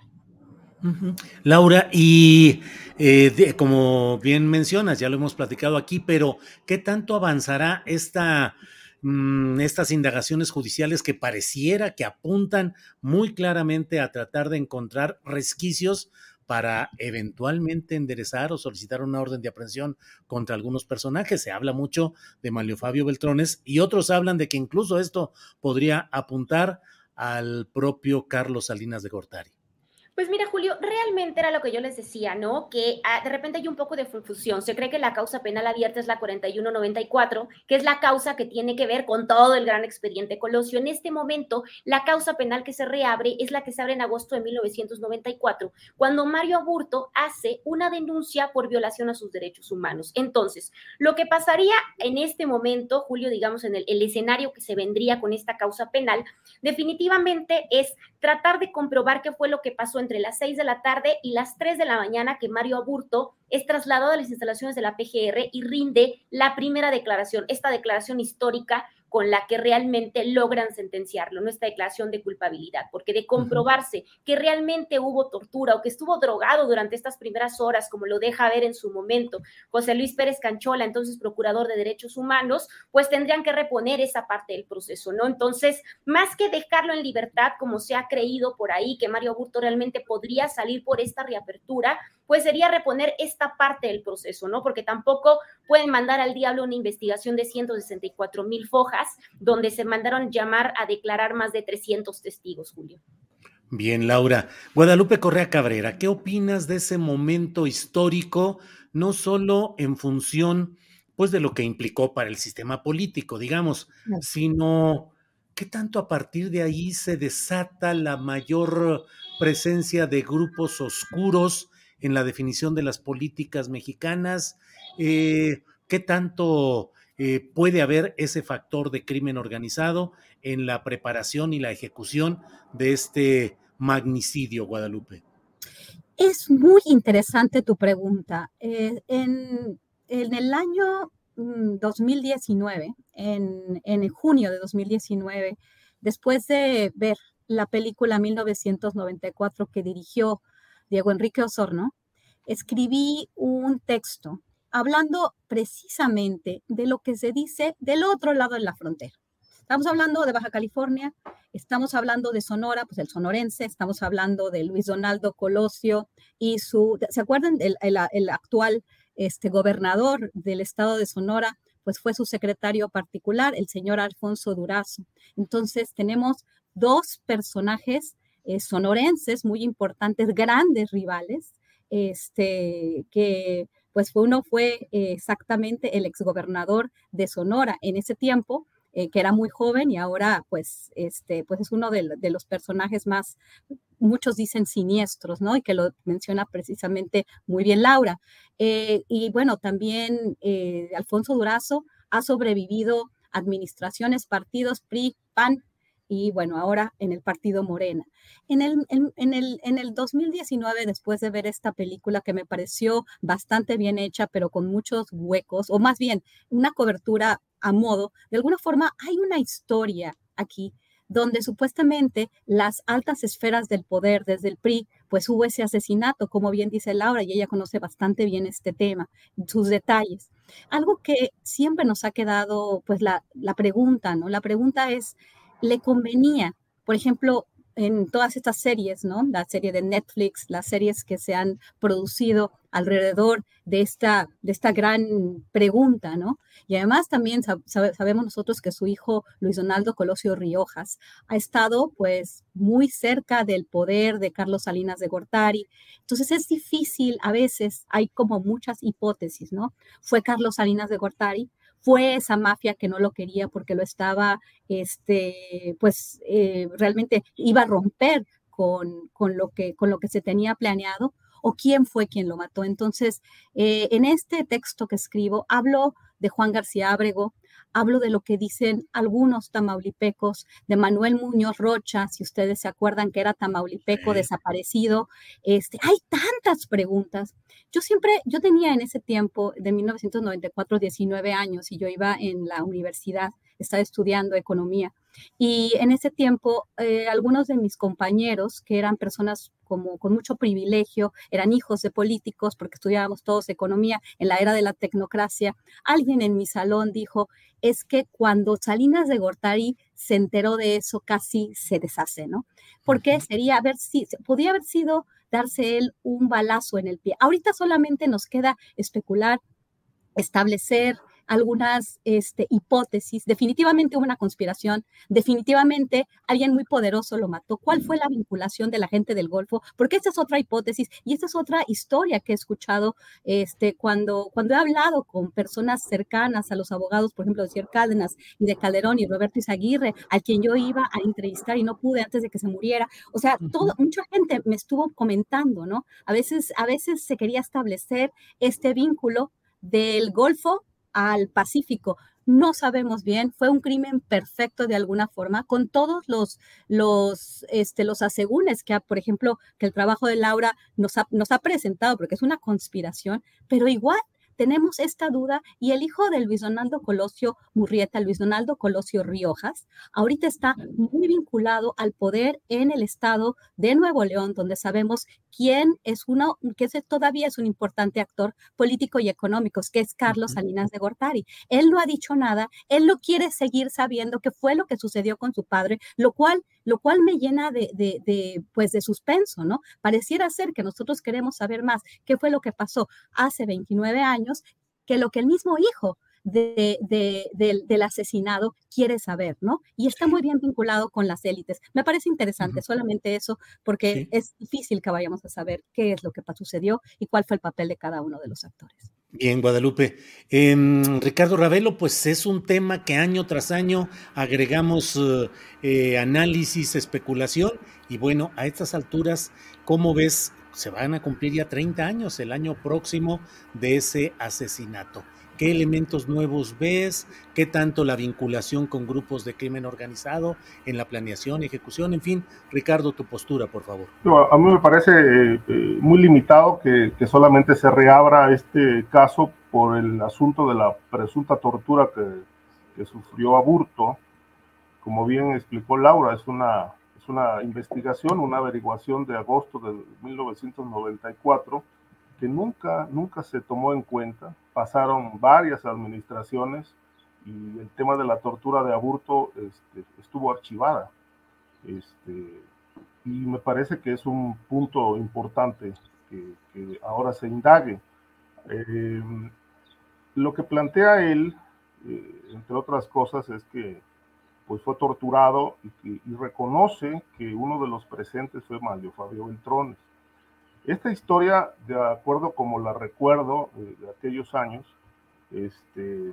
Laura, y eh, como bien mencionas, ya lo hemos platicado aquí, pero ¿qué tanto avanzará esta, mm, estas indagaciones judiciales que pareciera que apuntan muy claramente a tratar de encontrar resquicios para eventualmente enderezar o solicitar una orden de aprehensión contra algunos personajes. Se habla mucho de Malio Fabio Beltrones y otros hablan de que incluso esto podría apuntar al propio Carlos Salinas de Gortari. Pues mira, Julio, realmente era lo que yo les decía, ¿no? Que ah, de repente hay un poco de confusión. Se cree que la causa penal abierta es la 4194, que es la causa que tiene que ver con todo el gran expediente Colosio. En este momento, la causa penal que se reabre es la que se abre en agosto de 1994, cuando Mario Aburto hace una denuncia por violación a sus derechos humanos. Entonces, lo que pasaría en este momento, Julio, digamos, en el, el escenario que se vendría con esta causa penal, definitivamente es tratar de comprobar qué fue lo que pasó entre las 6 de la tarde y las 3 de la mañana que Mario Aburto es trasladado a las instalaciones de la PGR y rinde la primera declaración, esta declaración histórica con la que realmente logran sentenciarlo, nuestra declaración de culpabilidad, porque de comprobarse que realmente hubo tortura o que estuvo drogado durante estas primeras horas, como lo deja ver en su momento José Luis Pérez Canchola, entonces procurador de derechos humanos, pues tendrían que reponer esa parte del proceso, ¿no? Entonces, más que dejarlo en libertad, como se ha creído por ahí, que Mario Burto realmente podría salir por esta reapertura, pues sería reponer esta parte del proceso, ¿no? Porque tampoco pueden mandar al diablo una investigación de 164 mil fojas, donde se mandaron llamar a declarar más de 300 testigos, Julio. Bien, Laura. Guadalupe Correa Cabrera, ¿qué opinas de ese momento histórico, no solo en función, pues, de lo que implicó para el sistema político, digamos, sino qué tanto a partir de ahí se desata la mayor presencia de grupos oscuros en la definición de las políticas mexicanas? Eh, ¿Qué tanto eh, puede haber ese factor de crimen organizado en la preparación y la ejecución de este magnicidio, Guadalupe? Es muy interesante tu pregunta. Eh, en, el año 2019, mm, en, en junio de 2019, después de ver la película 1994 que dirigió Diego Enrique Osorno, escribí un texto hablando precisamente de lo que se dice del otro lado de la frontera. Estamos hablando de Baja California, estamos hablando de Sonora, pues el sonorense, estamos hablando de Luis Donaldo Colosio y su, ¿se acuerdan? El, el, actual este, gobernador del estado de Sonora, pues fue su secretario particular, el señor Alfonso Durazo. Entonces tenemos dos personajes eh, sonorenses muy importantes, grandes rivales, este, que pues uno fue eh, exactamente el exgobernador de Sonora en ese tiempo, eh, que era muy joven y ahora pues, este, pues es uno de, los personajes más, muchos dicen siniestros, ¿no? Y que lo menciona precisamente muy bien Laura. Eh, y bueno, también Alfonso Durazo ha sobrevivido administraciones, partidos, PRI, PAN, y bueno, ahora en el partido Morena. En el, en, el, en el 2019, después de ver esta película que me pareció bastante bien hecha, pero con muchos huecos, o más bien una cobertura a modo, de alguna forma hay una historia aquí donde supuestamente las altas esferas del poder desde el PRI, pues hubo ese asesinato, como bien dice Laura, y ella conoce bastante bien este tema, sus detalles. Algo que siempre nos ha quedado, pues la, la pregunta, ¿no? La pregunta es, le convenía, por ejemplo, en todas estas series, ¿no? La serie de Netflix, las series que se han producido alrededor de esta, de esta gran pregunta, ¿no? Y además también sabemos nosotros que su hijo Luis Donaldo Colosio Riojas ha estado pues muy cerca del poder de Carlos Salinas de Gortari. Entonces es difícil, a veces hay como muchas hipótesis, ¿no? Fue Carlos Salinas de Gortari, fue esa mafia que no lo quería porque lo estaba, este, pues eh, realmente iba a romper con, con, lo que, con lo que se tenía planeado o quién fue quien lo mató. Entonces, eh, en este texto que escribo, hablo de Juan García Ábrego, hablo de lo que dicen algunos tamaulipecos, de Manuel Muñoz Rocha, si ustedes se acuerdan que era tamaulipeco desaparecido. Este, hay tantas preguntas. Yo siempre, yo tenía en ese tiempo, de 1994, 19 años y yo iba en la universidad, estaba estudiando economía. Y en ese tiempo, eh, algunos de mis compañeros, que eran personas como con mucho privilegio, eran hijos de políticos, porque estudiábamos todos economía en la era de la tecnocracia, alguien en mi salón dijo, es que cuando Salinas de Gortari se enteró de eso, casi se deshace, ¿no? Porque sería haber si, podía haber sido darse él un balazo en el pie. Ahorita solamente nos queda especular, establecer algunas este, hipótesis. Definitivamente hubo una conspiración, definitivamente alguien muy poderoso lo mató. ¿Cuál fue la vinculación de la gente del Golfo? Porque esta es otra hipótesis y esta es otra historia que he escuchado este, cuando, cuando he hablado con personas cercanas a los abogados, por ejemplo, de Cier Cárdenas y de Calderón y Roberto Izaguirre, a quien yo iba a entrevistar y no pude antes de que se muriera. O sea, todo, mucha gente me estuvo comentando, ¿no? A veces, a veces se quería establecer este vínculo del Golfo al Pacífico. No sabemos bien, fue un crimen perfecto de alguna forma, con todos los, los, este, los asegúnes que, por ejemplo, que el trabajo de Laura nos nos ha presentado, porque es una conspiración, pero igual tenemos esta duda y el hijo de Luis Donaldo Colosio Murrieta, Luis Donaldo Colosio Riojas, ahorita está muy vinculado al poder en el estado de Nuevo León, donde sabemos quién es uno, que todavía es un importante actor político y económico, que es Carlos Salinas de Gortari. Él no ha dicho nada, él no quiere seguir sabiendo qué fue lo que sucedió con su padre, lo cual, lo cual me llena de, de, de, pues de suspenso, ¿no? Pareciera ser que nosotros queremos saber más qué fue lo que pasó hace 29 años que lo que el mismo hijo de, del asesinado quiere saber, ¿no? Y está muy bien vinculado con las élites. Me parece interesante solamente eso, porque es difícil que vayamos a saber qué es lo que sucedió y cuál fue el papel de cada uno de los actores. Bien, Guadalupe. Em, Ricardo Ravelo, pues es un tema que año tras año agregamos eh, análisis, especulación, y bueno, a estas alturas, ¿cómo ves se van a cumplir ya 30 años el año próximo de ese asesinato. ¿Qué elementos nuevos ves? ¿Qué tanto la vinculación con grupos de crimen organizado en la planeación, ejecución? En fin, Ricardo, tu postura, por favor. A mí me parece eh, muy limitado que, solamente se reabra este caso por el asunto de la presunta tortura que, que sufrió Aburto. Como bien explicó Laura, es una, es una investigación, una averiguación de agosto de 1994 que nunca, nunca se tomó en cuenta pasaron varias administraciones y el tema de la tortura de aborto este, estuvo archivada. Este, y me parece que es un punto importante que, ahora se indague. Eh, lo que plantea él, eh, entre otras cosas, es que pues fue torturado y, reconoce que uno de los presentes fue Mario Fabio Beltrones. Esta historia, de acuerdo como la recuerdo eh, de aquellos años, este,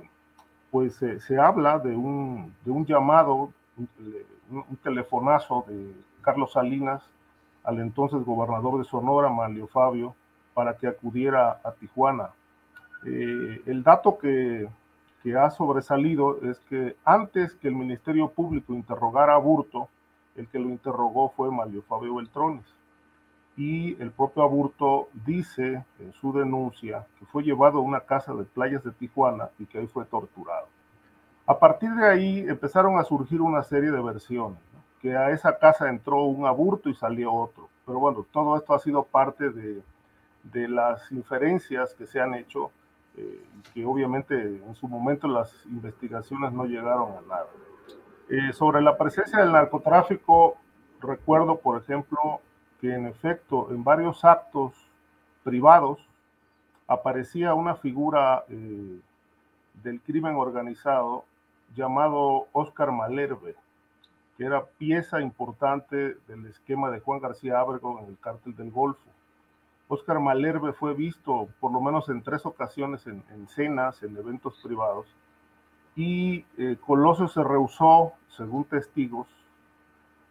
pues se habla de un, de un llamado, un, telefonazo de Carlos Salinas al entonces gobernador de Sonora, Manlio Fabio, para que acudiera a Tijuana. Eh, el dato que, que, ha sobresalido es que antes que el Ministerio Público interrogara a Burto, el que lo interrogó fue Manlio Fabio Beltrones y el propio Aburto dice en su denuncia que fue llevado a una casa de playas de Tijuana y que ahí fue torturado. A partir de ahí empezaron a surgir una serie de versiones, que a esa casa entró un aburto y salió otro. Pero bueno, todo esto ha sido parte de, de las inferencias que se han hecho, eh, que obviamente en su momento las investigaciones no llegaron a nada. Eh, sobre la presencia del narcotráfico, recuerdo, por ejemplo, que en efecto en varios actos privados aparecía una figura eh, del crimen organizado llamado Oscar Malerbe, que era pieza importante del esquema de Juan García Ábrego en el cártel del Golfo. Oscar Malerbe fue visto por lo menos en tres ocasiones en, cenas, en eventos privados, y eh, Colosio se rehusó, según testigos,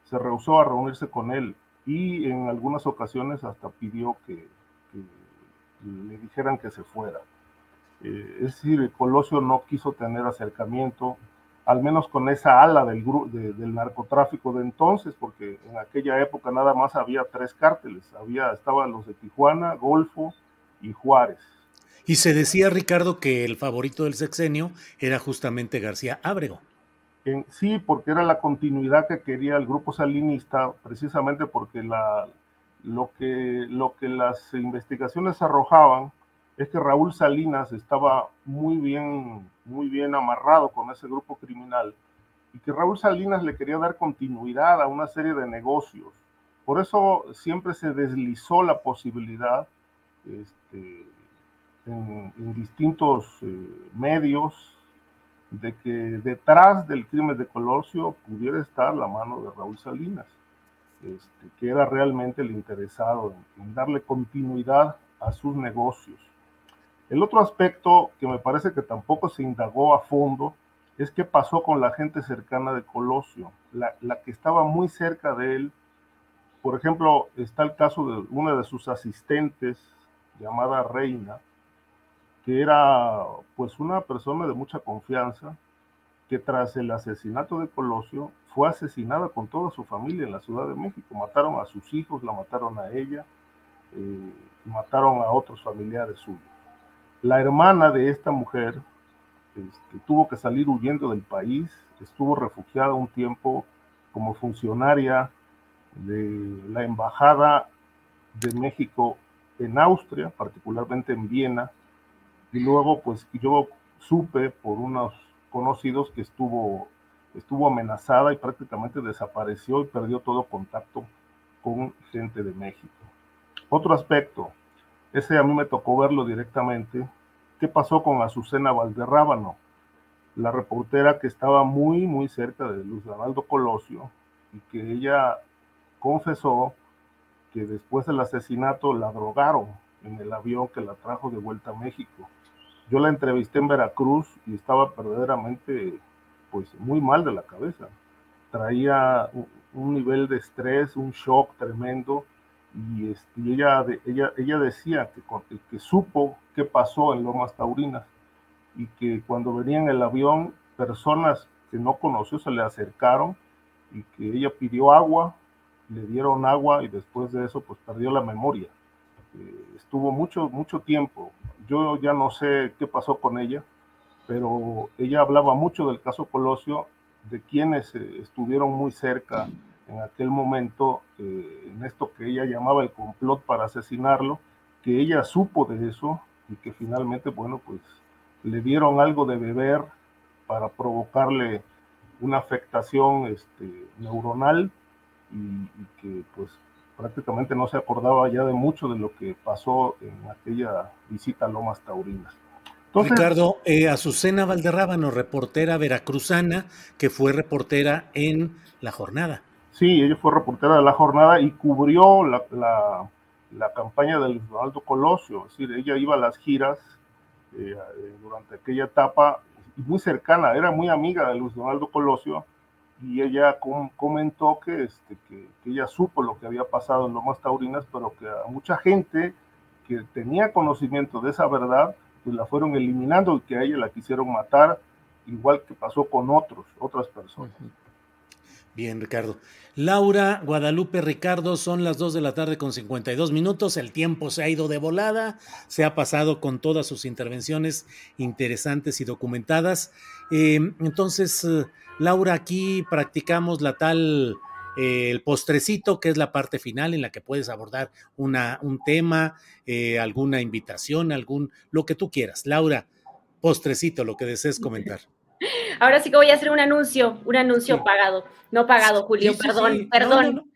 se rehusó a reunirse con él y en algunas ocasiones hasta pidió que, le dijeran que se fuera. Eh, es decir, Colosio no quiso tener acercamiento, al menos con esa ala del, del narcotráfico de entonces, porque en aquella época nada más había tres cárteles, había, estaban los de Tijuana, Golfo y Juárez. Y se decía, Ricardo, que el favorito del sexenio era justamente García Ábrego sí, porque era la continuidad que quería el grupo salinista, precisamente porque la, lo, que, lo que las investigaciones arrojaban es que Raúl Salinas estaba muy bien, muy bien amarrado con ese grupo criminal y que Raúl Salinas le quería dar continuidad a una serie de negocios. Por eso siempre se deslizó la posibilidad este, en, distintos eh, medios de que detrás del crimen de Colosio pudiera estar la mano de Raúl Salinas, este, que era realmente el interesado en, darle continuidad a sus negocios. El otro aspecto que me parece que tampoco se indagó a fondo es qué pasó con la gente cercana de Colosio, la, la que estaba muy cerca de él. Por ejemplo, está el caso de una de sus asistentes, llamada Reina, que era pues una persona de mucha confianza, que tras el asesinato de Colosio fue asesinada con toda su familia en la Ciudad de México. Mataron a sus hijos, la mataron a ella, eh, mataron a otros familiares suyos. La hermana de esta mujer este, tuvo que salir huyendo del país, estuvo refugiada un tiempo como funcionaria de la Embajada de México en Austria, particularmente en Viena, y luego pues yo supe por unos conocidos que estuvo, estuvo amenazada y prácticamente desapareció y perdió todo contacto con gente de México. Otro aspecto, ese a mí me tocó verlo directamente, ¿qué pasó con Azucena Valderrábano? La reportera que estaba muy, muy cerca de Luz Donaldo Colosio y que ella confesó que después del asesinato la drogaron en el avión que la trajo de vuelta a México. Yo la entrevisté en Veracruz y estaba verdaderamente, pues, muy mal de la cabeza. Traía un nivel de estrés, un shock tremendo y, este, ella, ella, ella decía que, que supo qué pasó en Lomas Taurinas y que cuando venía en el avión personas que no conoció se le acercaron y que ella pidió agua, le dieron agua y después de eso pues perdió la memoria. Eh, estuvo mucho, mucho tiempo. Yo ya no sé qué pasó con ella, pero ella hablaba mucho del caso Colosio, de quienes eh, estuvieron muy cerca en aquel momento, eh, en esto que ella llamaba el complot para asesinarlo, que ella supo de eso y que finalmente, bueno, pues le dieron algo de beber para provocarle una afectación este, neuronal y, que pues prácticamente no se acordaba ya de mucho de lo que pasó en aquella visita a Lomas Taurinas. Ricardo, eh, Azucena Valderrábano, reportera veracruzana, que fue reportera en La Jornada. Sí, ella fue reportera de La Jornada y cubrió la, la, campaña de Luis Donaldo Colosio, es decir, ella iba a las giras eh, durante aquella etapa muy cercana, era muy amiga de Luis Donaldo Colosio y ella comentó que, este, que, ella supo lo que había pasado en Lomas Taurinas, pero que a mucha gente que tenía conocimiento de esa verdad, pues la fueron eliminando y que a ella la quisieron matar, igual que pasó con otros, otras personas. Bien, Ricardo. Laura, Guadalupe, Ricardo, son las 2 de la tarde con 52 minutos. El tiempo se ha ido de volada, se ha pasado con todas sus intervenciones interesantes y documentadas. Eh, entonces, eh, Laura, aquí practicamos la tal, eh, el postrecito, que es la parte final en la que puedes abordar una, un tema, alguna invitación, algún, lo que tú quieras. Laura, postrecito, lo que desees comentar. Ahora sí que voy a hacer un anuncio, un anuncio pagado, no pagado, Julio, perdón, perdón.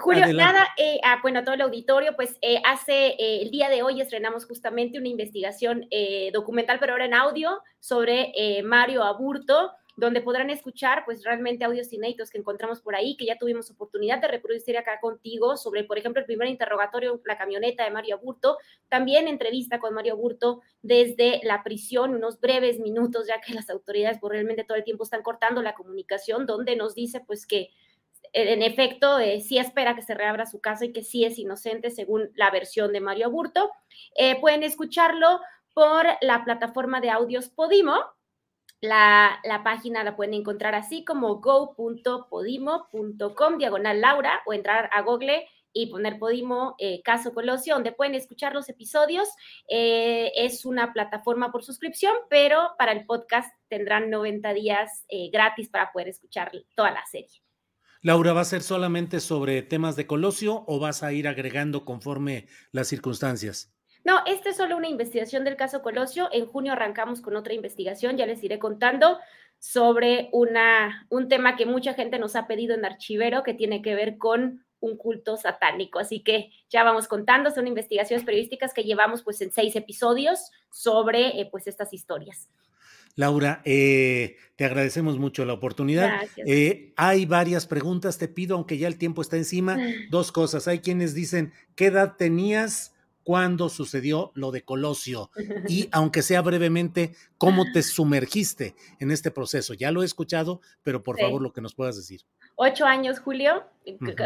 Julio, nada, eh, bueno, todo el auditorio, pues eh, hace eh, el día de hoy estrenamos justamente una investigación documental, pero ahora en audio, sobre Mario Aburto, donde podrán escuchar pues realmente audios inéditos que encontramos por ahí, que ya tuvimos oportunidad de reproducir acá contigo sobre, por ejemplo, el primer interrogatorio, la camioneta de Mario Burto, también entrevista con Mario Burto desde la prisión, unos breves minutos, ya que las autoridades pues, realmente todo el tiempo están cortando la comunicación, donde nos dice pues que en efecto, eh, sí espera que se reabra su casa y que sí es inocente según la versión de Mario Burto. Eh, pueden escucharlo por la plataforma de audios Podimo, la, página la pueden encontrar así como go.podimo.com diagonal Laura o entrar a Google y poner Podimo eh, Caso Colosio, donde pueden escuchar los episodios. Eh, es una plataforma por suscripción, pero para el podcast tendrán 90 días eh, gratis para poder escuchar toda la serie. Laura, ¿va a ser solamente sobre temas de Colosio o vas a ir agregando conforme las circunstancias? No, esta es solo una investigación del caso Colosio. En junio arrancamos con otra investigación, ya les iré contando sobre una, un tema que mucha gente nos ha pedido en Archivero, que tiene que ver con un culto satánico. Así que ya vamos contando, son investigaciones periodísticas que llevamos pues en seis episodios sobre eh, pues estas historias. Laura, eh, te agradecemos mucho la oportunidad. Eh, hay varias preguntas, te pido, aunque ya el tiempo está encima, (sighs) dos cosas. Hay quienes dicen, ¿qué edad tenías? Cuándo sucedió lo de Colosio y, (laughs) aunque sea brevemente, cómo te sumergiste en este proceso. Ya lo he escuchado, pero por favor lo que nos puedas decir ocho años, Julio,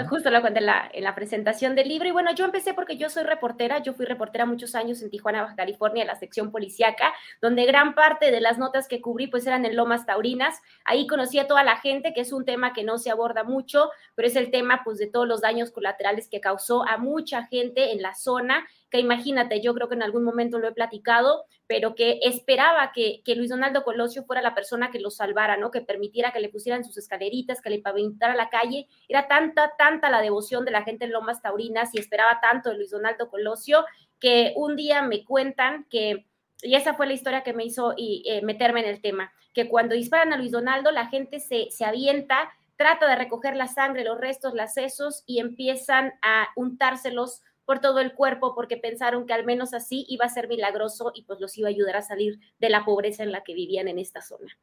justo lo conté en la, en la, presentación del libro. Y bueno, yo empecé porque yo soy reportera, yo fui reportera muchos años en Tijuana, Baja California, en la sección policíaca, donde gran parte de las notas que cubrí pues eran en Lomas Taurinas. Ahí conocí a toda la gente, que es un tema que no se aborda mucho, pero es el tema pues de todos los daños colaterales que causó a mucha gente en la zona que imagínate, yo creo que en algún momento lo he platicado, pero que esperaba que, Luis Donaldo Colosio fuera la persona que lo salvara, ¿no? Que permitiera que le pusieran sus escaleritas, que le pavimentara la calle. Era tanta, tanta la devoción de la gente en Lomas Taurinas y esperaba tanto de Luis Donaldo Colosio que un día me cuentan que, y esa fue la historia que me hizo y, eh, meterme en el tema, que cuando disparan a Luis Donaldo la gente se, se avienta, trata de recoger la sangre, los restos, las sesos y empiezan a untárselos por todo el cuerpo porque pensaron que al menos así iba a ser milagroso y pues los iba a ayudar a salir de la pobreza en la que vivían en esta zona.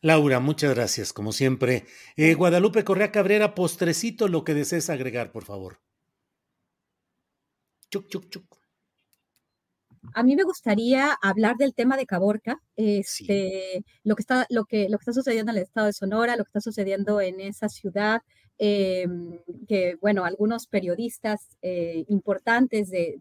Laura, muchas gracias, como siempre. Eh, Guadalupe Correa Cabrera, postrecito, lo que desees agregar, por favor. Chuc, chuc, chuc. A mí me gustaría hablar del tema de Caborca, este, lo, que está, lo, que, lo que está sucediendo en el estado de Sonora, lo que está sucediendo en esa ciudad, em, que, bueno, algunos periodistas eh, importantes de,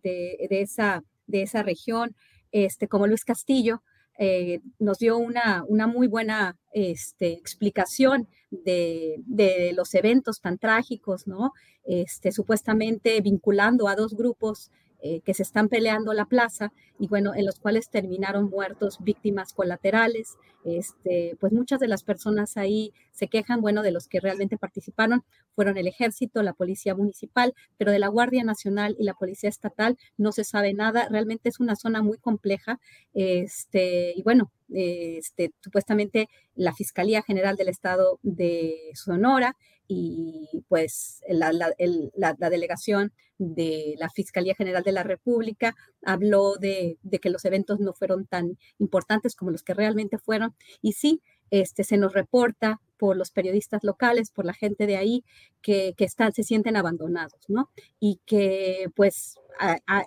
esa, de esa región, este, como Luis Castillo, eh, nos dio una, una muy buena este, explicación de, de, los eventos tan trágicos, ¿no? Este, supuestamente vinculando a dos grupos eh, que se están peleando la plaza y bueno, en los cuales terminaron muertos víctimas colaterales. Este, pues muchas de las personas ahí se quejan, bueno, de los que realmente participaron fueron el ejército, la policía municipal, pero de la Guardia Nacional y la policía estatal no se sabe nada. Realmente es una zona muy compleja. Este, y bueno, este, supuestamente la Fiscalía General del Estado de Sonora y pues la, delegación de la Fiscalía General de la República habló de, que los eventos no fueron tan importantes como los que realmente fueron. Y sí, este, se nos reporta por los periodistas locales, por la gente de ahí, que, están, se sienten abandonados, ¿no? Y que pues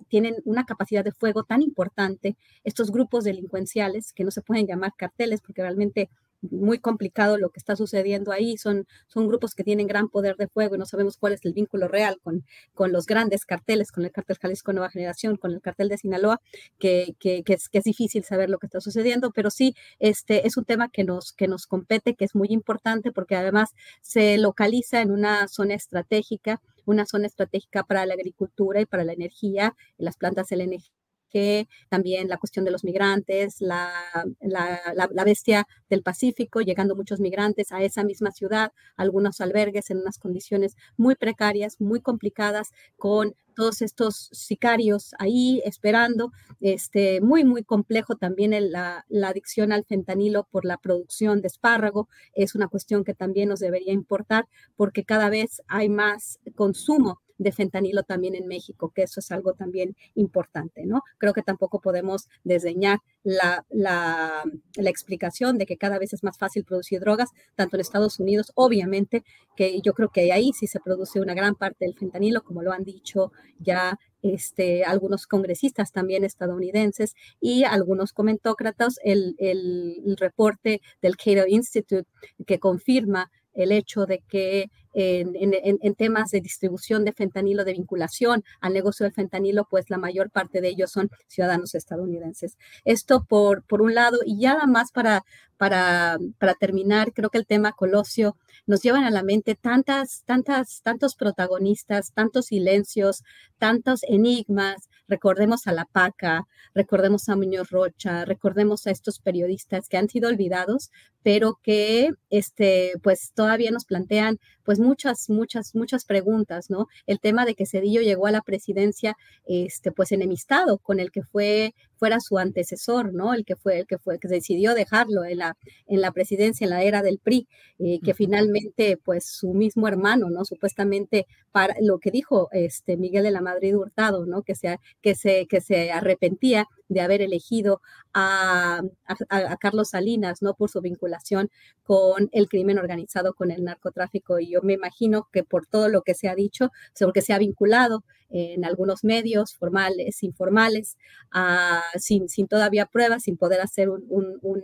tienen una capacidad de fuego tan importante, estos grupos delincuenciales, que no se pueden llamar carteles, porque realmente muy complicado lo que está sucediendo ahí. Son, son grupos que tienen gran poder de fuego y no sabemos cuál es el vínculo real con, con los grandes carteles, con el cartel Jalisco Nueva Generación, con el cartel de Sinaloa, que, que, es, que es difícil saber lo que está sucediendo, pero sí este, es un tema que nos, que nos compete, que es muy importante porque además se localiza en una zona estratégica, una zona estratégica para la agricultura y para la energía, las plantas LNG que también la cuestión de los migrantes, la, la, bestia del Pacífico, llegando muchos migrantes a esa misma ciudad, algunos albergues en unas condiciones muy precarias, muy complicadas, con todos estos sicarios ahí esperando, este, muy, muy complejo también la, la, adicción al fentanilo por la producción de espárrago, es una cuestión que también nos debería importar porque cada vez hay más consumo de fentanilo también en México, que eso es algo también importante, ¿no? Creo que tampoco podemos desdeñar la, la, la, explicación de que cada vez es más fácil producir drogas, tanto en Estados Unidos, obviamente, que yo creo que ahí sí se produce una gran parte del fentanilo, como lo han dicho ya este, algunos congresistas también estadounidenses y algunos comentócratas, el, el, el reporte del Cato Institute que confirma el hecho de que en, temas de distribución de fentanilo, de vinculación al negocio del fentanilo, pues la mayor parte de ellos son ciudadanos estadounidenses. Esto por, por un lado, y ya nada más para, para, para terminar, creo que el tema Colosio nos llevan a la mente tantas, tantas, tantos protagonistas, tantos silencios, tantos enigmas, recordemos a La Paca, recordemos a Muñoz Rocha, recordemos a estos periodistas que han sido olvidados, pero que este, pues todavía nos plantean pues muchas, muchas, muchas preguntas, ¿no? El tema de que Cedillo llegó a la presidencia, este, pues enemistado con el que fue, fuera su antecesor, ¿no? El que fue, el que fue, que decidió dejarlo en la, en la presidencia, en la era del PRI, eh, que finalmente, pues su mismo hermano, ¿no? Supuestamente, para lo que dijo este Miguel de la Madrid Hurtado, ¿no? Que se, que se, que se arrepentía de haber elegido a, Carlos Salinas, ¿no? Por su vinculación con el crimen organizado, con el narcotráfico. Y yo me imagino que por todo lo que se ha dicho, porque se ha vinculado en algunos medios formales, informales, sin, sin, todavía pruebas, sin poder hacer un, un,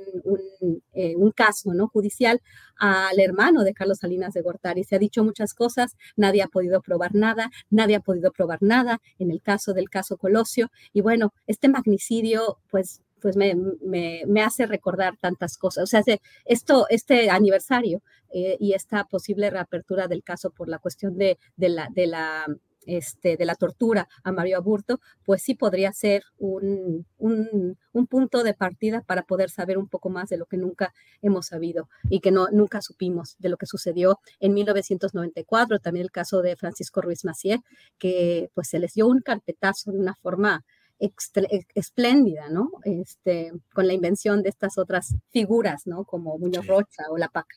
eh, caso ¿no? judicial al hermano de Carlos Salinas de Gortari. Se ha dicho muchas cosas, nadie ha podido probar nada, nadie ha podido probar nada en el caso del caso Colosio. Y bueno, este magnicidio, pues pues me, me, hace recordar tantas cosas. O sea, esto, este aniversario eh, y esta posible reapertura del caso por la cuestión de, de, la, de la este, de la tortura a Mario Aburto, pues sí podría ser un, punto de partida para poder saber un poco más de lo que nunca hemos sabido y que no, nunca supimos de lo que sucedió en 1994, también el caso de Francisco Ruiz Macié, que pues se les dio un carpetazo de una forma espléndida, ¿no? Este, con la invención de estas otras figuras, ¿no? Como Muñoz Rocha o La Paca.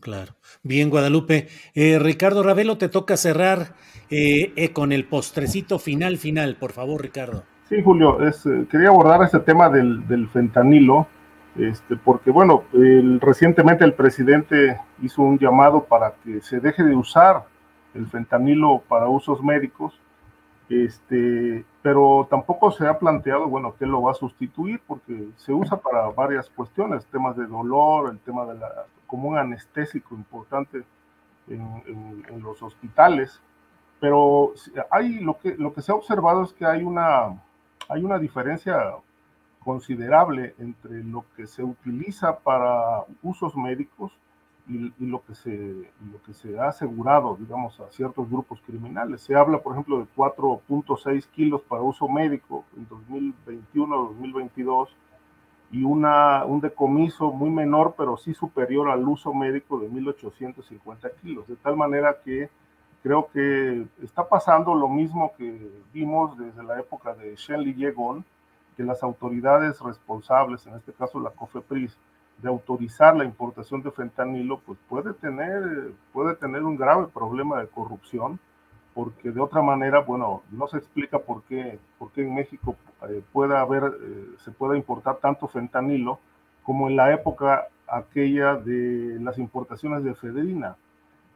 Claro. Bien, Guadalupe. Eh, Ricardo Ravelo, te toca cerrar eh, eh, con el postrecito final, final. Por favor, Ricardo. Sí, Julio, quería abordar este tema del, fentanilo, este, porque, bueno, recientemente el presidente hizo un llamado para que se deje de usar el fentanilo para usos médicos, este, pero tampoco se ha planteado, bueno, qué lo va a sustituir, porque se usa para varias cuestiones, temas de dolor, el tema de la como un anestésico importante en, los hospitales, pero hay lo que, lo que se ha observado es que hay una, hay una diferencia considerable entre lo que se utiliza para usos médicos y, lo, que se, lo que se ha asegurado, digamos, a ciertos grupos criminales. Se habla, por ejemplo, de 4.6 kilos para uso médico en 2021-2022 y una, un decomiso muy menor, pero sí superior al uso médico de 1.850 kilos. De tal manera que creo que está pasando lo mismo que vimos desde la época de Shenli Yegon, que las autoridades responsables, en este caso la COFEPRIS, de autorizar la importación de fentanilo, pues puede tener, puede tener un grave problema de corrupción, porque de otra manera, bueno, no se explica por qué, por qué en México eh, pueda haber, eh, se pueda importar tanto fentanilo como en la época aquella de las importaciones de efedrina.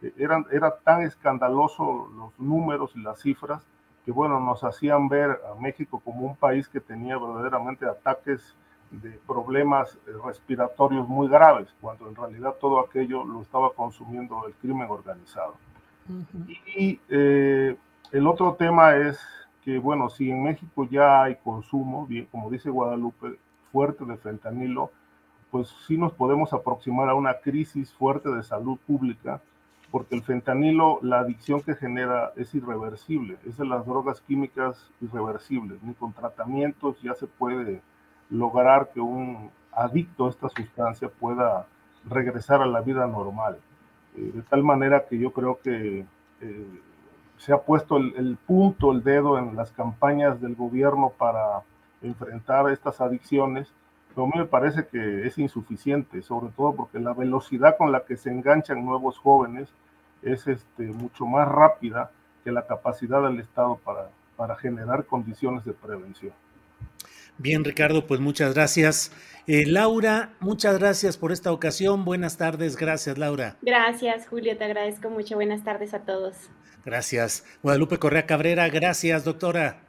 Eh, eran, era tan escandaloso los números y las cifras que, bueno, nos hacían ver a México como un país que tenía verdaderamente ataques de problemas eh, respiratorios muy graves, cuando en realidad todo aquello lo estaba consumiendo el crimen organizado. Y eh, el otro tema es que, bueno, si en México ya hay consumo, bien, como dice Guadalupe, fuerte de fentanilo, pues sí nos podemos aproximar a una crisis fuerte de salud pública, porque el fentanilo, la adicción que genera es irreversible, es de las drogas químicas irreversibles, ni con tratamientos ya se puede lograr que un adicto a esta sustancia pueda regresar a la vida normal. De tal manera que yo creo que eh, se ha puesto el, punto, el dedo en las campañas del gobierno para enfrentar estas adicciones, pero a mí me parece que es insuficiente, sobre todo porque la velocidad con la que se enganchan nuevos jóvenes es este, mucho más rápida que la capacidad del Estado para generar condiciones de prevención. Bien, Ricardo, pues muchas gracias. Eh, Laura, muchas gracias por esta ocasión. Buenas tardes. Gracias, Laura. Gracias, Julio. Te agradezco mucho. Buenas tardes a todos. Gracias. Guadalupe Correa Cabrera, gracias, doctora.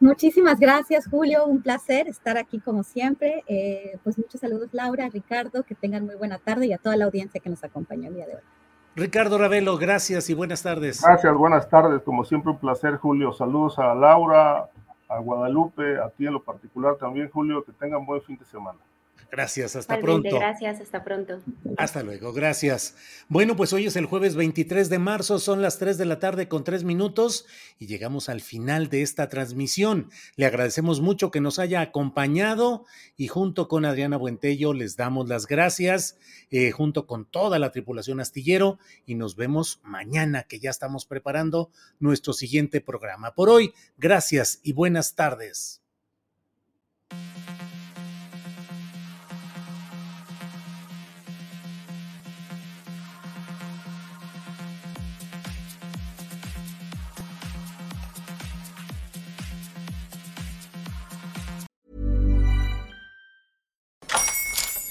Muchísimas gracias, Julio. Un placer estar aquí como siempre. Eh, pues muchos saludos, Laura, Ricardo. Que tengan muy buena tarde y a toda la audiencia que nos acompañó el día de hoy. Ricardo Ravelo, gracias y buenas tardes. Gracias, buenas tardes. Como siempre, un placer, Julio. Saludos a Laura, a Guadalupe, a ti en lo particular también, Julio, que tengan buen fin de semana. Gracias, hasta pronto. Gracias, hasta pronto. Hasta luego, gracias. Bueno, pues hoy es el jueves 23 de marzo, son las 3 de la tarde con 3 minutos y llegamos al final de esta transmisión. Le agradecemos mucho que nos haya acompañado y junto con Adriana Buentello les damos las gracias, eh, junto con toda la tripulación astillero y nos vemos mañana que ya estamos preparando nuestro siguiente programa. Por hoy, gracias y buenas tardes.